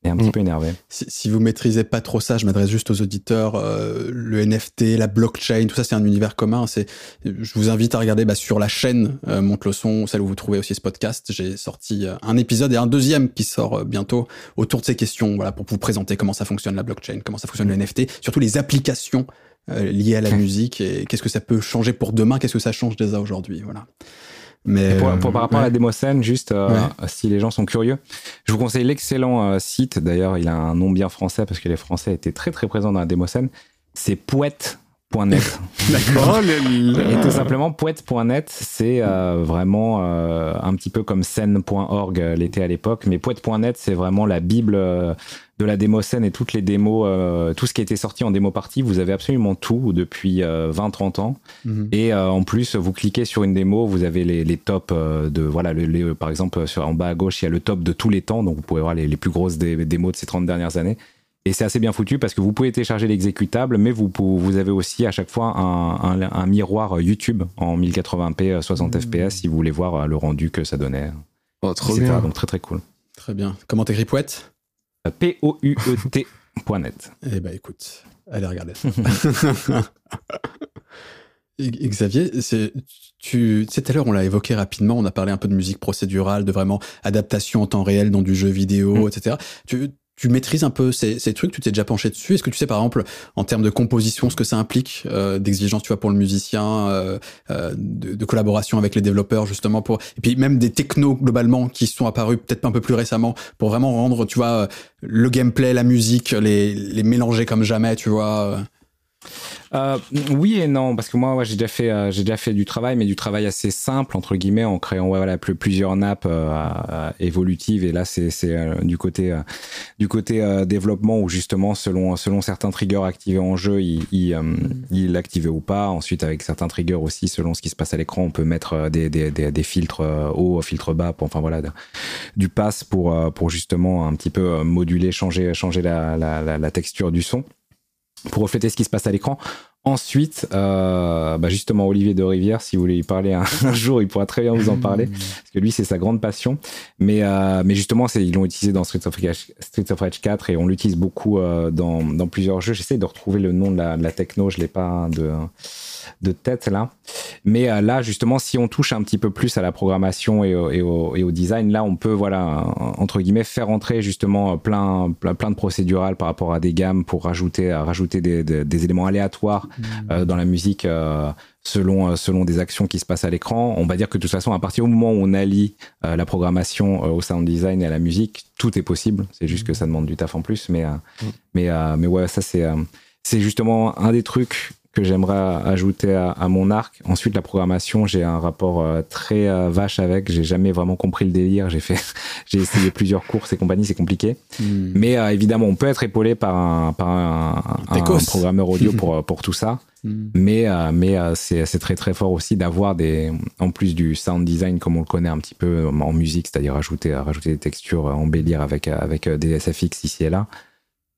un petit mm. peu énervé. Si, vous maîtrisez pas trop ça, je m'adresse juste aux auditeurs. Euh, le NFT, la blockchain, tout ça, c'est un univers commun. C'est, je vous invite à regarder bah, sur la chaîne euh, Monte le son, celle où vous trouvez aussi ce podcast. J'ai sorti euh, un épisode et un deuxième qui sort euh, bientôt autour de ces questions, voilà, pour vous présenter comment ça fonctionne la blockchain, comment ça fonctionne le NFT, surtout les applications liées à la musique et qu'est-ce que ça peut changer pour demain, qu'est-ce que ça change déjà aujourd'hui, voilà. Mais pour, par rapport à la démo scène, juste euh, si les gens sont curieux, je vous conseille l'excellent euh, site. D'ailleurs, il a un nom bien français parce que les Français étaient très très présents dans la démo scène. C'est poète.net. D'accord. Et tout simplement, poète.net, c'est euh, vraiment un petit peu comme scène.org l'était à l'époque, mais poète.net, c'est vraiment la bible de la démo scène et toutes les démos, euh, tout ce qui a été sorti en démo partie, vous avez absolument tout depuis 20-30 euh, ans. Mhm. Et euh, en plus, vous cliquez sur une démo, vous avez les, les tops de, voilà, les, par exemple, sur, en bas à gauche, il y a le top de tous les temps, donc vous pouvez voir les, les plus grosses démos de ces 30 dernières années. Et c'est assez bien foutu parce que vous pouvez télécharger l'exécutable, mais vous, vous avez aussi à chaque fois un, un, miroir YouTube en 1080p 60 fps si vous voulez voir le rendu que ça donnait. Oh, trop bien. Donc très très cool. Très bien. Comment t'écris Poète P-O-U-E-T.net. eh ben écoute, allez regarder ça. Xavier, c'est tu sais tout à l'heure on l'a évoqué rapidement, on a parlé un peu de musique procédurale, de vraiment adaptation en temps réel dans du jeu vidéo, mm. etc. Tu tu maîtrises un peu ces, trucs, tu t'es déjà penché dessus. Est-ce que tu sais par exemple en termes de composition ce que ça implique euh, d'exigence, tu vois, pour le musicien, euh, euh, de, collaboration avec les développeurs justement pour et puis même des technos globalement qui sont apparus peut-être un peu plus récemment pour vraiment rendre, tu vois, le gameplay, la musique, les les mélanger comme jamais, tu vois. Euh, oui et non, parce que moi, ouais, j'ai déjà fait, euh, j'ai déjà fait du travail, mais du travail assez simple entre guillemets, en créant ouais, voilà plusieurs nappes euh, évolutives. Et là, c'est du côté du côté développement où justement, selon selon certains triggers activés en jeu, il il, il ou pas. Ensuite, avec certains triggers aussi, selon ce qui se passe à l'écran, on peut mettre des des, des, filtres hauts, filtres bas, pour, enfin voilà, du pass pour pour justement un petit peu moduler, changer changer la, la, la texture du son pour refléter ce qui se passe à l'écran. Ensuite, euh, bah justement, Olivier de Rivière, si vous voulez lui parler un, jour, il pourra très bien vous en parler, parce que lui, c'est sa grande passion. Mais, euh, mais justement, ils l'ont utilisé dans Streets of, Rage, Streets of Rage 4 et on l'utilise beaucoup euh, dans, dans plusieurs jeux. J'essaie de retrouver le nom de la, de la techno, je l'ai pas de de tête là. Mais euh, là, justement, si on touche un petit peu plus à la programmation et au, et au, design, là, on peut, voilà, entre guillemets, faire entrer justement plein, plein, de procédurales par rapport à des gammes pour rajouter, rajouter des, des, éléments aléatoires mmh. euh, dans la musique. Euh, selon selon des actions qui se passent à l'écran. On va dire que de toute façon, à partir du moment où on allie la programmation au sound design et à la musique, tout est possible. C'est juste que ça demande du taf en plus, mais mmh. mais mais ouais, ça c'est c'est justement un des trucs que j'aimerais ajouter à, mon arc. Ensuite, la programmation, j'ai un rapport euh, très euh, vache avec. J'ai jamais vraiment compris le délire. J'ai fait, j'ai essayé plusieurs courses et compagnie, c'est compliqué. Hmm. Mais euh, évidemment, on peut être épaulé par un, par un, programmeur audio pour pour tout ça. Hmm. Mais mais c'est c'est très très fort aussi d'avoir des, en plus du sound design comme on le connaît un petit peu en musique, c'est-à-dire rajouter rajouter des textures, embellir avec avec des SFX ici et là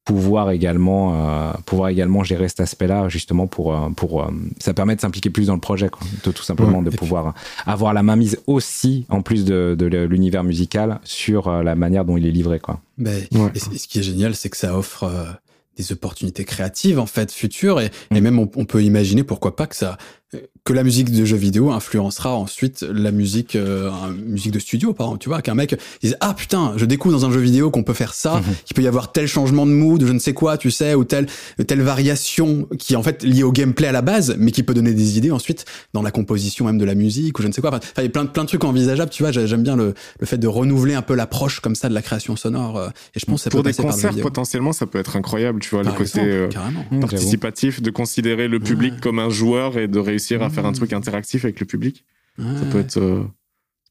pouvoir également euh, pouvoir également gérer cet aspect-là justement pour euh, pour euh, ça permet de s'impliquer plus dans le projet quoi. De, tout simplement de pouvoir avoir la main mise aussi en plus de, de l'univers musical sur la manière dont il est livré quoi. Ben, et, ce qui est génial c'est que ça offre des opportunités créatives en fait futures et, et mm. même on, peut imaginer pourquoi pas que ça que la musique de jeux vidéo influencera ensuite la musique, euh, musique de studio, par exemple. Tu vois, qu'un mec dise Ah putain, je découvre dans un jeu vidéo qu'on peut faire ça, mhm. qu'il peut y avoir tel changement de mood, je ne sais quoi, tu sais, ou telle, telle variation qui est en fait liée au gameplay à la base, mais qui peut donner des idées ensuite dans la composition même de la musique, ou je ne sais quoi. Enfin, il y a plein, plein de trucs envisageables, tu vois. J'aime bien le, le fait de renouveler un peu l'approche comme ça de la création sonore. Euh, et je pense que ça Pour peut des concerts, potentiellement, ça peut être incroyable, tu vois, le côté euh, mmh, participatif, de considérer le public comme un joueur et de réussir à faire un truc interactif avec le public. Ça peut être. Euh,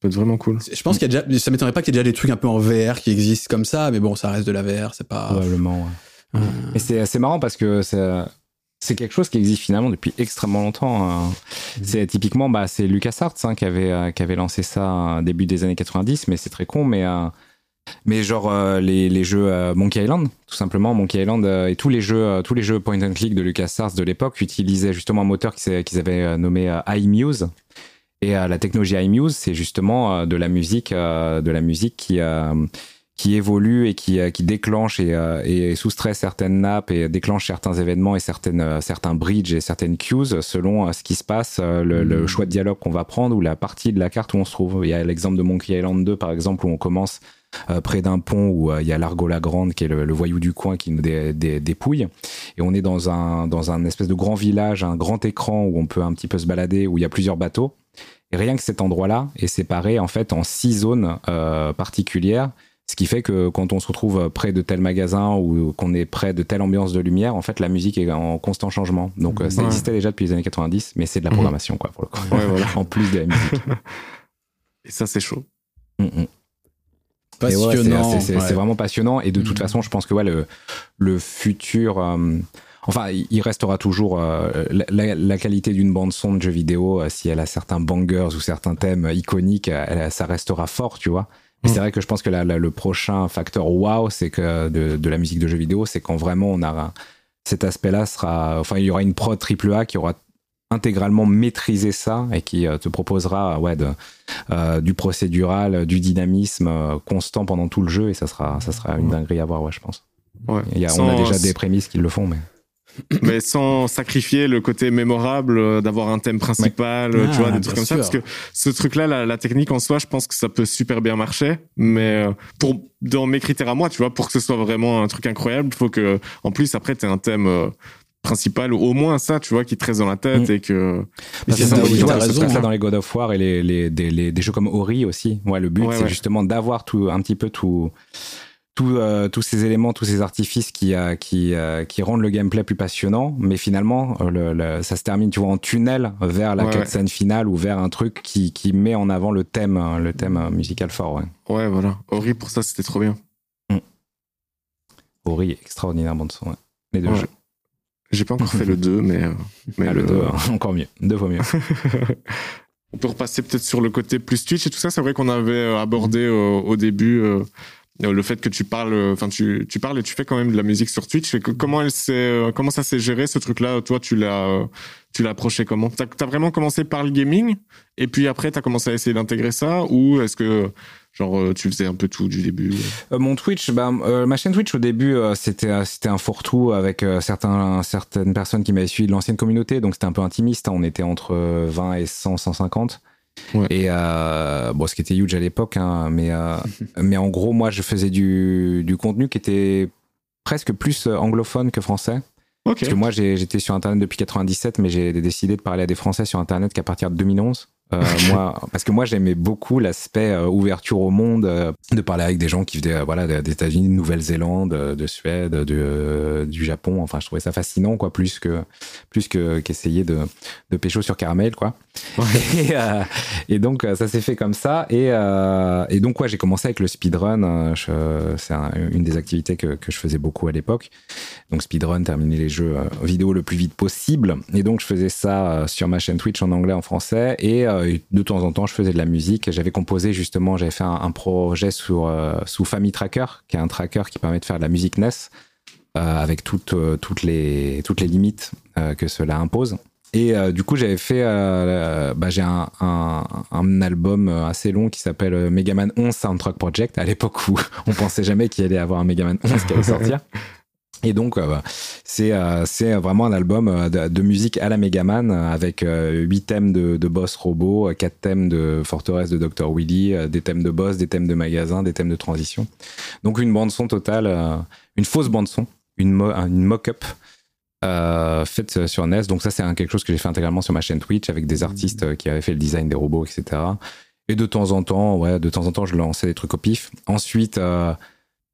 peut être vraiment cool. Je pense qu'il y a déjà, ça m'étonnerait pas qu'il y ait déjà des trucs un peu en VR qui existent comme ça, mais bon, ça reste de la VR, c'est pas. Probablement, ouais. Et c'est assez marrant parce que c'est quelque chose qui existe finalement depuis extrêmement longtemps. Hein. Mmh. C'est typiquement, bah, c'est LucasArts hein, qui, avait, euh, qui avait lancé ça début des années 90, mais c'est très con, mais. Euh, mais genre les, les, jeux Monkey Island, tout simplement Monkey Island et tous les jeux tous les jeux point and click de LucasArts de l'époque utilisaient justement un moteur qu'ils avaient nommé iMuse et la technologie iMuse, c'est justement euh, de la musique, euh, de la musique qui euh, qui évolue et qui, qui déclenche et, et, soustrait certaines nappes et déclenche certains événements et certaines, certains bridges et certaines cues selon ce qui se passe, le, hmm. choix de dialogue qu'on va prendre ou la partie de la carte où on se trouve. Il y a l'exemple de Monkey Island 2 par exemple où on commence près d'un pont où il y a l'Argo la Grande qui est le, voyou du coin qui nous dépouille et on est dans un, dans un espèce de grand village, un grand écran où on peut un petit peu se balader où il y a plusieurs bateaux et rien que cet endroit-là est séparé en fait en six zones euh, particulières, ce qui fait que quand on se retrouve près de tel magasin ou qu'on est près de telle ambiance de lumière, en fait la musique est en constant changement. Donc euh, ça existait déjà depuis les années 90, mais c'est de la mhm. programmation quoi pour le coup. en plus de la musique. Et ça c'est chaud. Mm, mm. Passionnant. c'est vraiment passionnant. Et de toute mm. façon, je pense que ouais, le, le futur. Euh, Enfin, il restera toujours euh, la, qualité d'une bande son de jeu vidéo. Euh, si elle a certains bangers ou certains thèmes iconiques, ça restera fort, tu vois. Mais c'est mm. vrai que je pense que le prochain facteur wow, c'est que de, la musique de jeu vidéo, c'est quand vraiment on a cet aspect-là sera, enfin, il y aura une prod triple A qui aura intégralement maîtrisé ça et qui euh, te proposera ouais, du procédural, du dynamisme constant pendant tout le jeu et ça sera, ça sera une dinguerie à voir, ouais, je pense. Ouais. on a déjà des prémices qui le font, mais mais sans sacrifier le côté mémorable euh, d'avoir un thème principal, euh, tu vois, des trucs comme ça. Parce que ce truc-là, la, technique en soi, je pense que ça peut super bien marcher. Mais euh, pour dans mes critères à moi, tu vois, pour que ce soit vraiment un truc incroyable, il faut que, en plus, après, tu un thème principal ou au moins ça tu vois qui te reste dans la tête mm. et que c'est ça, raison, ça hein. dans les God of War et les, les, des, jeux comme Ori aussi ouais le but c'est justement d'avoir tout un petit peu tout euh, tous ces éléments, tous ces artifices qui, euh, qui, euh, qui rendent le gameplay plus passionnant, mais finalement, le, ça se termine, tu vois, en tunnel vers la ouais, scène finale ou vers un truc qui, qui met en avant le thème, le thème musical fort. Ouais, ouais voilà. Ori, pour ça, c'était trop bien. Mm. Ori, extraordinaire bande son, les deux jeux. J'ai pas encore fait le 2, mais. mais ah, le 2, encore mieux. Deux fois mieux. On peut repasser peut-être sur le côté plus Twitch et tout ça. C'est vrai qu'on avait abordé au début euh, le fait que tu parles, euh, enfin tu, tu parles et tu fais quand même de la musique sur Twitch. comment elle s'est, euh, comment ça s'est géré ce truc-là? Toi, tu l'as, tu l'as approché comment? T'as as vraiment commencé par le gaming et puis après t'as commencé à essayer d'intégrer ça ou est-ce que genre tu faisais un peu tout du début Mon Twitch, bah, ma chaîne Twitch au début c'était c'était un fourre-tout avec certains certaines personnes qui m'avaient suivi de l'ancienne communauté, donc c'était un peu intimiste. Hein. on était entre 20 et 100, 150. Et euh, bon, ce qui était huge à l'époque, hein, mais, euh, mais en gros, moi, je faisais du, du contenu qui était presque plus anglophone que français. Parce que moi, j'étais sur Internet depuis 97, mais j'ai décidé de parler à des Français sur Internet qu'à partir de 2011. Euh, moi, parce que moi j'aimais beaucoup l'aspect euh, ouverture au monde, euh, de parler avec des gens qui venaient voilà des États-Unis, de Nouvelle-Zélande, de Suède, de, du Japon. Enfin, je trouvais ça fascinant quoi, plus que plus que qu'essayer de de pécho sur caramel quoi. Et, donc ça s'est fait comme ça et et donc ouais j'ai commencé avec le speedrun. C'est une des activités que, que je faisais beaucoup à l'époque. Donc speedrun, terminer les jeux vidéo le plus vite possible. Et donc je faisais ça sur ma chaîne Twitch en anglais, en français et euh, de temps en temps, je faisais de la musique. J'avais composé justement, j'avais fait un, projet sur, euh, sous Family Tracker, qui est un tracker qui permet de faire de la musique NES euh, avec toutes, toutes, les, toutes les limites que cela impose. Et du coup, j'avais fait, bah, j'ai un, un, album assez long qui s'appelle Megaman 11 Soundtrack Project, à l'époque où on pensait jamais qu'il allait avoir un Megaman 11 qui allait sortir. Et donc, euh, c'est euh, c'est vraiment un album euh, de, musique à la Megaman avec huit thèmes de, de boss robot, quatre thèmes de forteresse de Dr. Willy, des thèmes de boss, des thèmes de magasin, des thèmes de transition. Donc, une bande-son totale, une fausse bande-son, une, une mock-up. faite sur NES. Donc ça, c'est quelque chose que j'ai fait intégralement sur ma chaîne Twitch avec des artistes qui avaient fait le design des robots, etc. Et de temps en temps, ouais, de temps en temps, je lançais des trucs au pif. Ensuite,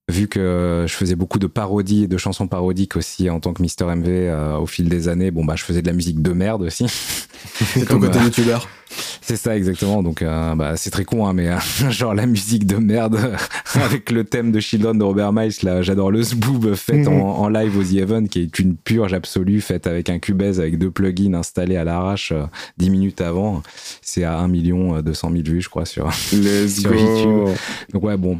vu que je faisais beaucoup de parodies et de chansons parodiques aussi en tant que Mister MV euh, au fil des années, bon bah je faisais de la musique de merde aussi. C'est ton côté euh, youtubeur. C'est ça exactement. Donc euh, bah, c'est très con, hein, mais genre la musique de merde avec le thème de Children de Robert Miles, là j'adore le Zboob fait en, en, live au The Event, qui est une purge absolue faite avec un Cubase avec deux plugins installés à l'arrache 10 minutes avant. C'est à 1 million 200 000 vues je crois sur, sur YouTube. Donc ouais bon.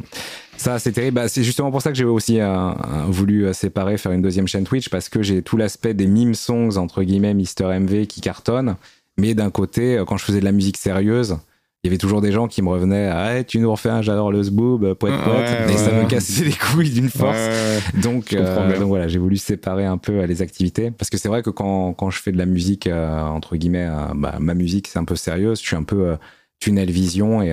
Ça, c'est terrible. Bah, c'est justement pour ça que j'ai aussi euh, voulu euh, séparer, faire une deuxième chaîne Twitch, parce que j'ai tout l'aspect des meme songs, entre guillemets, Mister MV, qui cartonnent. Mais d'un côté, euh, quand je faisais de la musique sérieuse, il y avait toujours des gens qui me revenaient ah, tu nous refais un j'adore le zboob poète poète. Et ça me cassait les couilles d'une force. Donc, donc, voilà j'ai voulu séparer un peu les activités. Parce que c'est vrai que quand, quand, je fais de la musique entre guillemets bah, ma musique c'est un peu sérieuse. Je suis un peu tunnel vision et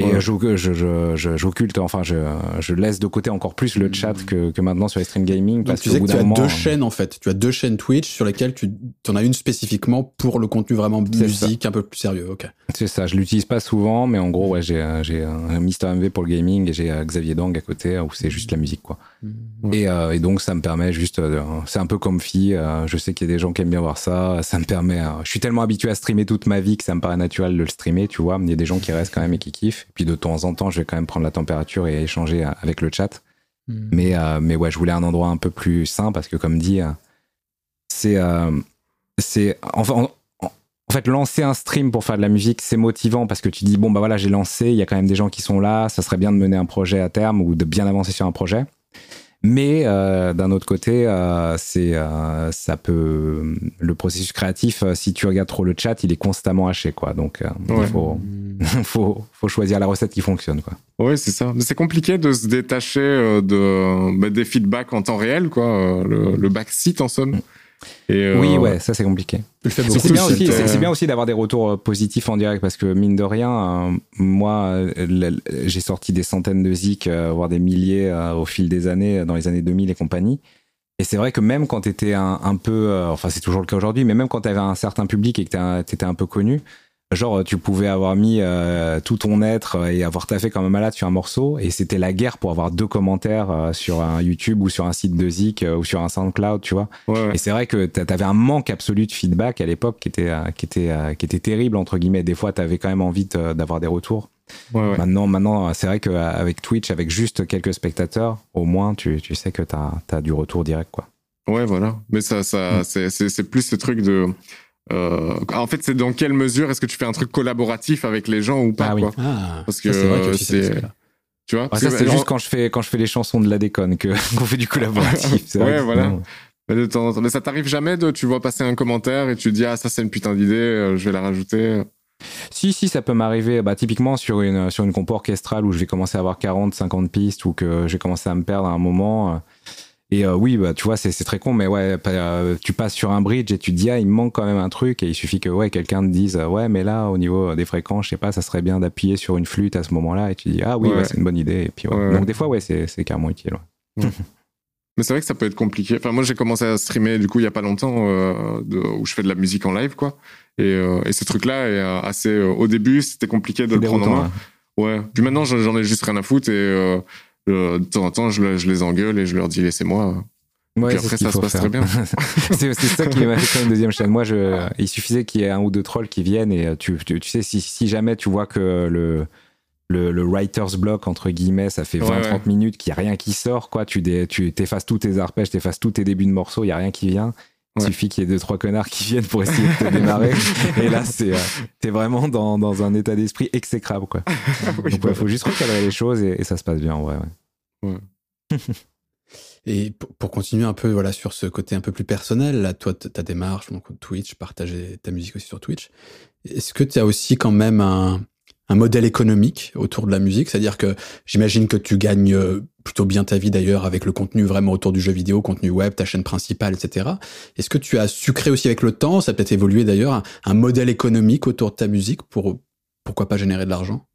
et ouais. j'occulte, enfin, je, je, laisse de côté encore plus le chat que, que maintenant sur les stream gaming. parce tu sais que tu as deux chaînes en fait. Tu as deux chaînes Twitch sur lesquelles tu en as une spécifiquement pour le contenu vraiment musique un peu plus sérieux. Ok. C'est ça. Je l'utilise pas souvent, mais en gros, ouais, j'ai j'ai un Mister MV pour le gaming et j'ai euh, Xavier Dang à côté où c'est juste la musique quoi. Mmh. Et, euh, et, donc ça me permet juste, euh, c'est un peu fille. je sais qu'il y a des gens qui aiment bien voir ça. Ça me permet. je suis tellement habitué à streamer toute ma vie que ça me paraît naturel de le streamer. Tu vois, il y a des gens qui restent quand même et qui kiffent. Et puis de temps en temps, je vais quand même prendre la température et échanger avec le chat. Hmm. Mais, euh, mais ouais, je voulais un endroit un peu plus sain parce que, comme dit, euh, c'est. Euh, c'est enfin, en, fait, lancer un stream pour faire de la musique, c'est motivant parce que tu dis, bon, bah voilà, j'ai lancé, il y a quand même des gens qui sont là, ça serait bien de mener un projet à terme ou de bien avancer sur un projet. Mais euh, d'un autre côté, euh, c'est euh, ça peut le processus créatif. si tu regardes trop le chat, il est constamment haché, quoi. Donc il faut, faut, faut choisir la recette qui fonctionne, quoi. Oui, c'est ça. Mais c'est compliqué de se détacher de bah, des feedbacks en temps réel, quoi. Le, le backseat en somme. Euh, oui, ouais, ça c'est compliqué. C'est bien, aussi, c'est, bien aussi d'avoir des retours euh, positifs en direct parce que mine de rien, euh, moi j'ai sorti des centaines de zik, voire des milliers au fil des années, dans les années 2000 et compagnie. Et c'est vrai que même quand tu étais un, un peu, enfin c'est toujours le cas aujourd'hui, mais même quand tu avais un certain public et que tu étais un peu connu, Genre, tu pouvais avoir mis euh, tout ton être et avoir taffé comme un malade sur un morceau, et c'était la guerre pour avoir deux commentaires euh, sur un YouTube ou sur un site de Zik euh, ou sur un SoundCloud, tu vois. Et c'est vrai que t'avais un manque absolu de feedback à l'époque qui était qui était qui était terrible entre guillemets. Des fois, t'avais quand même envie d'avoir des retours. Maintenant, maintenant, c'est vrai qu'avec Twitch, avec juste quelques spectateurs, au moins, tu, tu sais que t'as as du retour direct, quoi. Ouais, voilà. Mais ça, ça, mm. c'est plus ce truc de euh, en fait, c'est dans quelle mesure est-ce que tu fais un truc collaboratif avec les gens ou pas ah, oui. Ah, Parce que c'est tu vois. ça c'est juste quand je fais quand je fais les chansons de la déconne que qu'on fait du collaboratif. ouais, voilà. Mais, de temps, mais ça t'arrive jamais de tu vois passer un commentaire et tu dis ah ça c'est une putain d'idée, euh, je vais la rajouter. Si, si, ça peut m'arriver. Bah, typiquement sur une, sur une compo orchestrale où je vais commencer à avoir 40, 50 pistes ou que j'ai commencé à me perdre à un moment. Euh, et euh, oui, bah, tu vois, c'est très con, mais ouais, euh, tu passes sur un bridge et tu te dis, ah, il me manque quand même un truc, et il suffit que ouais, quelqu'un te dise, ouais, mais là, au niveau des fréquences, je sais pas, ça serait bien d'appuyer sur une flûte à ce moment-là, et tu dis, ah oui, c'est une bonne idée. Et puis, Donc, des fois, ouais, c'est carrément utile. mais c'est vrai que ça peut être compliqué. Enfin, moi, j'ai commencé à streamer, du coup, il y a pas longtemps, euh, où je fais de la musique en live, quoi. Et, et ce truc-là est assez. au début, c'était compliqué de le prendre en main. Ouais. Puis maintenant, j'en ai juste rien à foutre et euh, de temps en temps, je, les engueule et je leur dis laissez-moi. Ouais, Puis après, ça se passe très bien. c'est ça qui m'a fait une deuxième chaîne. Moi, je, il suffisait qu'il y ait un ou deux trolls qui viennent et euh, tu, tu, sais, si, si, jamais tu vois que le, le, le writer's block, entre guillemets, ça fait 20-30 minutes qu'il n'y a rien qui sort, quoi. Tu, tu effaces tous tes arpèges, tu effaces tous tes débuts de morceaux, il n'y a rien qui vient. Il suffit qu'il y ait deux trois connards qui viennent pour essayer de te démarrer. et là, c'est euh, t'es vraiment dans, dans un état d'esprit exécrable, quoi. Donc, il faut juste recadrer les choses et, et, ça se passe bien, ouais. ouais. Et pour, continuer un peu voilà sur ce côté un peu plus personnel, là, toi, ta démarche, donc Twitch, partager ta musique aussi sur Twitch. Est-ce que tu as aussi quand même un, un modèle économique autour de la musique. C'est-à-dire que j'imagine que tu gagnes plutôt bien ta vie d'ailleurs avec le contenu vraiment autour du jeu vidéo, contenu web, ta chaîne principale, etc. Est-ce que tu as sucré aussi avec le temps? Ça peut-être évolué d'ailleurs un modèle économique autour de ta musique pour pourquoi pas générer de l'argent?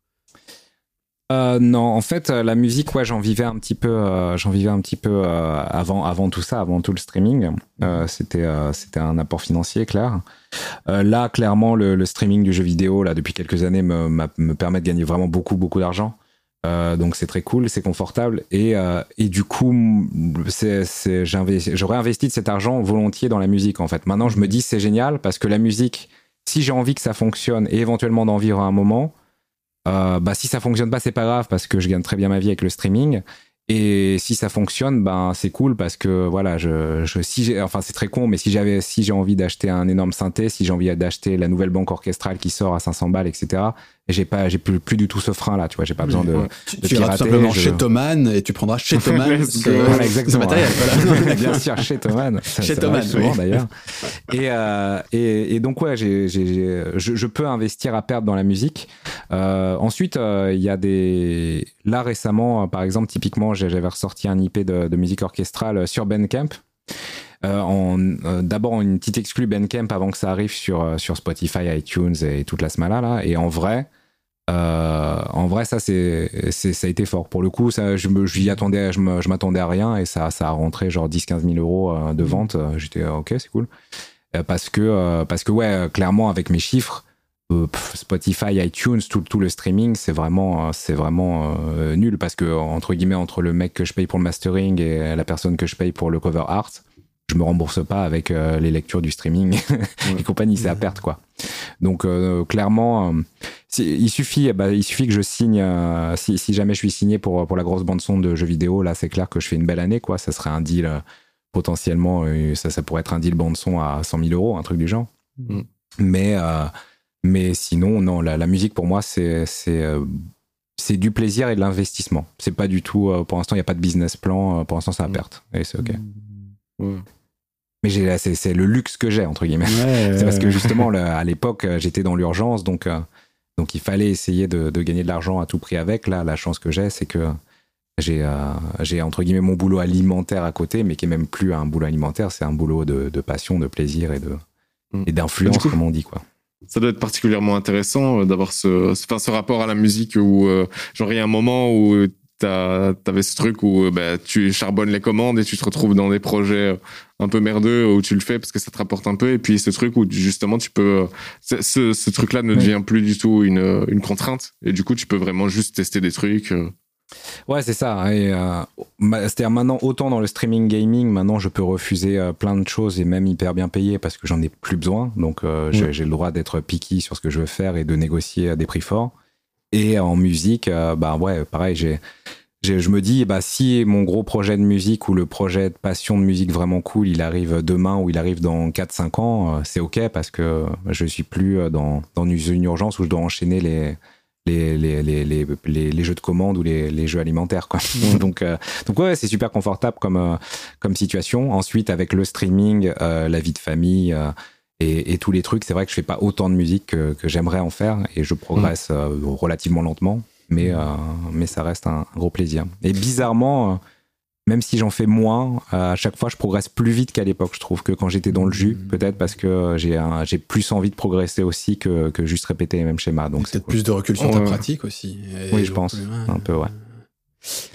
Euh, non, en fait, euh, la musique, ouais, j'en vivais un petit peu, euh, j'en vivais un petit peu avant, avant tout ça, avant tout le streaming. c'était, c'était un apport financier, clair. là, clairement, le, streaming du jeu vidéo, là, depuis quelques années, me, me permet de gagner vraiment beaucoup, beaucoup d'argent. donc c'est très cool, c'est confortable et, du coup j'aurais investi de cet argent volontiers dans la musique en fait. Maintenant je me dis c'est génial parce que la musique, si j'ai envie que ça fonctionne et éventuellement d'en vivre à un moment, euh, bah, si ça fonctionne pas, c'est pas grave parce que je gagne très bien ma vie avec le streaming. Et si ça fonctionne, ben c'est cool parce que voilà, je, je si enfin c'est très con, mais si j'avais, si j'ai envie d'acheter un énorme synthé, si j'ai envie d'acheter la nouvelle banque orchestrale qui sort à 500 balles, etc. j'ai pas, j'ai plus, plus du tout ce frein là, tu vois, j'ai pas besoin de. Tu, tu iras tout simplement chez Thomann et tu prendras chez Thomann voilà, exactement. matériel. Voilà. bien sûr, chez Thomann. Chez Thomann, souvent d'ailleurs. Et, euh, et, et donc ouais, j'ai, j'ai, je, je, peux investir à perdre dans la musique. Euh, ensuite, euh, il y a des là récemment, par exemple, typiquement j'avais ressorti un IP de, musique orchestrale sur Bandcamp. Euh, en, euh, d'abord une petite exclue Bandcamp avant que ça arrive sur, euh, sur Spotify, iTunes et toute la smala là. Et en vrai, en vrai, ça, c'est, ça a été fort. Pour le coup, ça, je, je, attendais, je, m'attendais à rien et ça, ça a rentré genre 10-15 000 euros de mmh. vente. J'étais ok, c'est cool. parce que, parce que, ouais, clairement, avec mes chiffres, euh, Spotify, iTunes, tout, tout le streaming, c'est vraiment, c'est vraiment euh, nul parce que entre guillemets entre le mec que je paye pour le mastering et la personne que je paye pour le cover art, je me rembourse pas avec euh, les lectures du streaming et compagnie, c'est à perte quoi. Donc clairement, il suffit, bah, il suffit que je signe. Si, si, jamais je suis signé pour pour la grosse bande son de jeux vidéo, là c'est clair que je fais une belle année quoi. Ça serait un deal potentiellement, ça ça pourrait être un deal bande son à 100 000 euros, un truc du genre. Mm. Mais mais sinon, non, la, musique pour moi, c'est euh, c'est du plaisir et de l'investissement. C'est pas du tout, euh, pour l'instant, il n'y a pas de business plan. Euh, pour l'instant, c'est à perte. Et c'est OK. Mm. Mais c'est le luxe que j'ai, entre guillemets. c'est parce que justement, à l'époque, j'étais dans l'urgence. Donc, donc, il fallait essayer de, gagner de l'argent à tout prix avec. Là, la chance que j'ai, c'est que j'ai, j'ai entre guillemets, mon boulot alimentaire à côté, mais qui est même plus un boulot alimentaire. C'est un boulot de, passion, de plaisir et, de, mm. et d'influence, comme on dit, quoi ça doit être particulièrement intéressant euh, d'avoir ce, enfin, ce rapport à la musique où, euh, genre, il y a un moment où t'avais ce truc où euh, bah, tu charbonnes les commandes et tu te retrouves dans des projets un peu merdeux où tu le fais parce que ça te rapporte un peu et puis ce truc où justement tu peux ce, ce truc là ne devient plus du tout une, une contrainte et du coup tu peux vraiment juste tester des trucs Ouais, c'est ça. Et, euh, c'est-à-dire maintenant, autant dans le streaming gaming, maintenant je peux refuser euh, plein de choses et même hyper bien payé parce que j'en ai plus besoin. Donc euh, j'ai le droit d'être picky sur ce que je veux faire et de négocier à des prix forts. Et en musique, bah ouais, pareil, j'ai, je me dis, bah si mon gros projet de musique ou le projet de passion de musique vraiment cool, il arrive demain ou il arrive dans 4-5 ans, c'est ok parce que je suis plus dans, dans une urgence où je dois enchaîner les les, les, les, les, jeux de commande ou les, jeux alimentaires. Quoi. donc, euh, donc ouais, c'est super confortable comme, euh, comme situation. Ensuite, avec le streaming, euh, la vie de famille et, tous les trucs, c'est vrai que je fais pas autant de musique que, j'aimerais en faire et je progresse relativement lentement, mais, mais ça reste un, un, gros plaisir. Et bizarrement même si j'en fais moins, à chaque fois je progresse plus vite qu'à l'époque, je trouve, que quand j'étais dans le jus, mmh. peut-être parce que j'ai plus envie de progresser aussi que, que juste répéter les mêmes schémas. Donc peut-être plus de recul sur ta pratique aussi. oui, je pense, un peu, ouais.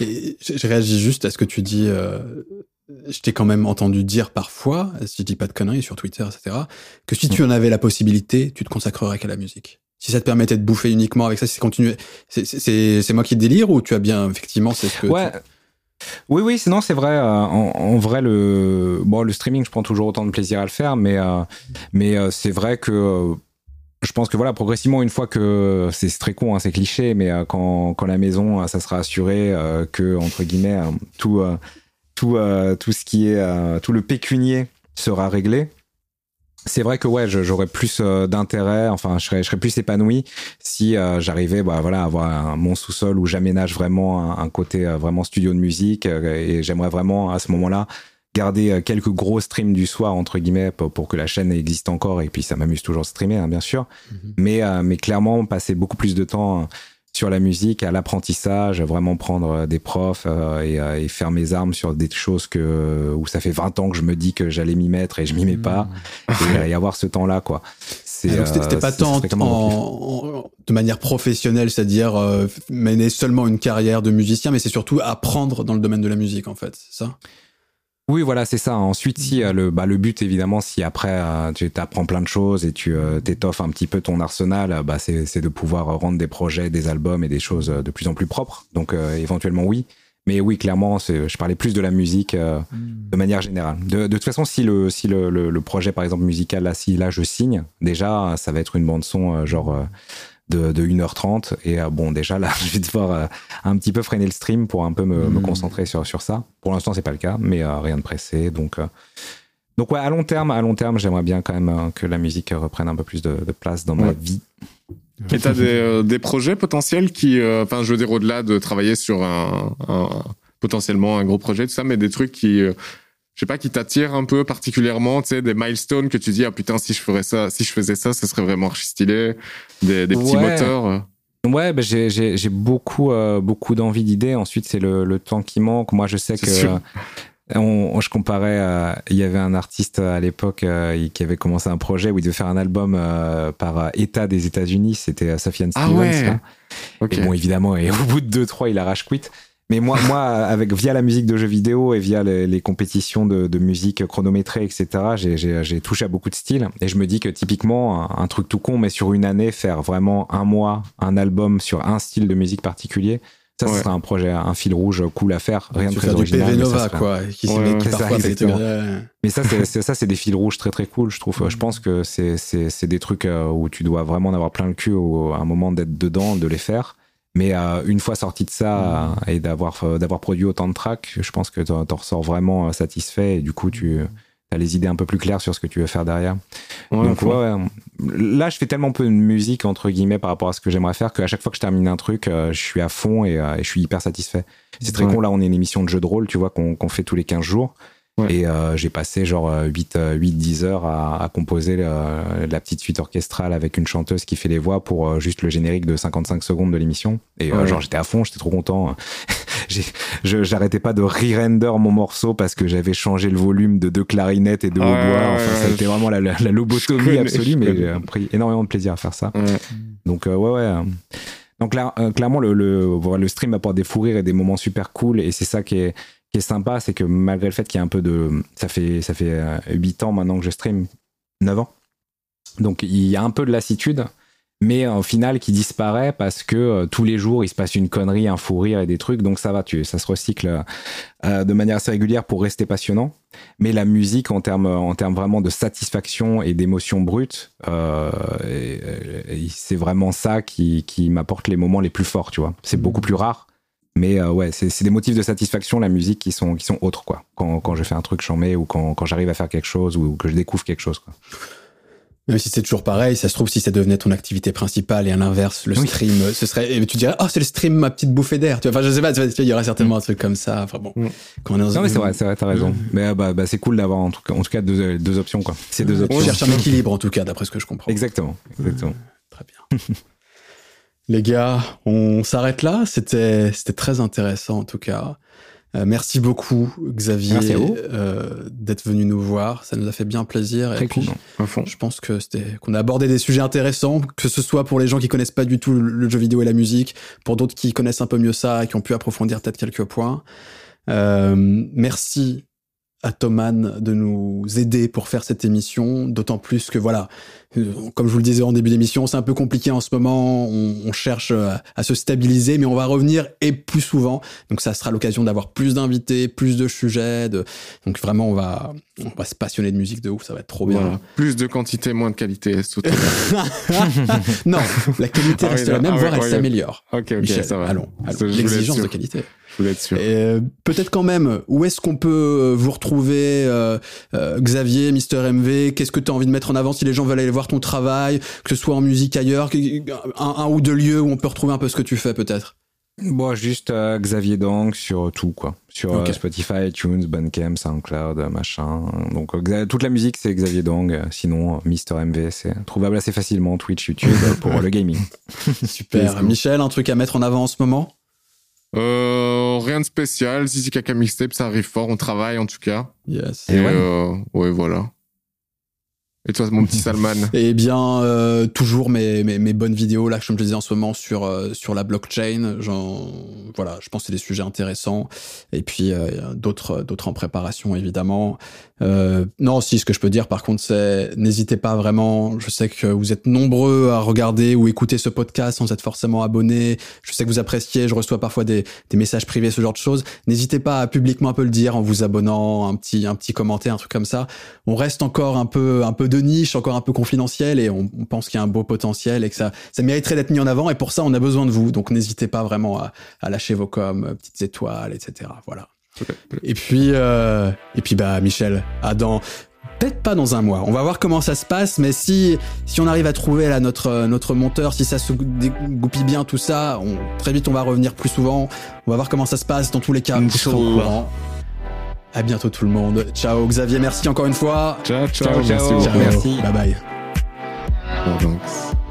Et je réagis juste à ce que tu dis. Euh, je t'ai quand même entendu dire parfois, si je dis pas de conneries sur Twitter, etc., que si tu en avais la possibilité, tu te consacrerais qu'à la musique si ça te permettait de bouffer uniquement avec ça, si c'est c'est moi qui délire ou tu as bien effectivement c'est ce que. Oui, oui, sinon c'est vrai. Euh, en, vrai, le bon, le streaming, je prends toujours autant de plaisir à le faire, mais euh, mais euh, c'est vrai que je pense que voilà, progressivement, une fois que c'est très con, hein, c'est cliché, mais quand, quand la maison, ça sera assuré que entre guillemets tout tout tout ce qui est tout le pécunier sera réglé c'est vrai que ouais, j'aurais plus euh, d'intérêt, enfin, je serais, je serais plus épanoui si euh, j'arrivais, bah voilà, à avoir un, mon sous-sol où j'aménage vraiment un, côté euh, vraiment studio de musique et j'aimerais vraiment à ce moment-là garder quelques gros streams du soir entre guillemets pour, que la chaîne existe encore et puis ça m'amuse toujours de streamer hein, bien sûr mhm. mais mais clairement passer beaucoup plus de temps sur la musique, à l'apprentissage, vraiment prendre des profs et, et, faire mes armes sur des choses que où ça fait 20 ans que je me dis que j'allais m'y mettre et je m'y mets pas. Et, et, avoir ce temps là quoi. Ah, c'était pas tant de manière professionnelle, c'est-à-dire euh, mener seulement une carrière de musicien, mais c'est surtout apprendre dans le domaine de la musique, en fait, c'est ça? Oui, voilà, c'est ça. Ensuite, si euh, le, bah, le but, évidemment, si après euh, tu apprends plein de choses et tu t'étoffes un petit peu ton arsenal, bah, c'est de pouvoir rendre des projets, des albums et des choses de plus en plus propres. Donc, éventuellement, oui. Mais oui, clairement, je parlais plus de la musique euh, hmm. de manière générale. De, toute façon, si, le, si le, le, projet, par exemple, musical, là, si là je signe, déjà, ça va être une bande-son euh, genre euh, de, de 1h30. Et bon, déjà, là, je vais devoir un petit peu freiner le stream pour un peu me, me hmm. concentrer sur, sur ça. Pour l'instant, c'est pas le cas, mais rien de pressé. Donc. donc ouais, à long terme, à long terme, j'aimerais bien quand même que la musique reprenne un peu plus de, de place dans ma vie. Et t'as des, euh, des projets potentiels qui, euh, enfin, je veux dire au-delà de travailler sur un, potentiellement un gros projet, tout ça, mais des trucs qui, euh, je sais pas, qui t'attirent un peu particulièrement, tu sais, des milestones que tu dis ah putain si je ferais ça, si je faisais ça, ce serait vraiment archi stylé, des, des petits moteurs. Ouais, bah j'ai beaucoup beaucoup d'envie d'idées. Ensuite, c'est le, le, temps qui manque. Moi, je sais que on, je comparais, euh, il y avait un artiste à l'époque euh, qui avait commencé un projet où il devait faire un album euh, par État des États-Unis, c'était Sofiane ah Stevens. Et bon, évidemment, et au bout de 2-3, il arrache quit. Mais moi, moi, avec via la musique de jeux vidéo et via les, compétitions de, musique chronométrée, etc., j'ai touché à beaucoup de styles. Et je me dis que typiquement, un, un, truc tout con, mais sur une année, faire vraiment un mois, un album sur un style de musique particulier, ça, ce serait un projet, un fil rouge cool à faire. Rien de très faire original. Du PV Nova, quoi. Qui ouais, Mais ça, c'est ça, c'est des fils rouges très très cool. Je trouve. Je pense que c'est des trucs euh, où tu dois vraiment en avoir plein le cul à un moment d'être dedans, de les faire. Mais euh, une fois sorti de ça et d'avoir d'avoir produit autant de tracks, je pense que t'en ressors vraiment euh, satisfait et du coup tu les idées un peu plus claires sur ce que tu veux faire derrière. Donc ouais, là je fais tellement peu de musique entre guillemets par rapport à ce que j'aimerais faire qu'à chaque fois que je termine un truc, euh, je suis à fond et, je suis hyper satisfait. C'est très con là, on est une émission de jeu de rôle, tu vois, qu'on fait tous les 15 jours. Et euh, j'ai passé genre 8, 8 10 heures à, à composer la petite suite orchestrale avec une chanteuse qui fait les voix pour euh, juste le générique de 55 secondes de l'émission. Et euh, genre j'étais à fond, j'étais trop content. J'arrêtais pas de re-render mon morceau parce que j'avais changé le volume de deux clarinettes et de hautbois. enfin, ça a été vraiment la, la, lobotomie absolue, mais j'ai pris énormément de plaisir à faire ça. Donc ouais, ouais. Donc là, clairement, le, le, le stream apporte des fous rires et des moments super cool. Et c'est ça qui est, qui est sympa, c'est que malgré le fait qu'il y a un peu de. Ça fait, ça fait 8 euh, ans maintenant que je stream, 9 ans. Donc il y a un peu de lassitude, mais au final qui disparaît parce que euh, tous les jours il se passe une connerie, un fou rire et des trucs, donc ça va, tu, ça se recycle euh, de manière assez régulière pour rester passionnant. Mais la musique en termes en termes vraiment de satisfaction et d'émotion brute, c'est vraiment ça qui, qui m'apporte les moments les plus forts, tu vois. C'est beaucoup plus rare mais euh, ouais, c'est des motifs de satisfaction, la musique, qui sont, qui sont autres, quoi. Quand, quand je fais un truc chambé ou quand, quand j'arrive à faire quelque chose ou que je découvre quelque chose, quoi. Même si c'est toujours pareil, ça se trouve si ça devenait ton activité principale et à l'inverse, le stream, ce serait, et tu dirais, oh, c'est le stream, ma petite bouffée d'air. Tu vois, enfin, je sais pas, il y aurait certainement un truc comme ça. Enfin bon. Mm. Quand on est dans non, mais c'est vrai, c'est vrai, t'as raison. Mais bah, bah c'est cool d'avoir en tout cas, en tout cas deux, deux options, quoi. C'est deux options. On cherche un équilibre, en tout cas, d'après ce que je comprends. Exactement, exactement. Très bien. Les gars, on s'arrête là. C'était c'était très intéressant en tout cas. Euh, merci beaucoup Xavier euh, d'être venu nous voir. Ça nous a fait bien plaisir. Très cool. Je pense que c'était qu'on a abordé des sujets intéressants, que ce soit pour les gens qui connaissent pas du tout le jeu vidéo et la musique, pour d'autres qui connaissent un peu mieux ça et qui ont pu approfondir peut-être quelques points. Euh, merci à Thoman de nous aider pour faire cette émission, d'autant plus que voilà, euh, comme je vous le disais en début d'émission, c'est un peu compliqué en ce moment, on, cherche euh, à, se stabiliser, mais on va revenir et plus souvent, donc ça sera l'occasion d'avoir plus d'invités, plus de sujets, de... donc vraiment on va, on va se passionner de musique de ouf, ça va être trop bien. Plus de quantité, moins de qualité, non, la qualité ah reste la même, ah voire elle s'améliore. Ok, ok, ça va. Allons, allons. l'exigence de qualité. Euh, peut-être quand même, où est-ce qu'on peut euh, vous retrouver, euh, Xavier, Mister MV Qu'est-ce que tu as envie de mettre en avant si les gens veulent aller voir ton travail, que ce soit en musique ailleurs, un, ou deux lieux où on peut retrouver un peu ce que tu fais peut-être? Bon, juste euh, Xavier Dang sur tout, quoi. Sur euh, Spotify, iTunes, Bandcamp, SoundCloud, machin. Donc, toute la musique, c'est Xavier Dang. Sinon, Mister MV, c'est trouvable assez facilement Twitch, YouTube pour le gaming. Super. Michel, un truc à mettre en avant en ce moment? Rien de spécial. Zizi Kaka Mixtape, ça arrive fort. On travaille en tout cas. Yes. Et, ouais, voilà. Et toi, mon petit Salman Eh bien, euh, toujours mes, mes, mes, bonnes vidéos, là, comme je disais en ce moment, sur, euh, sur la blockchain. Voilà, je pense que c'est des sujets intéressants. Et puis, euh, d'autres d'autres en préparation, évidemment. Euh, non, si, ce que je peux dire, par contre, c'est n'hésitez pas vraiment. Je sais que vous êtes nombreux à regarder ou écouter ce podcast sans être forcément abonné. Je sais que vous appréciez. Je reçois parfois des, messages privés, ce genre de choses. N'hésitez pas à publiquement un peu le dire en vous abonnant, un petit, un petit commentaire, un truc comme ça. On reste encore un peu, un peu de niche, encore un peu confidentiel, et on, pense qu'il y a un beau potentiel et que ça, ça mériterait d'être mis en avant. Et pour ça, on a besoin de vous. Donc n'hésitez pas vraiment à, à lâcher vos coms, euh, petites étoiles, etc. Voilà. Et puis, euh, et puis bah Michel, Adam, peut-être pas dans un mois. On va voir comment ça se passe, mais si si on arrive à trouver là notre notre monteur, si ça se dégoupille bien tout ça, on, très vite on va revenir plus souvent. On va voir comment ça se passe. Dans tous les cas, courant. À bientôt tout le monde. Ciao Xavier, merci encore une fois. Ciao, ciao, ciao, ciao. merci. Bye bye. bye.